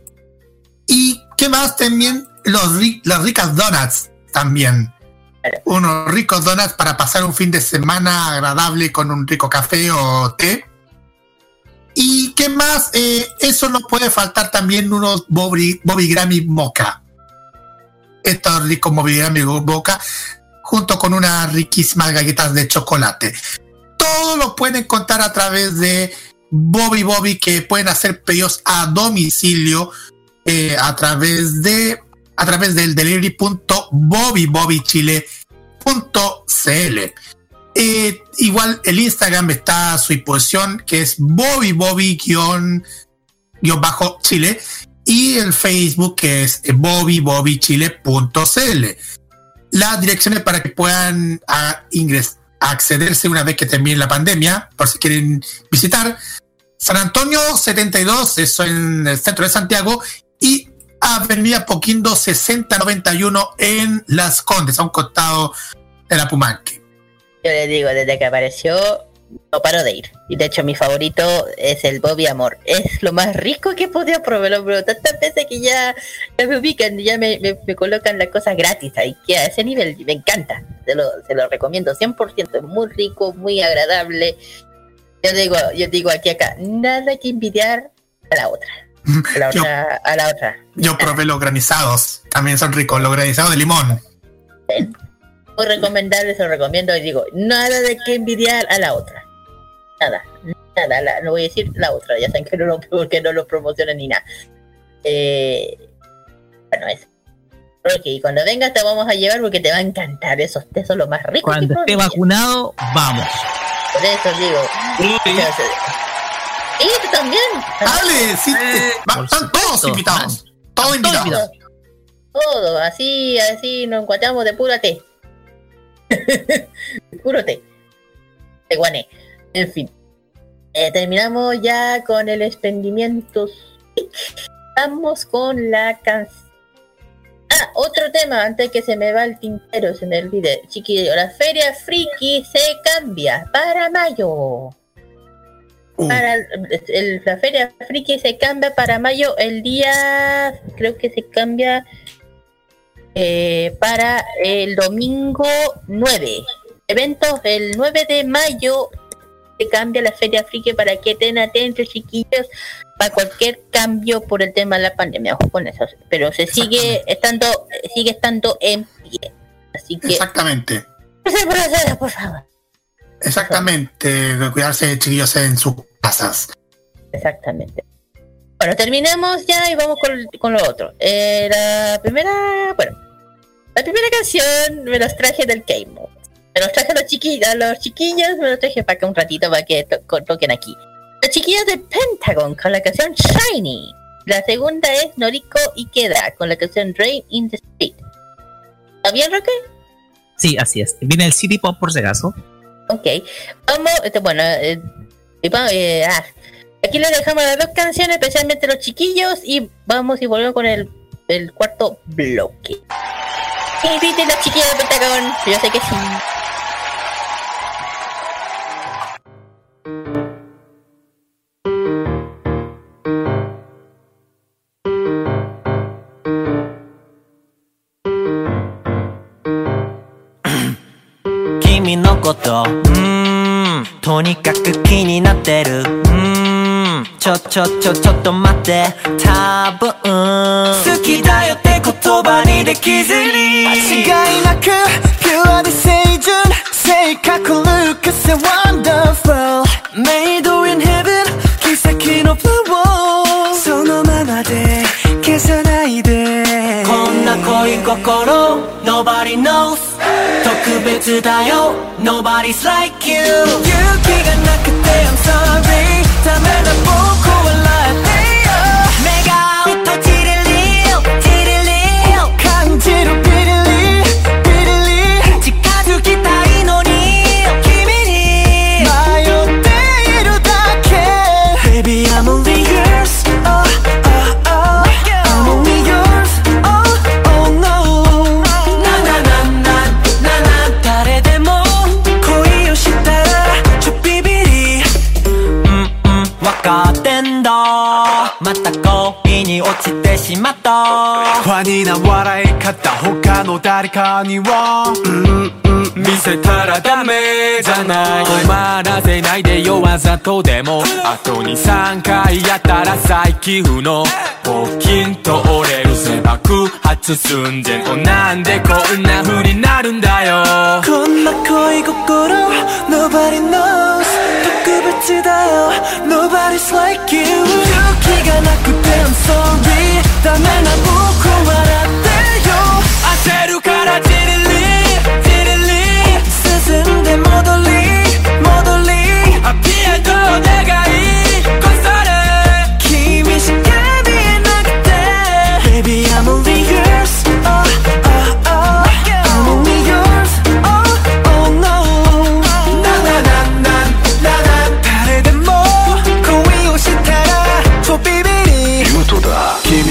S6: Y qué más también los, las ricas donuts también. Unos ricos donuts para pasar un fin de semana agradable con un rico café o té. Y qué más, Eh, eso no puede faltar también unos Bobby, Bobby Grammy Mocha. Estos ricos Bobby Grammy Mocha junto con unas riquísimas galletas de chocolate. Todo lo pueden encontrar a través de Bobby Bobby que pueden hacer pedidos a domicilio eh, a través de a través del delivery.bobbybobychile.cl eh, igual el Instagram está a su disposición que es Bobby Y el Facebook que es bobbybobychile.cl las direcciones para que puedan ah, ingres- accederse una vez que termine la pandemia por si quieren visitar San Antonio 72, eso en el centro de Santiago, y Avenida Poquindo 6091 en Las Condes, a un costado de la Pumanque.
S4: Yo les digo, desde que apareció, no paro de ir. Y de hecho, mi favorito es el Bobby Amor. Es lo más rico que he podido probar, pero tantas veces que ya, ya me ubican, ya me, me- me colocan las cosas gratis ahí. Que a ese nivel me encanta. Se lo, se lo recomiendo 100%. Es muy rico, muy agradable. Yo digo, yo digo aquí acá, nada que envidiar a la otra. A la
S6: Yo-
S4: otra, a la otra.
S6: Yo probé los granizados, también son ricos, los granizados de limón.
S4: Muy recomendable, se lo recomiendo y digo, nada de que envidiar a la otra. Nada, nada, la- no voy a decir la otra, ya saben que no lo, que no lo promocionan ni nada. Eh, bueno, eso. Ok, cuando vengas te vamos a llevar porque te va a encantar esos tés son lo más rico
S3: Cuando esté vacunado, vamos.
S4: Por eso digo. tú también.
S6: ¡Ale! Sí,
S4: Eh,
S6: están todos invitados. Todos invitados.
S4: Todo, así, así nos encontramos de puro té. Puro té. De guané. En fin. Eh, terminamos ya con el expendimiento. Vamos con la canción. Ah, otro tema, antes que se me va el tintero, se me olvide. Chiquillo, la feria friki se cambia para mayo. Para el- el- la feria friki se cambia para mayo el día, creo que se cambia eh, para el domingo 9. Eventos el 9 de mayo se cambia la feria friki para que estén atentos chiquillos para cualquier cambio por el tema de la pandemia. Ojo con eso. Pero se sigue estando, sigue estando en pie. Así que
S6: Exactamente.
S4: por favor.
S6: Exactamente. De cuidarse, chiquillos, en sus casas.
S4: Exactamente. Bueno, terminemos ya y vamos con, con lo otro. Eh, la primera, bueno, la primera canción me los traje del K-Mod. Me los traje a los chiquillos, a los chiquillos, me los traje para acá un ratito para que to- toquen aquí. Los chiquillos de Pentagon con la canción Shiny. La segunda es Noriko Ikeda con la canción Rain in the Street. ¿Está bien, Roque?
S3: Sí, así es. Viene el City Pop por si acaso.
S4: Ok, vamos, este, bueno, eh, eh, ah, aquí les dejamos las dos canciones, especialmente los chiquillos, y vamos y volvemos con el, el cuarto bloque. Inviten los chiquillos de Pentagón, yo sé que sí.
S9: ちょちょちょちょっと待って。多分。好きだよって言葉にできずに。
S7: 間違いなく Pure で清純性格 Lucas and wonderful Made in heaven 奇跡のフロー。そのままで消さないで。
S9: こんな恋心 Nobody knows 特別だよ Nobody's like you 勇気がなくて I'm sorry ダメな僕
S10: 誰かには見せたらダメじゃない。止まらせないでよわざとでも。あと23回やったら再起不能。ポキンと折れるせ爆発寸前おなんでこんな風になるんだよこんな恋心 Nobody knows 特別だよ。Nobody's like you 勇気がなくて I'm sorry ダメな僕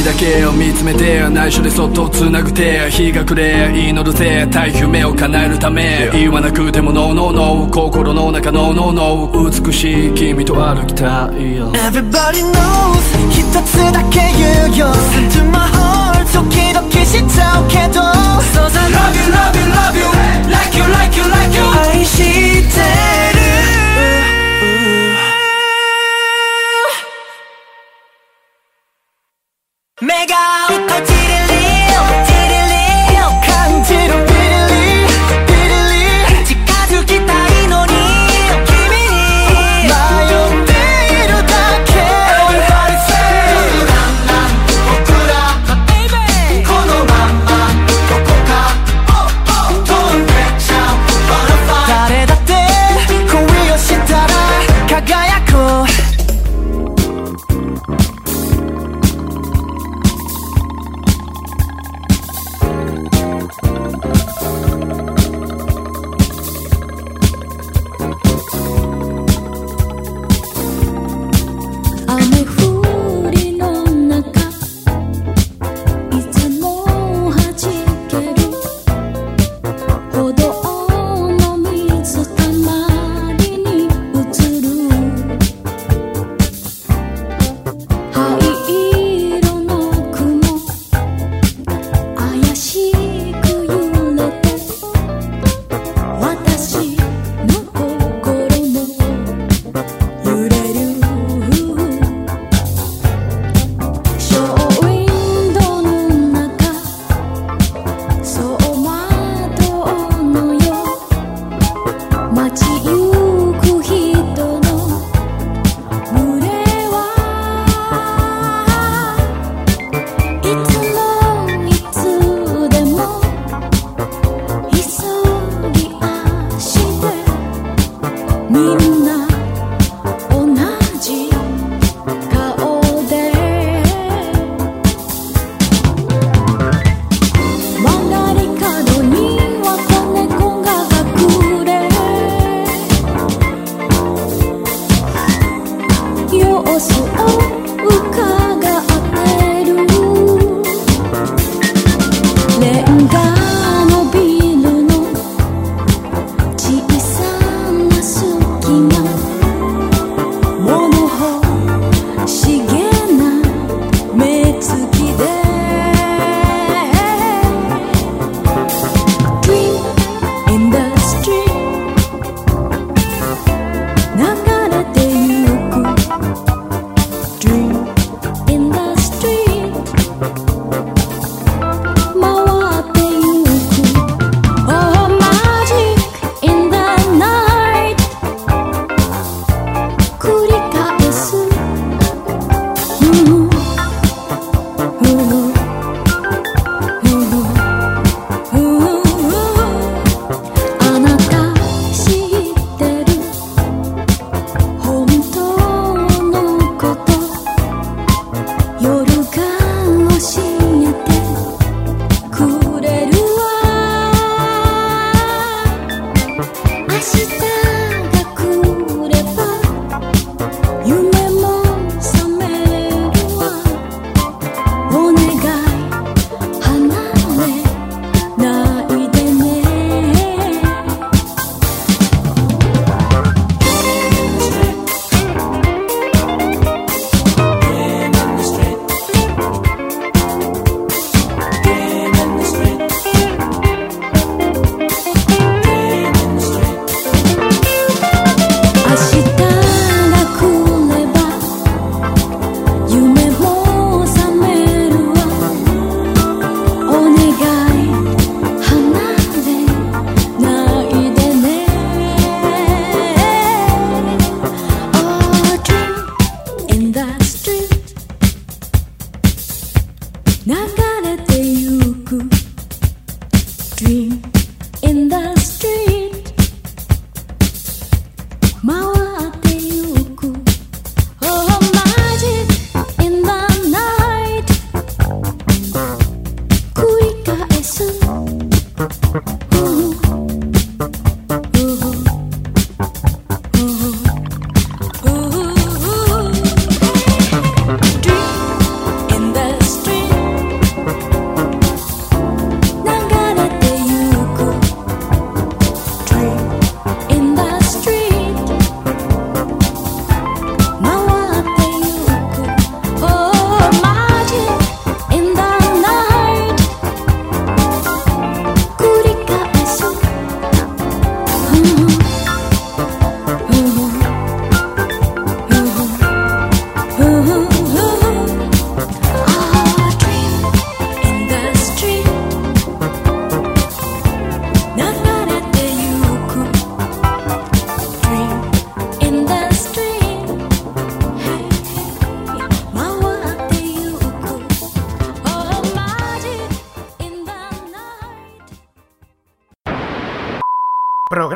S10: だけを見つめて内緒でそっと繋ぐ手日が暮れ祈るぜ大夢を叶えるため言わなくても No No No 心の中の No No 美しい君と歩きたいよ Everybody knows 一つだけ言うよ Listen to my heart ドキドキしちゃうけど So I love you love you love you Like you like you like you 愛して 내가 웃어지.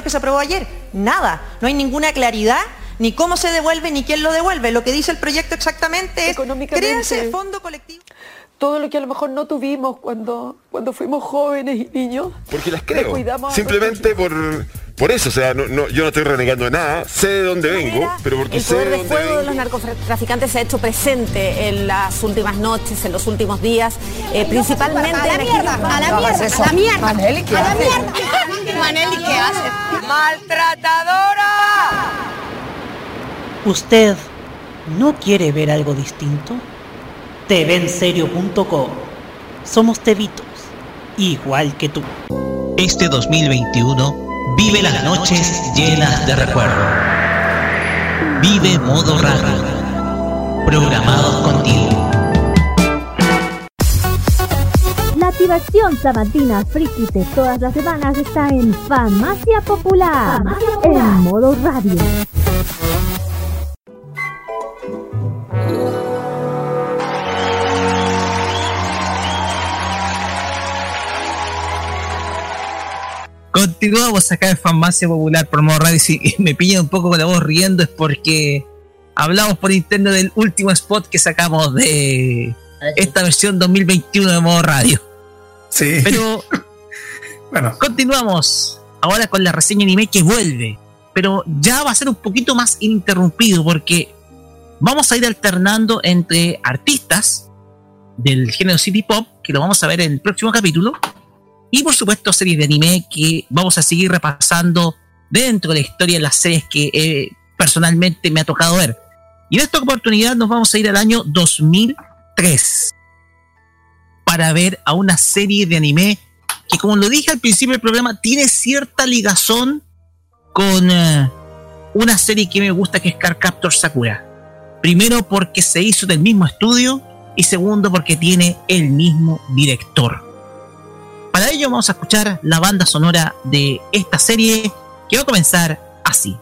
S11: Lo que se aprobó ayer, nada. No hay ninguna claridad ni cómo se devuelve ni quién lo devuelve. Lo que dice el proyecto exactamente es créanse fondo colectivo.
S12: todo lo que a lo mejor no tuvimos cuando, cuando fuimos jóvenes y niños.
S13: Porque las creo. Simplemente por, por eso. O sea, no, no- yo no estoy renegando de nada. Sé de dónde vengo, pero porque
S14: El
S13: sé
S14: poder
S13: de dónde
S14: fuego de los narcotraficantes se ha hecho presente en las últimas noches, en los últimos días, eh, principalmente
S15: A la mierda, a la mierda, a la mierda.
S14: Maneli, ¿qué
S15: A la
S14: haces?
S15: mierda. Maneli, ¿qué haces?
S11: ¡Maltratadora!
S16: ¿Usted no quiere ver algo distinto? TVenserio.com Somos tevitos, igual que tú.
S3: Este 2021 vive las noches llenas de recuerdo. Vive modo radio. Programados contigo.
S2: Activación sabatina friki de todas las semanas está en Farmacia Popular, en modo radio.
S3: Continuamos acá en Farmacia Popular por modo radio. Si me pilla un poco con la voz riendo es porque hablamos por interno del último spot que sacamos de esta versión 2021 de modo radio.
S6: Sí.
S3: Pero
S6: bueno,
S3: continuamos ahora con la reseña anime que vuelve. Pero ya va a ser un poquito más interrumpido porque vamos a ir alternando entre artistas del género city pop, que lo vamos a ver en el próximo capítulo, y por supuesto series de anime que vamos a seguir repasando dentro de la historia de las series que eh, personalmente me ha tocado ver. Y en esta oportunidad nos vamos a ir al año 2003 para ver a una serie de anime que como lo dije al principio del programa tiene cierta ligazón con eh, una serie que me gusta que es Card Captor Sakura. Primero porque se hizo del mismo estudio y segundo porque tiene el mismo director. Para ello vamos a escuchar la banda sonora de esta serie que va a comenzar así.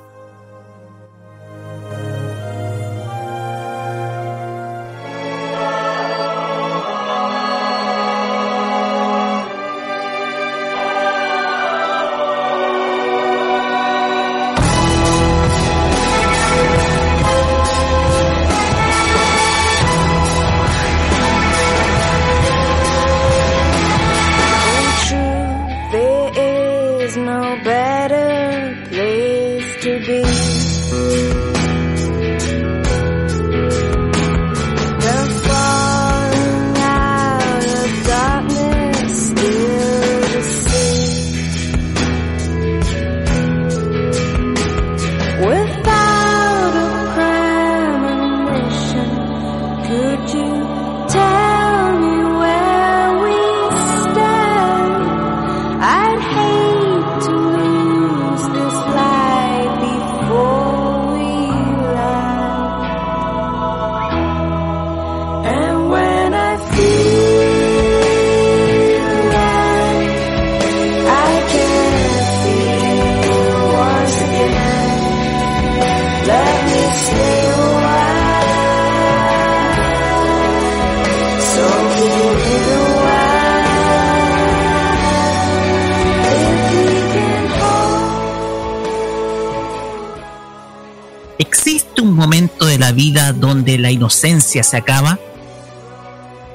S3: Se acaba?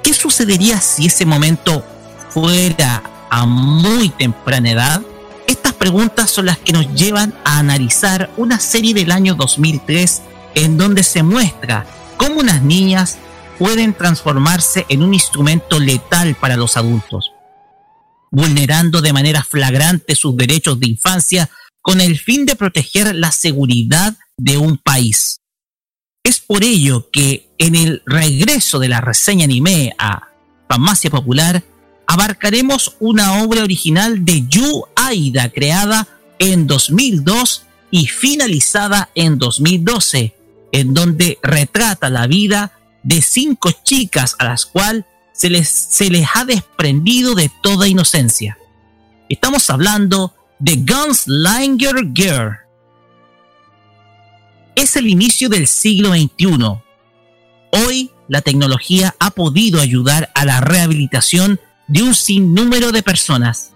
S3: ¿Qué sucedería si ese momento fuera a muy temprana edad? Estas preguntas son las que nos llevan a analizar una serie del año 2003 en donde se muestra cómo unas niñas pueden transformarse en un instrumento letal para los adultos, vulnerando de manera flagrante sus derechos de infancia con el fin de proteger la seguridad de un país. Es por ello que en el regreso de la reseña anime a Farmacia Popular, abarcaremos una obra original de Yu Aida creada en 2002 y finalizada en 2012, en donde retrata la vida de cinco chicas a las cuales se les, se les ha desprendido de toda inocencia. Estamos hablando de Gunslinger Girl. Es el inicio del siglo XXI. Hoy la tecnología ha podido ayudar a la rehabilitación de un sinnúmero de personas.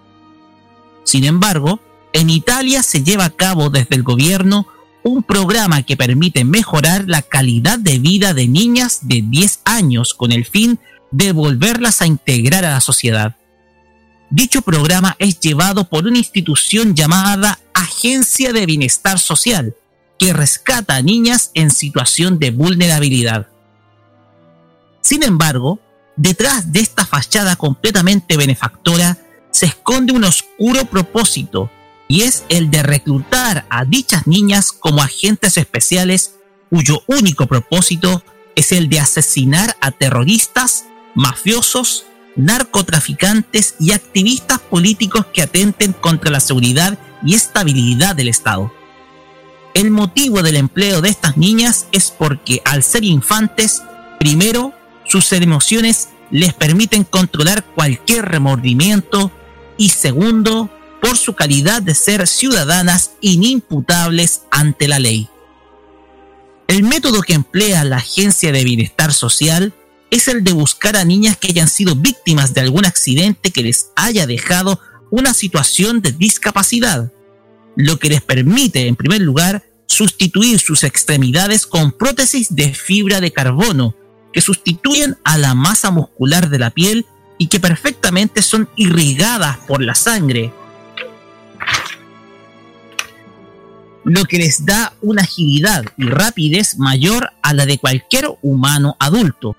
S3: Sin embargo, en Italia se lleva a cabo desde el gobierno un programa que permite mejorar la calidad de vida de niñas de 10 años con el fin de volverlas a integrar a la sociedad. Dicho programa es llevado por una institución llamada Agencia de Bienestar Social, que rescata a niñas en situación de vulnerabilidad. Sin embargo, detrás de esta fachada completamente benefactora se esconde un oscuro propósito, y es el de reclutar a dichas niñas como agentes especiales cuyo único propósito es el de asesinar a terroristas, mafiosos, narcotraficantes y activistas políticos que atenten contra la seguridad y estabilidad del Estado. El motivo del empleo de estas niñas es porque al ser infantes, primero, sus emociones les permiten controlar cualquier remordimiento y segundo, por su calidad de ser ciudadanas inimputables ante la ley. El método que emplea la Agencia de Bienestar Social es el de buscar a niñas que hayan sido víctimas de algún accidente que les haya dejado una situación de discapacidad, lo que les permite, en primer lugar, sustituir sus extremidades con prótesis de fibra de carbono, que sustituyen a la masa muscular de la piel y que perfectamente son irrigadas por la sangre, lo que les da una agilidad y rapidez mayor a la de cualquier humano adulto.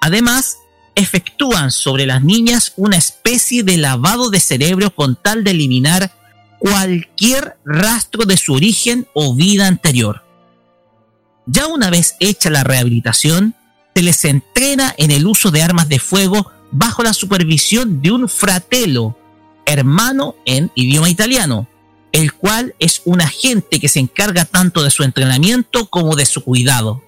S3: Además, efectúan sobre las niñas una especie de lavado de cerebro con tal de eliminar cualquier rastro de su origen o vida anterior. Ya una vez hecha la rehabilitación, se les entrena en el uso de armas de fuego bajo la supervisión de un fratello, hermano en idioma italiano, el cual es un agente que se encarga tanto de su entrenamiento como de su cuidado.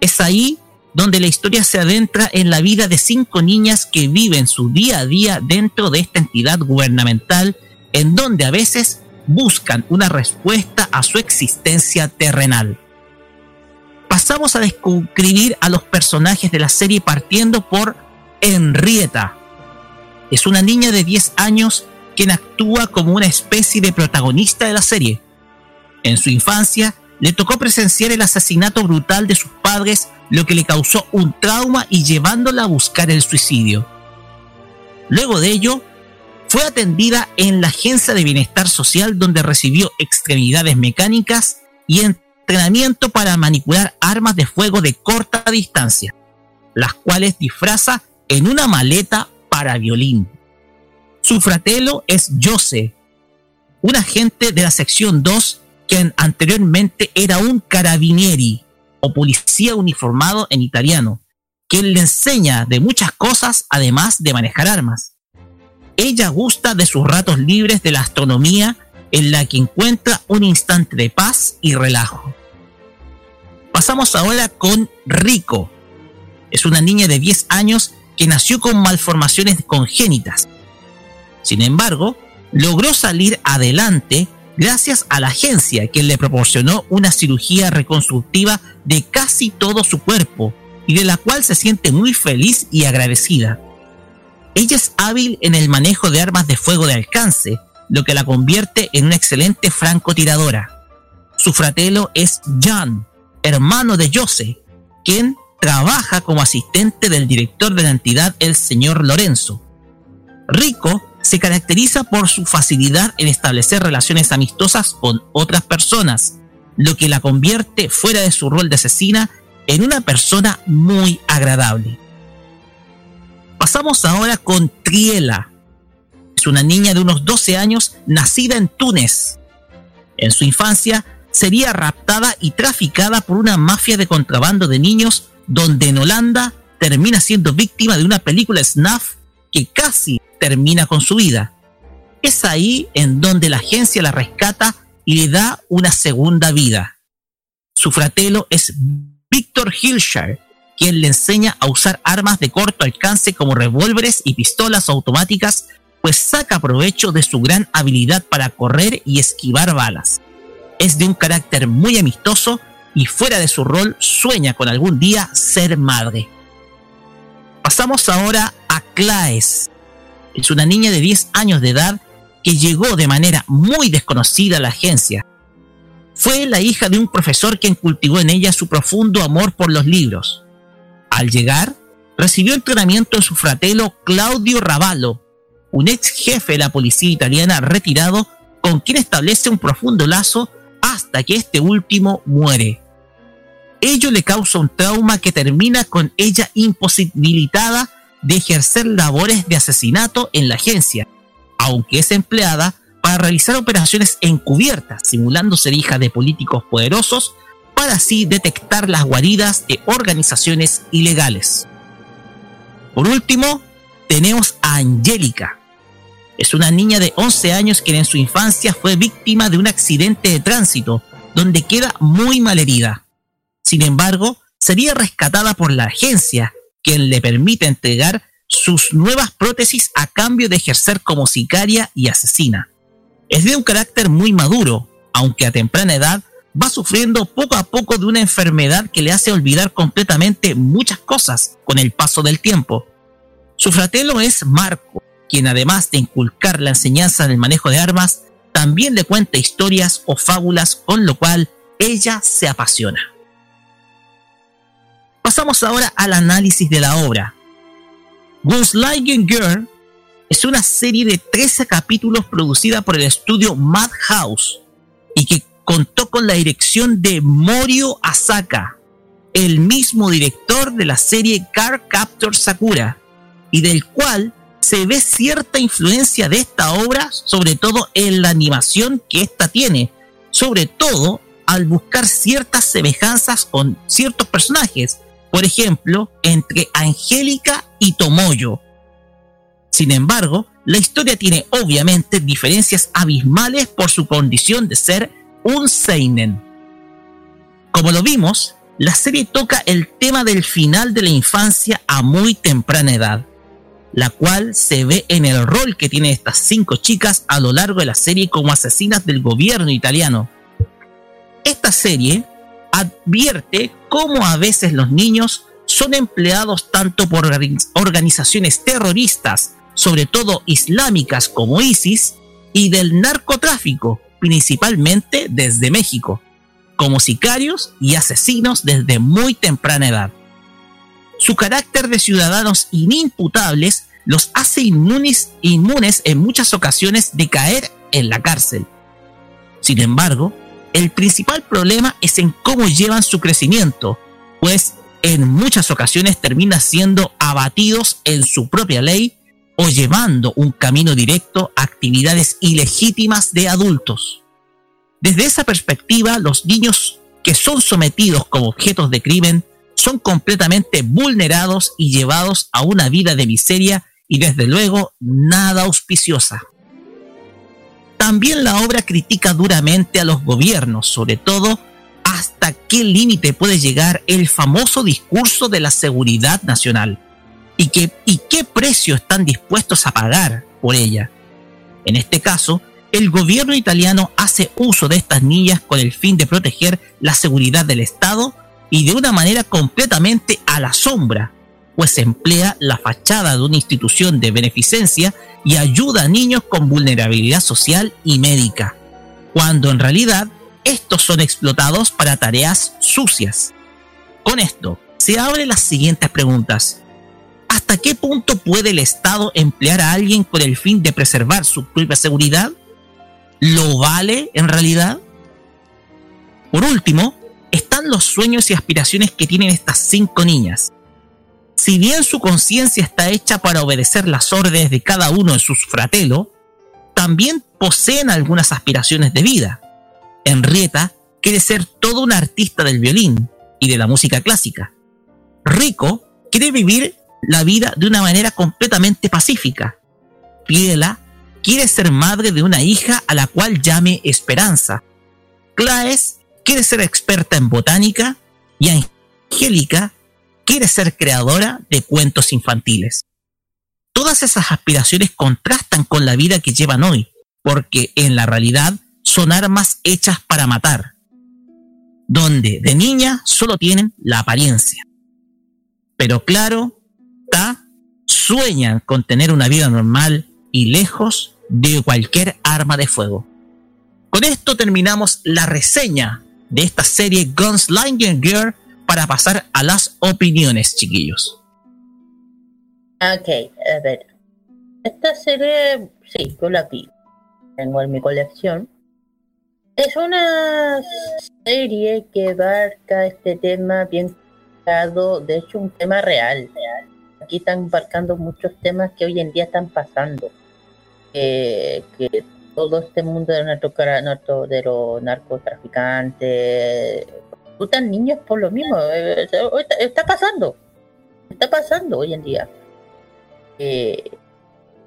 S3: Es ahí donde la historia se adentra en la vida de cinco niñas que viven su día a día dentro de esta entidad gubernamental, en donde a veces buscan una respuesta a su existencia terrenal. Pasamos a describir a los personajes de la serie partiendo por Henrietta. Es una niña de 10 años quien actúa como una especie de protagonista de la serie. En su infancia, le tocó presenciar el asesinato brutal de sus padres, lo que le causó un trauma y llevándola a buscar el suicidio. Luego de ello, fue atendida en la Agencia de Bienestar Social donde recibió extremidades mecánicas y entrenamiento para manipular armas de fuego de corta distancia, las cuales disfraza en una maleta para violín. Su fratelo es Jose, un agente de la sección 2 que anteriormente era un carabinieri o policía uniformado en italiano, quien le enseña de muchas cosas además de manejar armas. Ella gusta de sus ratos libres de la astronomía en la que encuentra un instante de paz y relajo. Pasamos ahora con Rico. Es una niña de 10 años que nació con malformaciones congénitas sin embargo, logró salir adelante gracias a la agencia que le proporcionó una cirugía reconstructiva de casi todo su cuerpo y de la cual se siente muy feliz y agradecida. Ella es hábil en el manejo de armas de fuego de alcance, lo que la convierte en una excelente francotiradora. Su fratelo es John, hermano de Jose, quien trabaja como asistente del director de la entidad, el señor Lorenzo. Rico se caracteriza por su facilidad en establecer relaciones amistosas con otras personas, lo que la convierte fuera de su rol de asesina en una persona muy agradable. Pasamos ahora con Triela. Es una niña de unos 12 años nacida en Túnez. En su infancia sería raptada y traficada por una mafia de contrabando de niños donde en Holanda termina siendo víctima de una película snuff que casi termina con su vida. Es ahí en donde la agencia la rescata y le da una segunda vida. Su fratelo es Victor Hilshire, quien le enseña a usar armas de corto alcance como revólveres y pistolas automáticas, pues saca provecho de su gran habilidad para correr y esquivar balas. Es de un carácter muy amistoso y fuera de su rol sueña con algún día ser madre. Pasamos ahora a Claes. Es una niña de 10 años de edad que llegó de manera muy desconocida a la agencia. Fue la hija de un profesor quien cultivó en ella su profundo amor por los libros. Al llegar, recibió entrenamiento en su fratelo Claudio Ravallo, un ex jefe de la policía italiana retirado con quien establece un profundo lazo hasta que este último muere. Ello le causa un trauma que termina con ella imposibilitada de ejercer labores de asesinato en la agencia, aunque es empleada para realizar operaciones encubiertas, simulando ser hija de políticos poderosos, para así detectar las guaridas de organizaciones ilegales. Por último, tenemos a Angélica. Es una niña de 11 años que en su infancia fue víctima de un accidente de tránsito, donde queda muy malherida. Sin embargo, sería rescatada por la agencia, quien le permite entregar sus nuevas prótesis a cambio de ejercer como sicaria y asesina. Es de un carácter muy maduro, aunque a temprana edad va sufriendo poco a poco de una enfermedad que le hace olvidar completamente muchas cosas con el paso del tiempo. Su fratelo es Marco, quien además de inculcar la enseñanza del manejo de armas, también le cuenta historias o fábulas con lo cual ella se apasiona. Pasamos ahora al análisis de la obra. Gunslinger Girl es una serie de 13 capítulos producida por el estudio Madhouse y que contó con la dirección de Morio Asaka, el mismo director de la serie Car Captor Sakura, y del cual se ve cierta influencia de esta obra, sobre todo en la animación que ésta tiene, sobre todo al buscar ciertas semejanzas con ciertos personajes, por ejemplo, entre Angélica y Tomoyo. Sin embargo, la historia tiene obviamente diferencias abismales por su condición de ser un seinen. Como lo vimos, la serie toca el tema del final de la infancia a muy temprana edad, la cual se ve en el rol que tienen estas cinco chicas a lo largo de la serie como asesinas del gobierno italiano. Esta serie advierte cómo a veces los niños son empleados tanto por organizaciones terroristas, sobre todo islámicas como ISIS, y del narcotráfico, principalmente desde México, como sicarios y asesinos desde muy temprana edad. Su carácter de ciudadanos inimputables los hace inmunes, inmunes en muchas ocasiones de caer en la cárcel. Sin embargo, el principal problema es en cómo llevan su crecimiento, pues en muchas ocasiones terminan siendo abatidos en su propia ley o llevando un camino directo a actividades ilegítimas de adultos. Desde esa perspectiva, los niños que son sometidos como objetos de crimen son completamente vulnerados y llevados a una vida de miseria y desde luego nada auspiciosa. También la obra critica duramente a los gobiernos, sobre todo hasta qué límite puede llegar el famoso discurso de la seguridad nacional y, qué, precio están dispuestos a pagar por ella. En este caso, el gobierno italiano hace uso de estas niñas con el fin de proteger la seguridad del Estado y de una manera completamente a la sombra, pues emplea la fachada de una institución de beneficencia y ayuda a niños con vulnerabilidad social y médica, cuando en realidad estos son explotados para tareas sucias. Con esto, se abren las siguientes preguntas. ¿Hasta qué punto puede el Estado emplear a alguien con el fin de preservar su propia seguridad? ¿Lo vale en realidad? Por último, están los sueños y aspiraciones que tienen estas cinco niñas. Si bien su conciencia está hecha para obedecer las órdenes de cada uno de sus fratelos, también poseen algunas aspiraciones de vida. Henrietta quiere ser todo un artista del violín y de la música clásica. Rico quiere vivir la vida de una manera completamente pacífica. Piedela quiere ser madre de una hija a la cual llame Esperanza. Claes quiere ser experta en botánica y Angélica quiere ser creadora de cuentos infantiles. Todas esas aspiraciones contrastan con la vida que llevan hoy, porque en la realidad son armas hechas para matar, donde de niña solo tienen la apariencia. Pero claro, sueñan con tener una vida normal y lejos de cualquier arma de fuego. Con esto terminamos la reseña de esta serie Gunslinger Girl para pasar a las opiniones, chiquillos.
S4: Ok, a ver. Esta serie, sí, yo la vi. Tengo en mi colección. Es una serie que abarca este tema bien de hecho un tema real. Aquí están abarcando muchos temas que hoy en día están pasando. Eh, que todo este mundo de, narco- de los narcotraficantes reclutan niños por lo mismo. eh, está, está pasando. Está pasando hoy en día. Eh,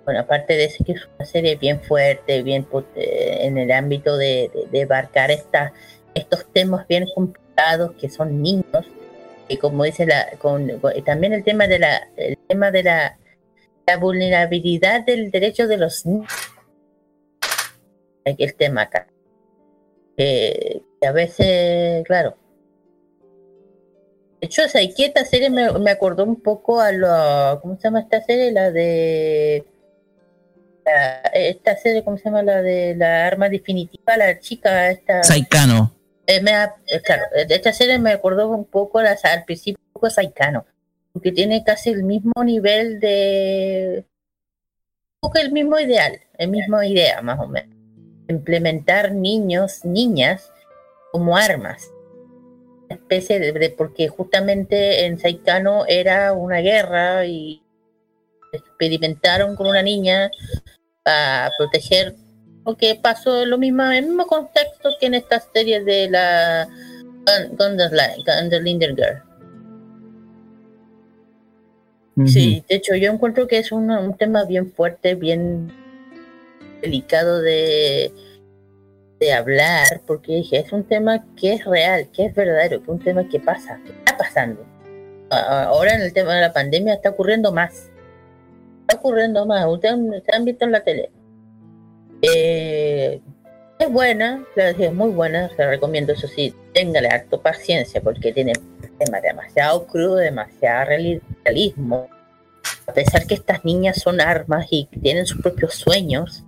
S4: bueno, aparte de eso, que es una serie bien fuerte, bien eh, en el ámbito de, de, abarcar estos temas bien complicados que son niños, y como dice la, con, también el tema de la, el tema de la, la vulnerabilidad del derecho de los niños, Aquí el tema acá, que a veces, claro. De hecho, esta serie me, me acordó un poco a lo, ¿cómo se llama esta serie? La de la- esta serie, ¿cómo se llama? La de la arma definitiva, la chica esta.
S3: Saikano.
S4: Eh, me eh, claro, eh, de esta serie me acordó un poco las- al principio un poco Saikano, porque tiene casi el mismo nivel de un poco el mismo ideal, el mismo idea más o menos. Implementar niños, niñas como armas. Una especie de, de- porque justamente en Saikano era una guerra y experimentaron con una niña para proteger porque pasó lo mismo el mismo contexto que en esta serie de la Gun- Gunderli- Gunderlinder Girl. Sí, de hecho yo encuentro que es un, un tema bien fuerte, bien delicado de, de hablar, porque dije, es un tema que es real, que es verdadero, que es un tema que pasa, que está pasando. Ahora en el tema de la pandemia está ocurriendo más. Está ocurriendo más. Ustedes ustedes han visto en la tele. Eh, es buena, es muy buena, se recomiendo, eso sí, téngale harto paciencia porque tiene temas demasiado crudo, demasiado reali- realismo. A pesar que estas niñas son armas y tienen sus propios sueños,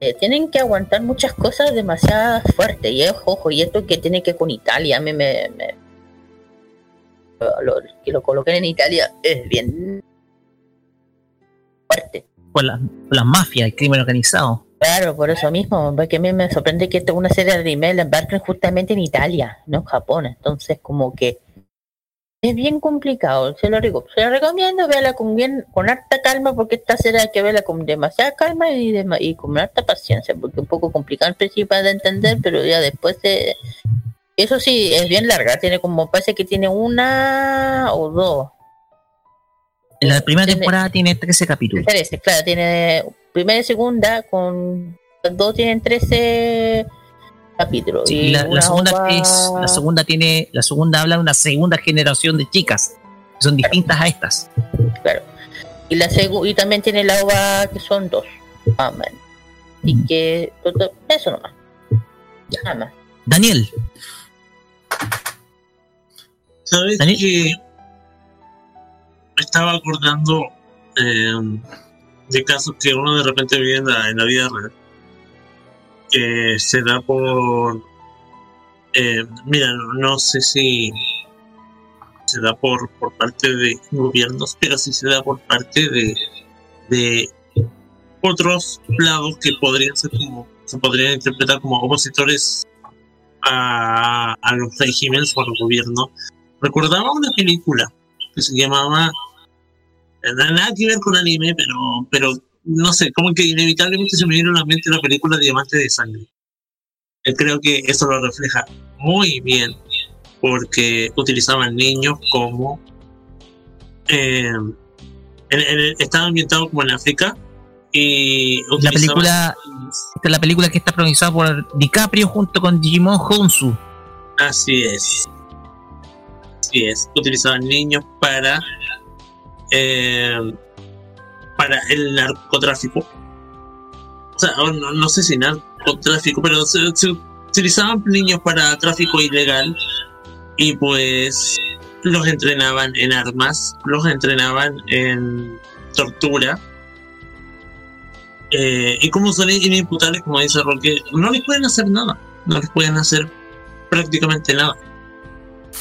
S4: eh, tienen que aguantar muchas cosas demasiado fuertes. Y es, ojo, y esto que tiene que con Italia, a mí me... me- lo- que lo coloquen en Italia es bien fuerte.
S3: Las mafias, el crimen organizado.
S4: Claro, por eso mismo, porque a mí me sorprende que una serie de la embarquen justamente en Italia, no en Japón. Entonces, como que es bien complicado, se lo digo, se lo recomiendo, véala con bien, con harta calma, porque esta serie hay que verla con demasiada calma y, dema- y con harta paciencia, porque es un poco complicado al principio de entender, pero ya después se... Eso sí, es bien larga, tiene como, parece que tiene una o dos.
S3: En la primera temporada tiene 13 capítulos.
S4: 13, claro, tiene primera y segunda, con dos tienen 13 capítulos.
S3: Sí,
S4: y
S3: la, segunda
S4: ova-
S3: es, la segunda tiene, la segunda habla de una segunda generación de chicas, que son distintas a estas.
S4: Claro. Y, la y también tiene la ova que son dos. más o menos. Y que. Eso nomás. Nada más.
S3: Daniel,
S5: ¿Sabes que me estaba acordando eh, de casos que uno de repente vive en la, en la vida real? eh, se da por. eh, mira, no, sé si se da por, por parte de gobiernos, pero sí se da por parte de, de otros lados que podrían ser como se podrían interpretar como opositores a, a los regímenes o a los gobiernos. Recordaba una película que se llamaba nada, nada que ver con anime, pero, pero no sé, como que inevitablemente se me vino a la mente la película Diamante de Sangre. Eh, Creo que eso lo refleja muy bien, porque utilizaban niños como. eh, en- en- estaba ambientado como en África. Y
S3: La película, esta es la película que está protagonizada por DiCaprio junto con Digimon Honsu.
S5: Así es. Así es. Utilizaban niños para. Eh, para el narcotráfico. O sea, no, no sé si narcotráfico, pero se, se utilizaban niños para tráfico ilegal y pues los entrenaban en armas, los entrenaban en tortura. Eh, y como son inimputables, como dice Roque, no les pueden hacer nada, no les pueden hacer prácticamente nada.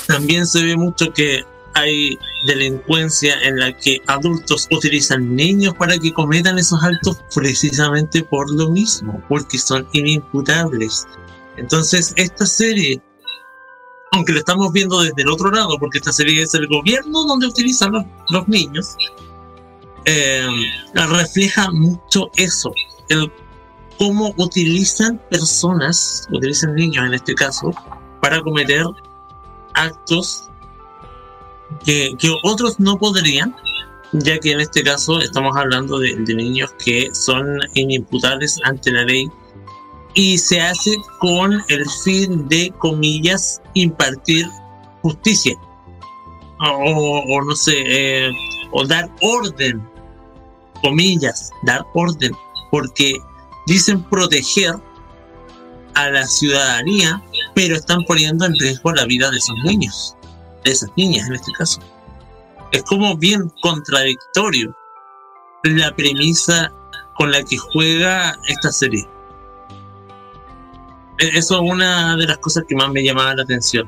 S5: También se ve mucho que hay delincuencia en la que adultos utilizan niños para que cometan esos actos precisamente por lo mismo, porque son inimputables. Entonces, esta serie, aunque lo estamos viendo desde el otro lado, porque esta serie es el gobierno donde utilizan los, los niños, eh, refleja mucho eso, el cómo utilizan personas, utilizan niños en este caso, para cometer actos que, otros no podrían, ya que en este caso estamos hablando de, niños que son inimputables ante la ley y se hace con el fin de, comillas, impartir justicia. O no sé, eh, o dar orden, comillas, dar orden, porque dicen proteger a la ciudadanía, pero están poniendo en riesgo la vida de esos niños, de esas niñas en este caso. Es como bien contradictorio la premisa con la que juega esta serie. E- Eso es una de las cosas que más me llamaba la atención.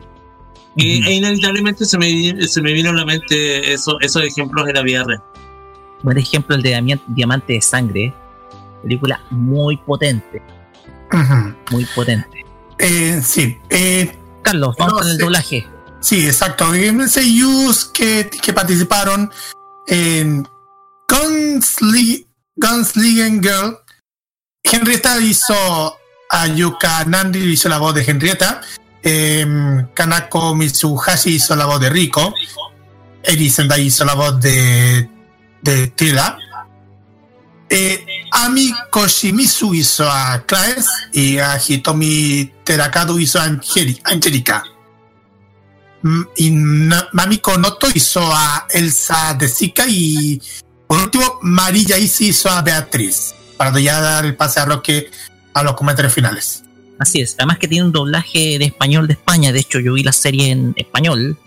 S5: Y, e inevitablemente se me, se me vino a la mente eso, esos ejemplos de la vida real.
S3: Buen ejemplo el de Diamante de Sangre. Película muy potente. Muy potente.
S6: Eh, sí. eh,
S3: Carlos, vamos
S6: no
S3: con el doblaje.
S6: Sí, exacto. MCUs que, que participaron en Gunsli- Gunslinger Girl. Henrietta hizo a Yuka Nandi, hizo la voz de Henrietta. em, Kanako Mitsuhashi hizo la voz de Rico. Eri Sendai hizo la voz de, de Tila. Eh, Ami Koshimizu hizo a Clarence y a Hitomi Terakado hizo a Angeli- Angelica. Y Na- Mamiko Noto hizo a Elsa de Zika y por último Marilla Isi hizo a Beatriz. Para ya dar el pase a Roque a los comentarios finales.
S3: Así es. Además que tiene un doblaje de español de España. De hecho, yo vi la serie en español.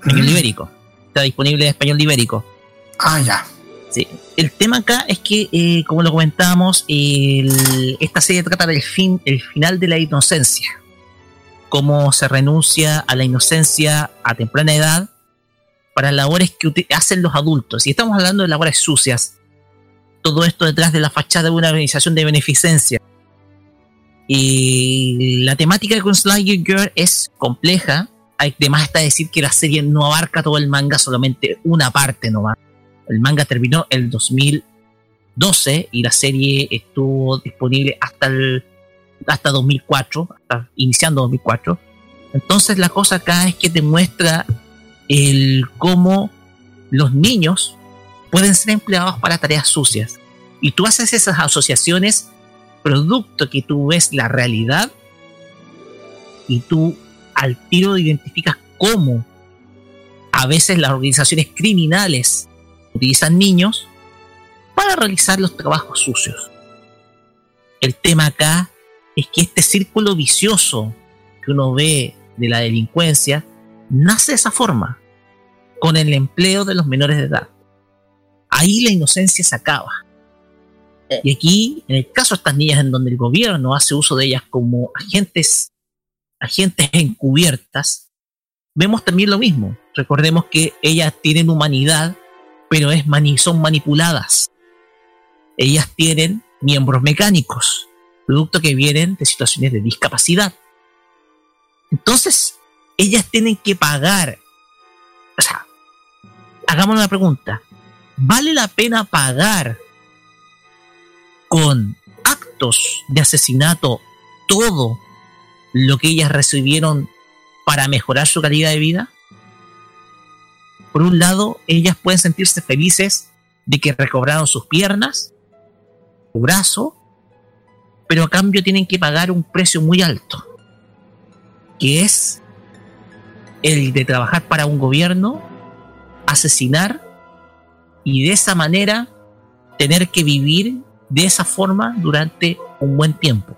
S3: Español
S6: Mm.
S3: ibérico. Está disponible en español ibérico.
S6: Ah, ya.
S3: Sí. El tema acá es que, eh, como lo comentábamos, el- esta serie trata del fin, el final de la inocencia. Cómo se renuncia a la inocencia a temprana edad para labores que hacen los adultos. Y estamos hablando de labores sucias. Todo esto detrás de la fachada de una organización de beneficencia. Y la temática de Gunslinger Girl es compleja. Además está decir que la serie no abarca todo el manga, solamente una parte nomás. El manga terminó el 2012 y la serie estuvo disponible hasta el hasta 2004, hasta iniciando 2004. Entonces la cosa acá es que te muestra el cómo los niños pueden ser empleados para tareas sucias. Y tú haces esas asociaciones producto que tú ves la realidad y tú al tiro identificas cómo a veces las organizaciones criminales utilizan niños para realizar los trabajos sucios. El tema acá es que este círculo vicioso que uno ve de la delincuencia nace de esa forma, con el empleo de los menores de edad. Ahí la inocencia se acaba. Y aquí, en el caso de estas niñas en donde el gobierno hace uso de ellas como agentes, agentes encubiertas, vemos también lo mismo. Recordemos que ellas tienen humanidad, pero es mani- son manipuladas. Ellas tienen miembros mecánicos, producto que vienen de situaciones de discapacidad. Entonces, ellas tienen que pagar. O sea, hagamos una pregunta. ¿Vale la pena pagar con actos de asesinato todo lo que ellas recibieron para mejorar su calidad de vida? Por un lado, ellas pueden sentirse felices de que recobraron sus piernas, su brazo, pero a cambio tienen que pagar un precio muy alto, que es el de trabajar para un gobierno, asesinar y de esa manera tener que vivir de esa forma durante un buen tiempo.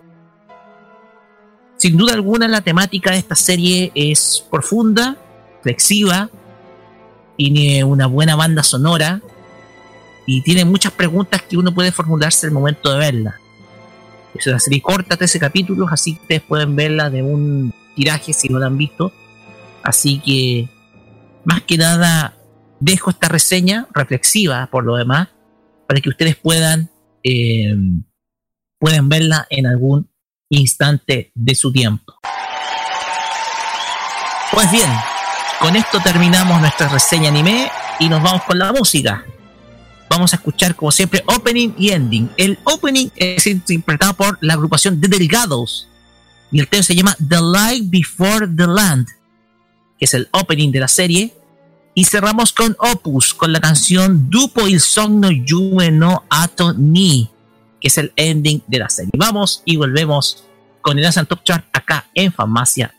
S3: Sin duda alguna la temática de esta serie es profunda, flexiva, tiene una buena banda sonora y tiene muchas preguntas que uno puede formularse al momento de verla. Es una serie corta, 13 capítulos, así que ustedes pueden verla de un tiraje si no la han visto. Así que, más que nada, dejo esta reseña reflexiva por lo demás, para que ustedes puedan, eh, puedan verla en algún instante de su tiempo. Pues bien, con esto terminamos nuestra reseña anime y nos vamos con la música. Vamos a escuchar, como siempre, opening y ending. El opening es interpretado por la agrupación The Delgados y el tema se llama The Light Before the Land, que es el opening de la serie. Y cerramos con Opus, con la canción Dupo il Sogno Yume no Ato Ni, que es el ending de la serie. Vamos y volvemos con el Top Chart acá en Farmacia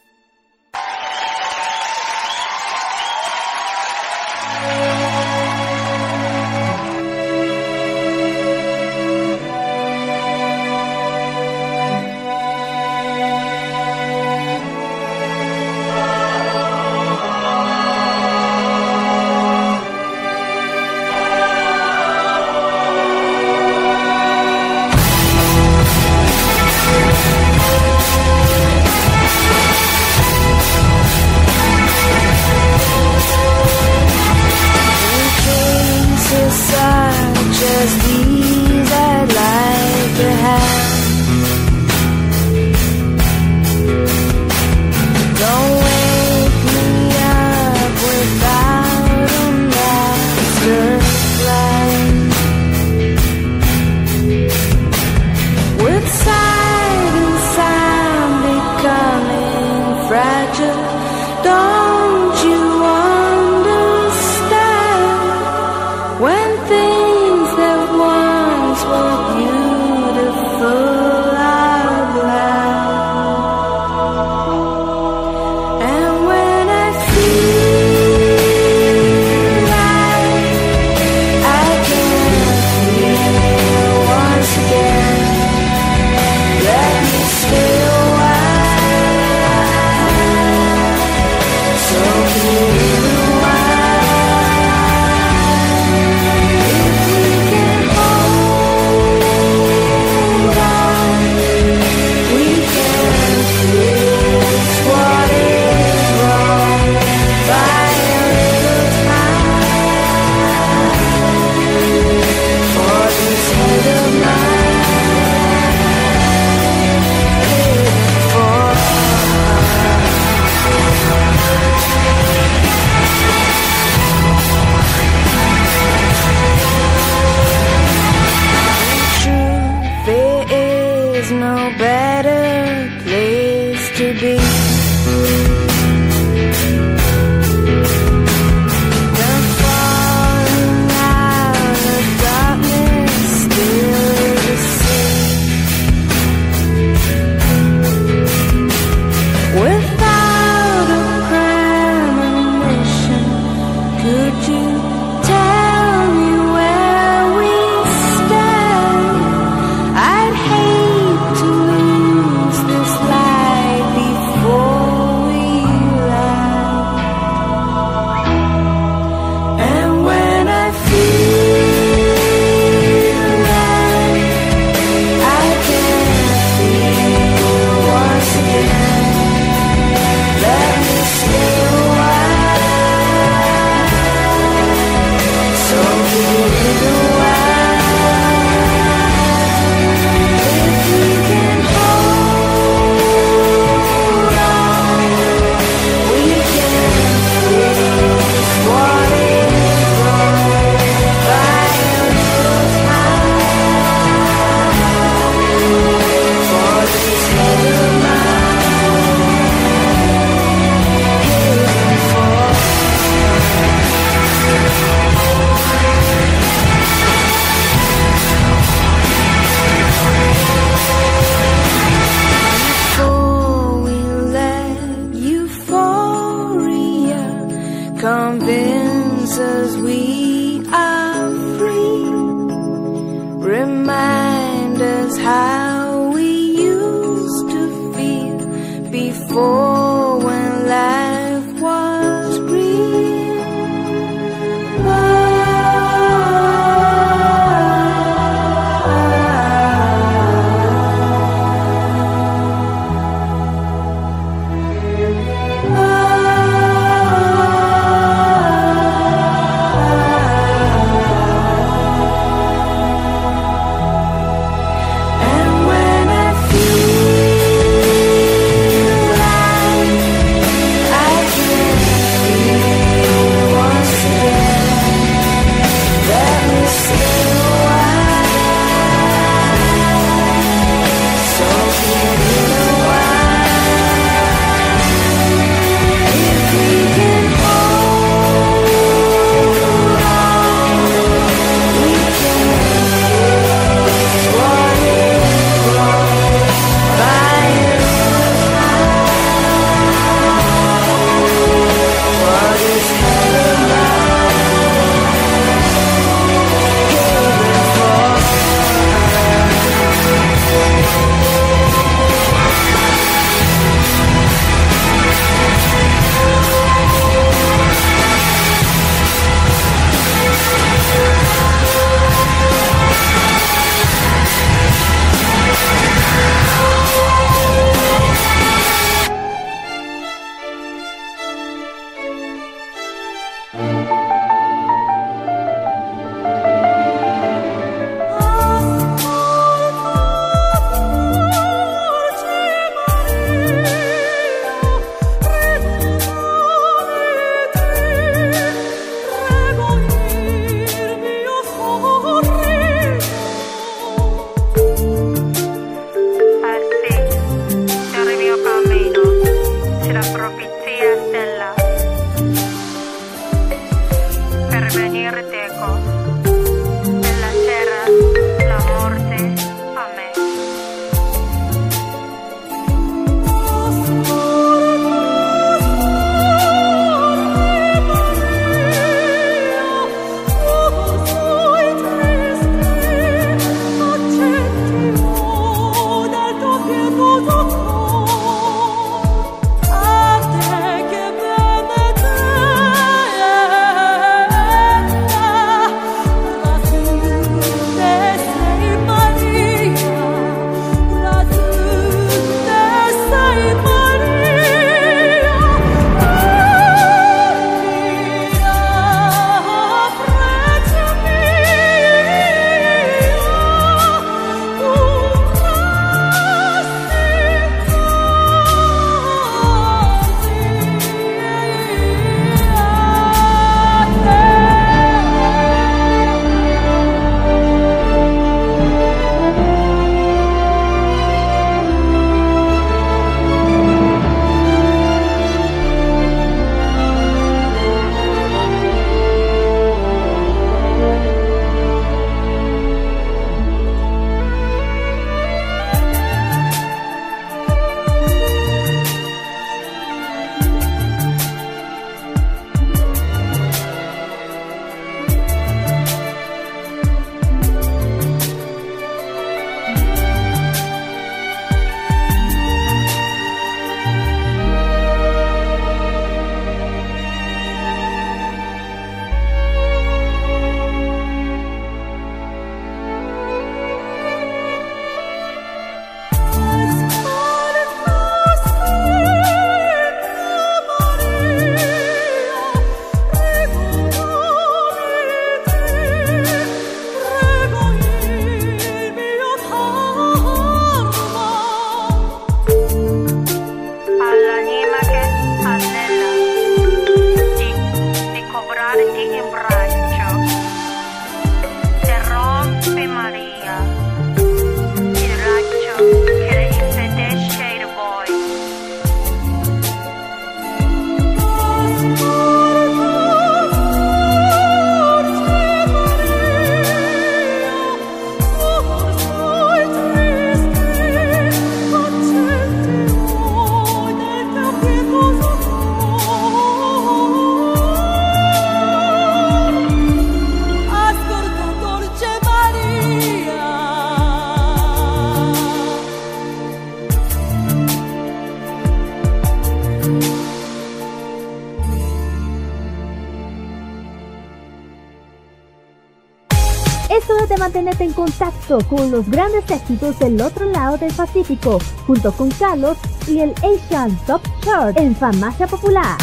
S2: con los grandes éxitos del otro lado del Pacífico, junto con Carlos y el Asian Top Chart en Farmacia Popular.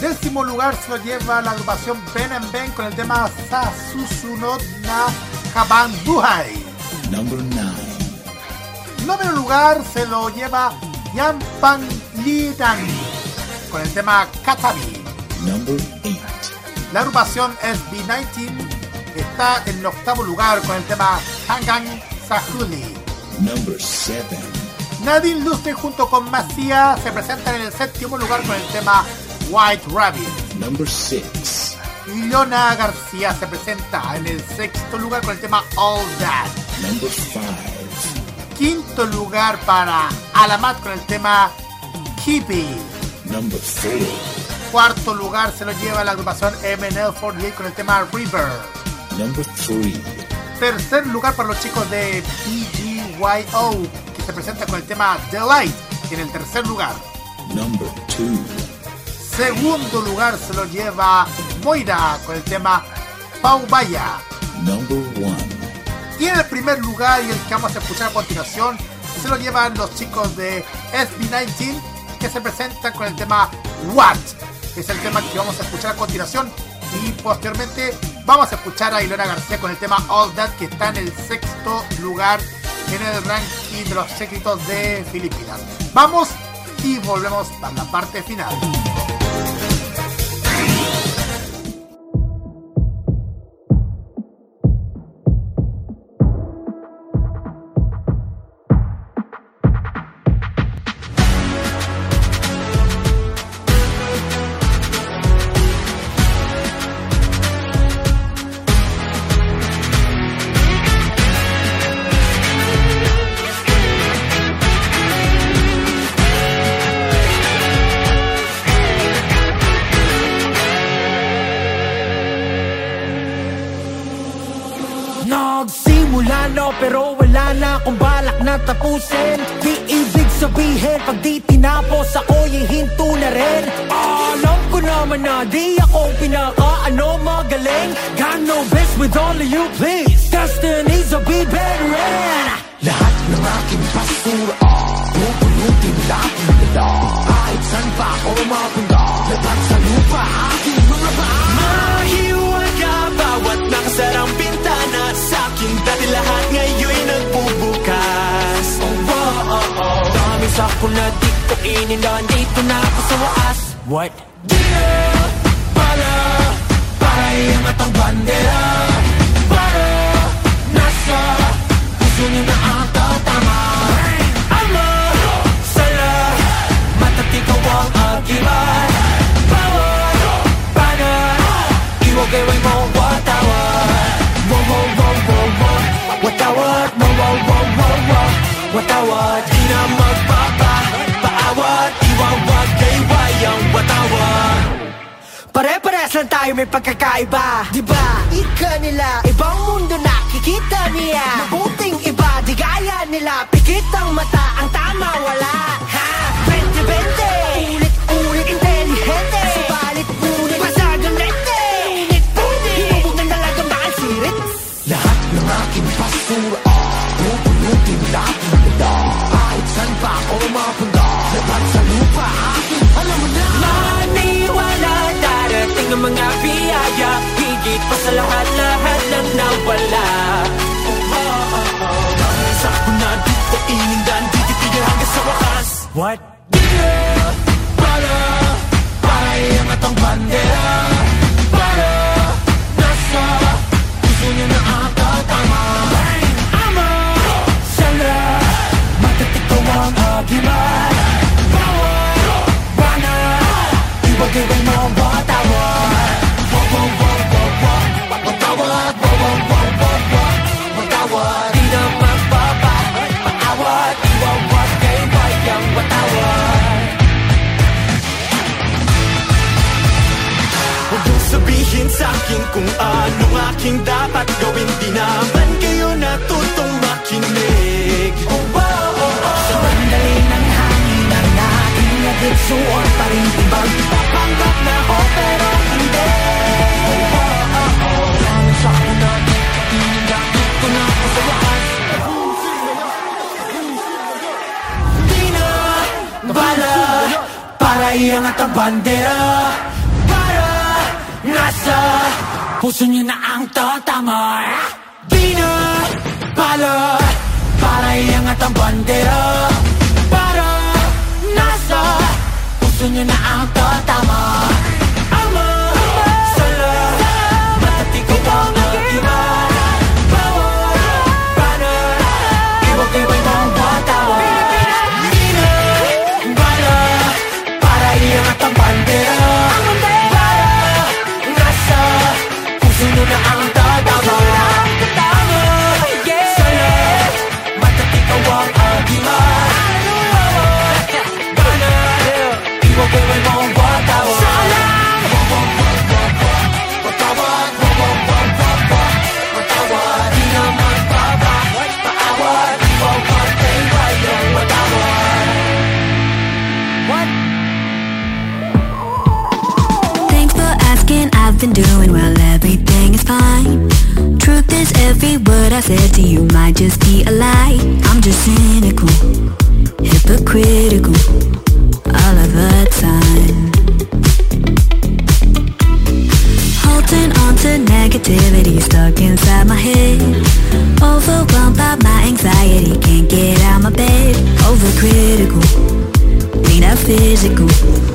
S17: Décimo lugar se lo lleva la agrupación Ben and Ben con el tema Sasusu no na Haban Buhai.
S18: Number 9.
S17: Noveno lugar se lo lleva Yampan Lidan con el tema Katabi.
S18: Number 8.
S17: La agrupación SB19 está en el octavo lugar con el tema Hangang Sahuli.
S18: Number 7.
S17: Nadine Lustre junto con Macia se presentan en el séptimo lugar con el tema White Rabbit.
S18: Number 6.
S17: Ilona García se presenta en el sexto lugar con el tema All That.
S18: Number 5.
S17: Quinto lugar para Alamat con el tema.
S18: Number 4.
S17: Cuarto lugar se lo lleva la agrupación MNL48 con el tema River.
S18: Number 3.
S17: Tercer lugar para los chicos de BGYO que se presenta con el tema Delight en el tercer lugar.
S18: Number 2.
S17: Segundo lugar se lo lleva Moira con el tema Pau Vaya.
S18: Number 1.
S17: Y en el primer lugar y el que vamos a escuchar a continuación se lo llevan los chicos de SB19 que se presentan con el tema What. Es el tema que vamos a escuchar a continuación y posteriormente vamos a escuchar a Ilona García con el tema All That que está en el sexto lugar en el ranking de los éxitos de Filipinas. Vamos y volvemos para la parte final.
S19: Iangat ang bandera Para nasa puso niyo na ang tatama Di na pala Para iangat ang bandera Para nasa puso niyo na ang
S17: tatama
S20: I said to you might just be a lie. I'm just cynical, hypocritical All of the time. Holding on to negativity stuck inside my head. Overwhelmed by my anxiety, can't get out my bed. Overcritical, ain't that
S8: physical.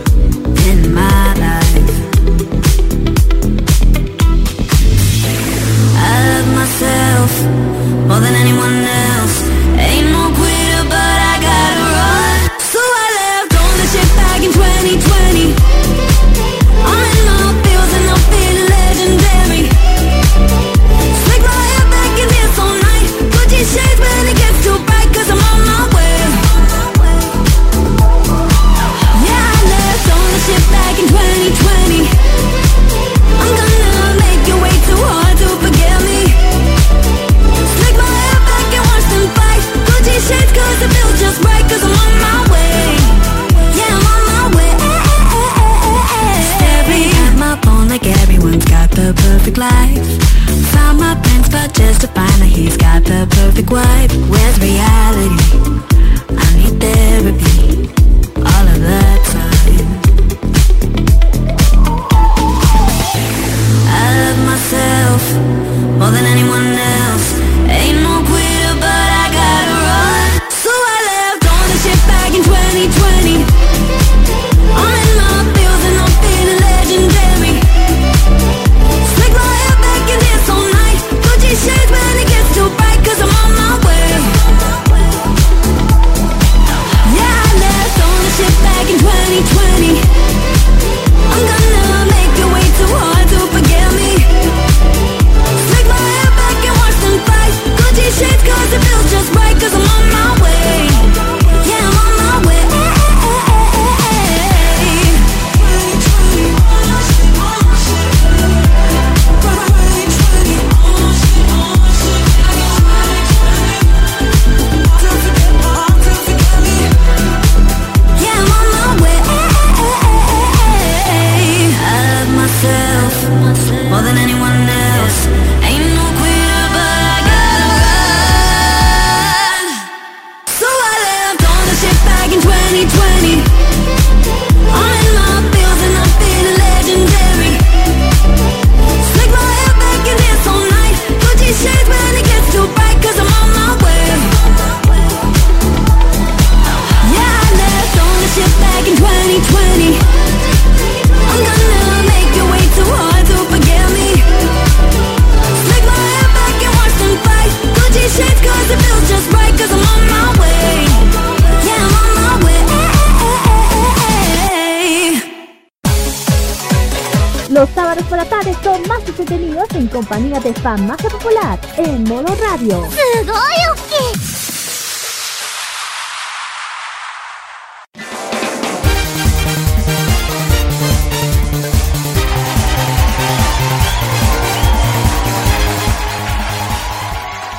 S8: Farmacia Popular en Modo Radio.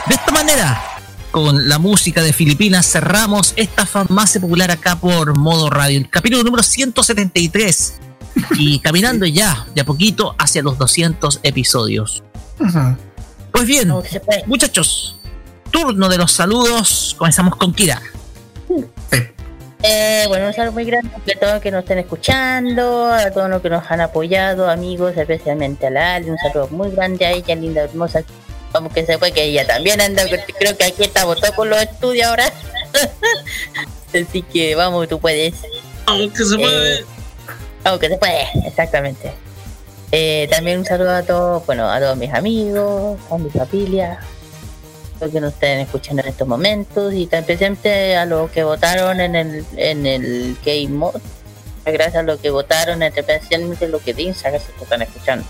S3: De esta manera, con la música de Filipinas cerramos esta farmacia popular acá por Modo Radio, el capítulo número 173 y caminando ya, de a poquito, hacia los 200 episodios. Pues bien, muchachos, turno de los saludos, comenzamos con Kira.
S4: Eh, bueno, un saludo muy grande a todos los que nos estén escuchando, a todos los que nos han apoyado, amigos, especialmente a la Ali, un saludo muy grande a ella, linda, hermosa. Vamos que se fue, que ella también anda, creo que aquí estamos todos con los estudios ahora. Así que vamos, tú puedes.
S5: Aunque se puede.
S4: aunque se puede, exactamente. Eh, también un saludo a todos, bueno, a todos mis amigos, a mi familia, los que nos estén escuchando en estos momentos y también presente a los que votaron en el en el Game Mode. Gracias a los que votaron, especialmente los que dicen que se están escuchando.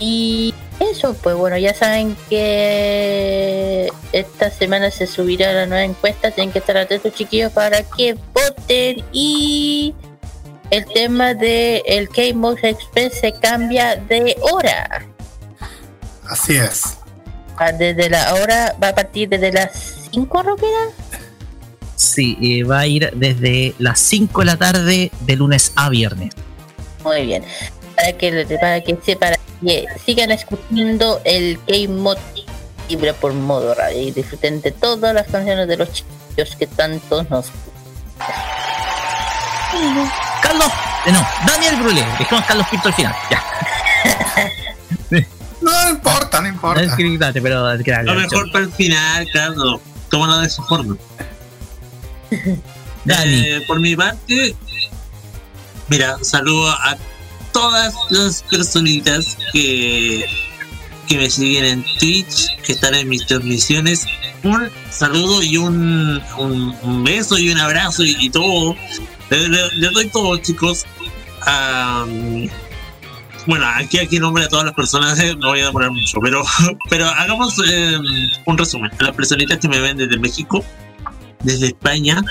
S4: Y eso, pues bueno, ya saben que esta semana se subirá la nueva encuesta, tienen que estar atentos chiquillos para que voten y el tema de el K-Mode Express se cambia de hora.
S6: Así es.
S4: Ah, Desde la hora, va a partir desde las 5 Roquera.
S3: Sí, eh, va a ir desde las 5 de la tarde de lunes a viernes.
S4: Muy bien. Para que para que sepan que sigan escuchando el Mode libre por modo radio y disfruten de todas las canciones de los chicos que tanto nos
S3: Carlos, eh, no, Daniel Brulé, dejemos a Carlos Pinto al final, ya.
S6: No importa, no importa.
S3: Es que date, pero es
S5: Lo mejor para el final, Carlos. Tómalo de esa forma. Eh, por mi parte, mira, saludo a todas las personitas que, que me siguen en Twitch, que están en mis transmisiones. Un saludo y un, un, un beso y un abrazo y, y todo. Les le- les doy todo, chicos. Am, bueno, aquí aquí nombre a todas las personas, eh, no voy a demorar mucho, pero, pero hagamos eh, un resumen. Las personitas que me ven desde México, desde España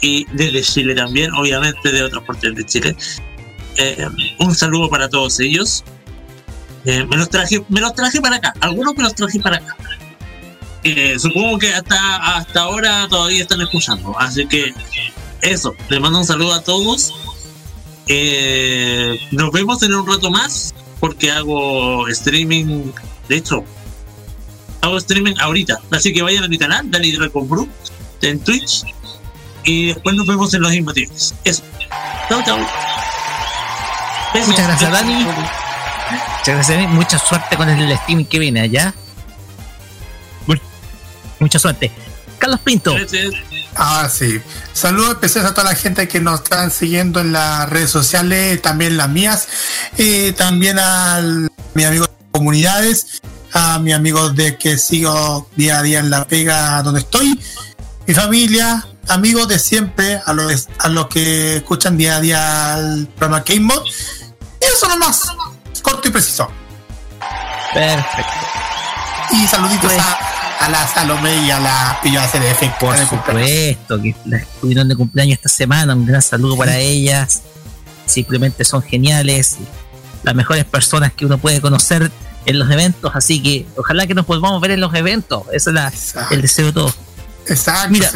S5: y desde Chile también, obviamente de otras partes de Chile. Eh, un saludo para todos ellos. Eh, me los traje, me los traje para acá. Algunos me los traje para acá. Eh, supongo que hasta hasta ahora todavía están escuchando, así que eso. Les mando un saludo a todos. Eh, nos vemos en un rato más porque hago streaming. De hecho, hago streaming ahorita. Así que vayan a mi canal, Dani Dragon Brew, en Twitch. Y después nos vemos en los imbatibles. Eso. Chau. Besos.
S3: Muchas gracias, Dani. Muchas gracias, Dani. Mucha suerte con el streaming que viene allá. Mu- Mucha suerte. Carlos Pinto.
S6: Ah, sí. Saludos especiales a toda la gente que nos están siguiendo en las redes sociales, también las mías, y también a mis amigos de comunidades, a mis amigos de que sigo día a día en la pega donde estoy, mi familia, amigos de siempre, a los, a los que escuchan día a día el programa Game Mod. Y eso nomás, corto y preciso.
S3: Perfecto.
S6: Y saluditos a, a la Salomé y a la Pillo CDF.
S3: Por supuesto, que las estuvieron de cumpleaños esta semana. Un gran saludo para ellas. Simplemente son geniales. Las mejores personas que uno puede conocer en los eventos. Así que ojalá que nos podamos ver en los eventos. Ese es la- el deseo de todos.
S6: Exacto,
S3: Mira,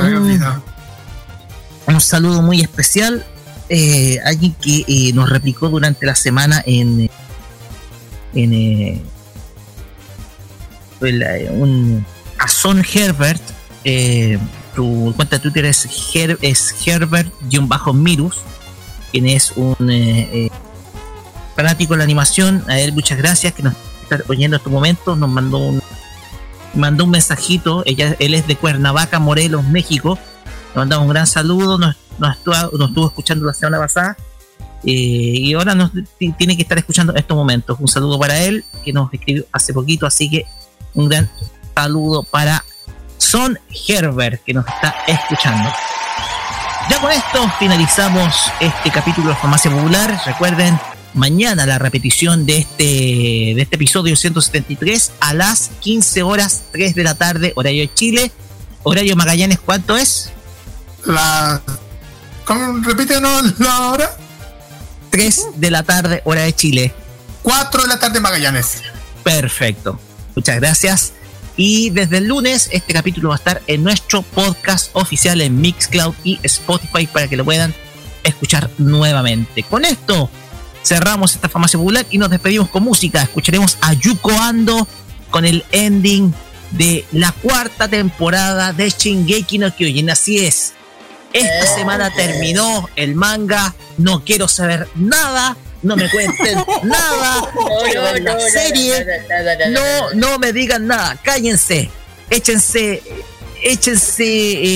S3: un- saludo muy especial. eh, alguien que eh, nos replicó durante la semana en, en eh, un a Son Herbert. eh, tu cuenta de Twitter es, Her- es Herbert-Mirus, quien es un eh, eh, fanático de la animación. A él muchas gracias que nos está oyendo en estos momentos. Nos mandó un mandó un mensajito. Él es de Cuernavaca, Morelos, México. Nos mandamos un gran saludo. Nos, estuvo, escuchando la semana pasada. eh, y ahora nos ti- tiene que estar escuchando en estos momentos. Un saludo para él, que nos escribió hace poquito. Así que un gran saludo para Son Herbert, que nos está escuchando. Ya con esto finalizamos este capítulo de Farmacia Popular. Recuerden, mañana la repetición de este, de este episodio 173 a las 15 horas 3 de la tarde, horario de Chile. Horario Magallanes, ¿cuánto es?
S6: La. ¿Cómo? Repítenos la hora.
S3: 3 de la tarde, hora de Chile.
S6: 4 de la tarde Magallanes.
S3: Perfecto. Muchas gracias. Y desde el lunes este capítulo va a estar en nuestro podcast oficial en Mixcloud y Spotify para que lo puedan escuchar nuevamente. Con esto cerramos esta farmacia popular y nos despedimos con música. Escucharemos a Yuko Ando con el ending de la cuarta temporada de Shingeki no Kyojin. Así es. Esta semana terminó el manga. No quiero saber nada. No me cuenten nada. Ver la serie. No, no me digan nada. Cállense. Échense, échense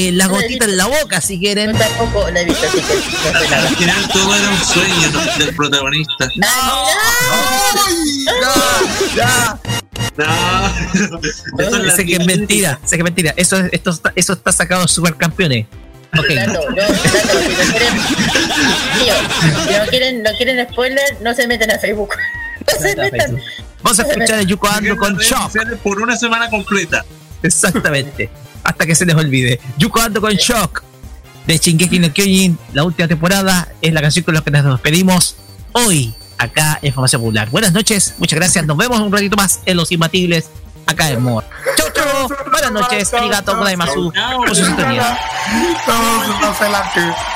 S3: eh, las gotitas en la boca si quieren.
S4: tampoco la he visto, así que
S5: Al final todo era un sueño ¿no? del protagonista.
S3: Ya.
S5: No. Eso es
S3: sé que es mentira, sé que es mentira. Eso, es- esto, está- eso está sacado de supercampeones. Ok.
S4: Tato, no, si no quieren, tío, si no quieren, no quieren spoiler, no se meten a Facebook. No se metan.
S3: Vamos a escuchar a Yuko Ando con Shock.
S5: Por una semana completa.
S3: Exactamente. Hasta que se les olvide. Yuko Ando con Shock de Shingeki no Kyojin, la última temporada, es la canción con la que nos despedimos hoy acá en Formación Popular. Buenas noches, muchas gracias. Nos vemos un ratito más en Los Imbatibles acá en More. Chau, chau. Buenas noches. Arigato gozaimasu por su sintonía.
S10: Todos más adelante.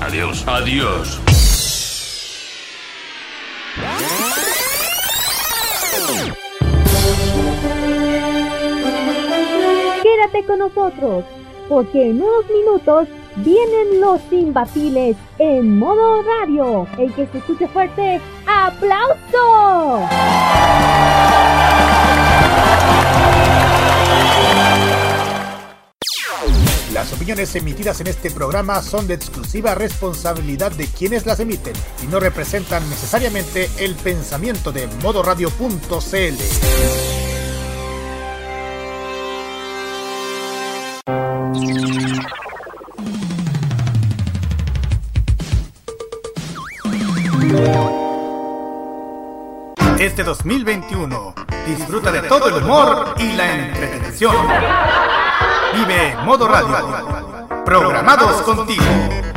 S21: Adiós. Adiós.
S2: Quédate con nosotros, porque en unos minutos vienen los imbatibles en modo radio. El que se escuche fuerte, ¡aplauso!
S1: Opiniones emitidas en este programa son de exclusiva responsabilidad de quienes las emiten y no representan necesariamente el pensamiento de modoradio.cl. Este 2021 disfruta de todo el humor y la entretención. Vive Modo Radio. Programados contigo.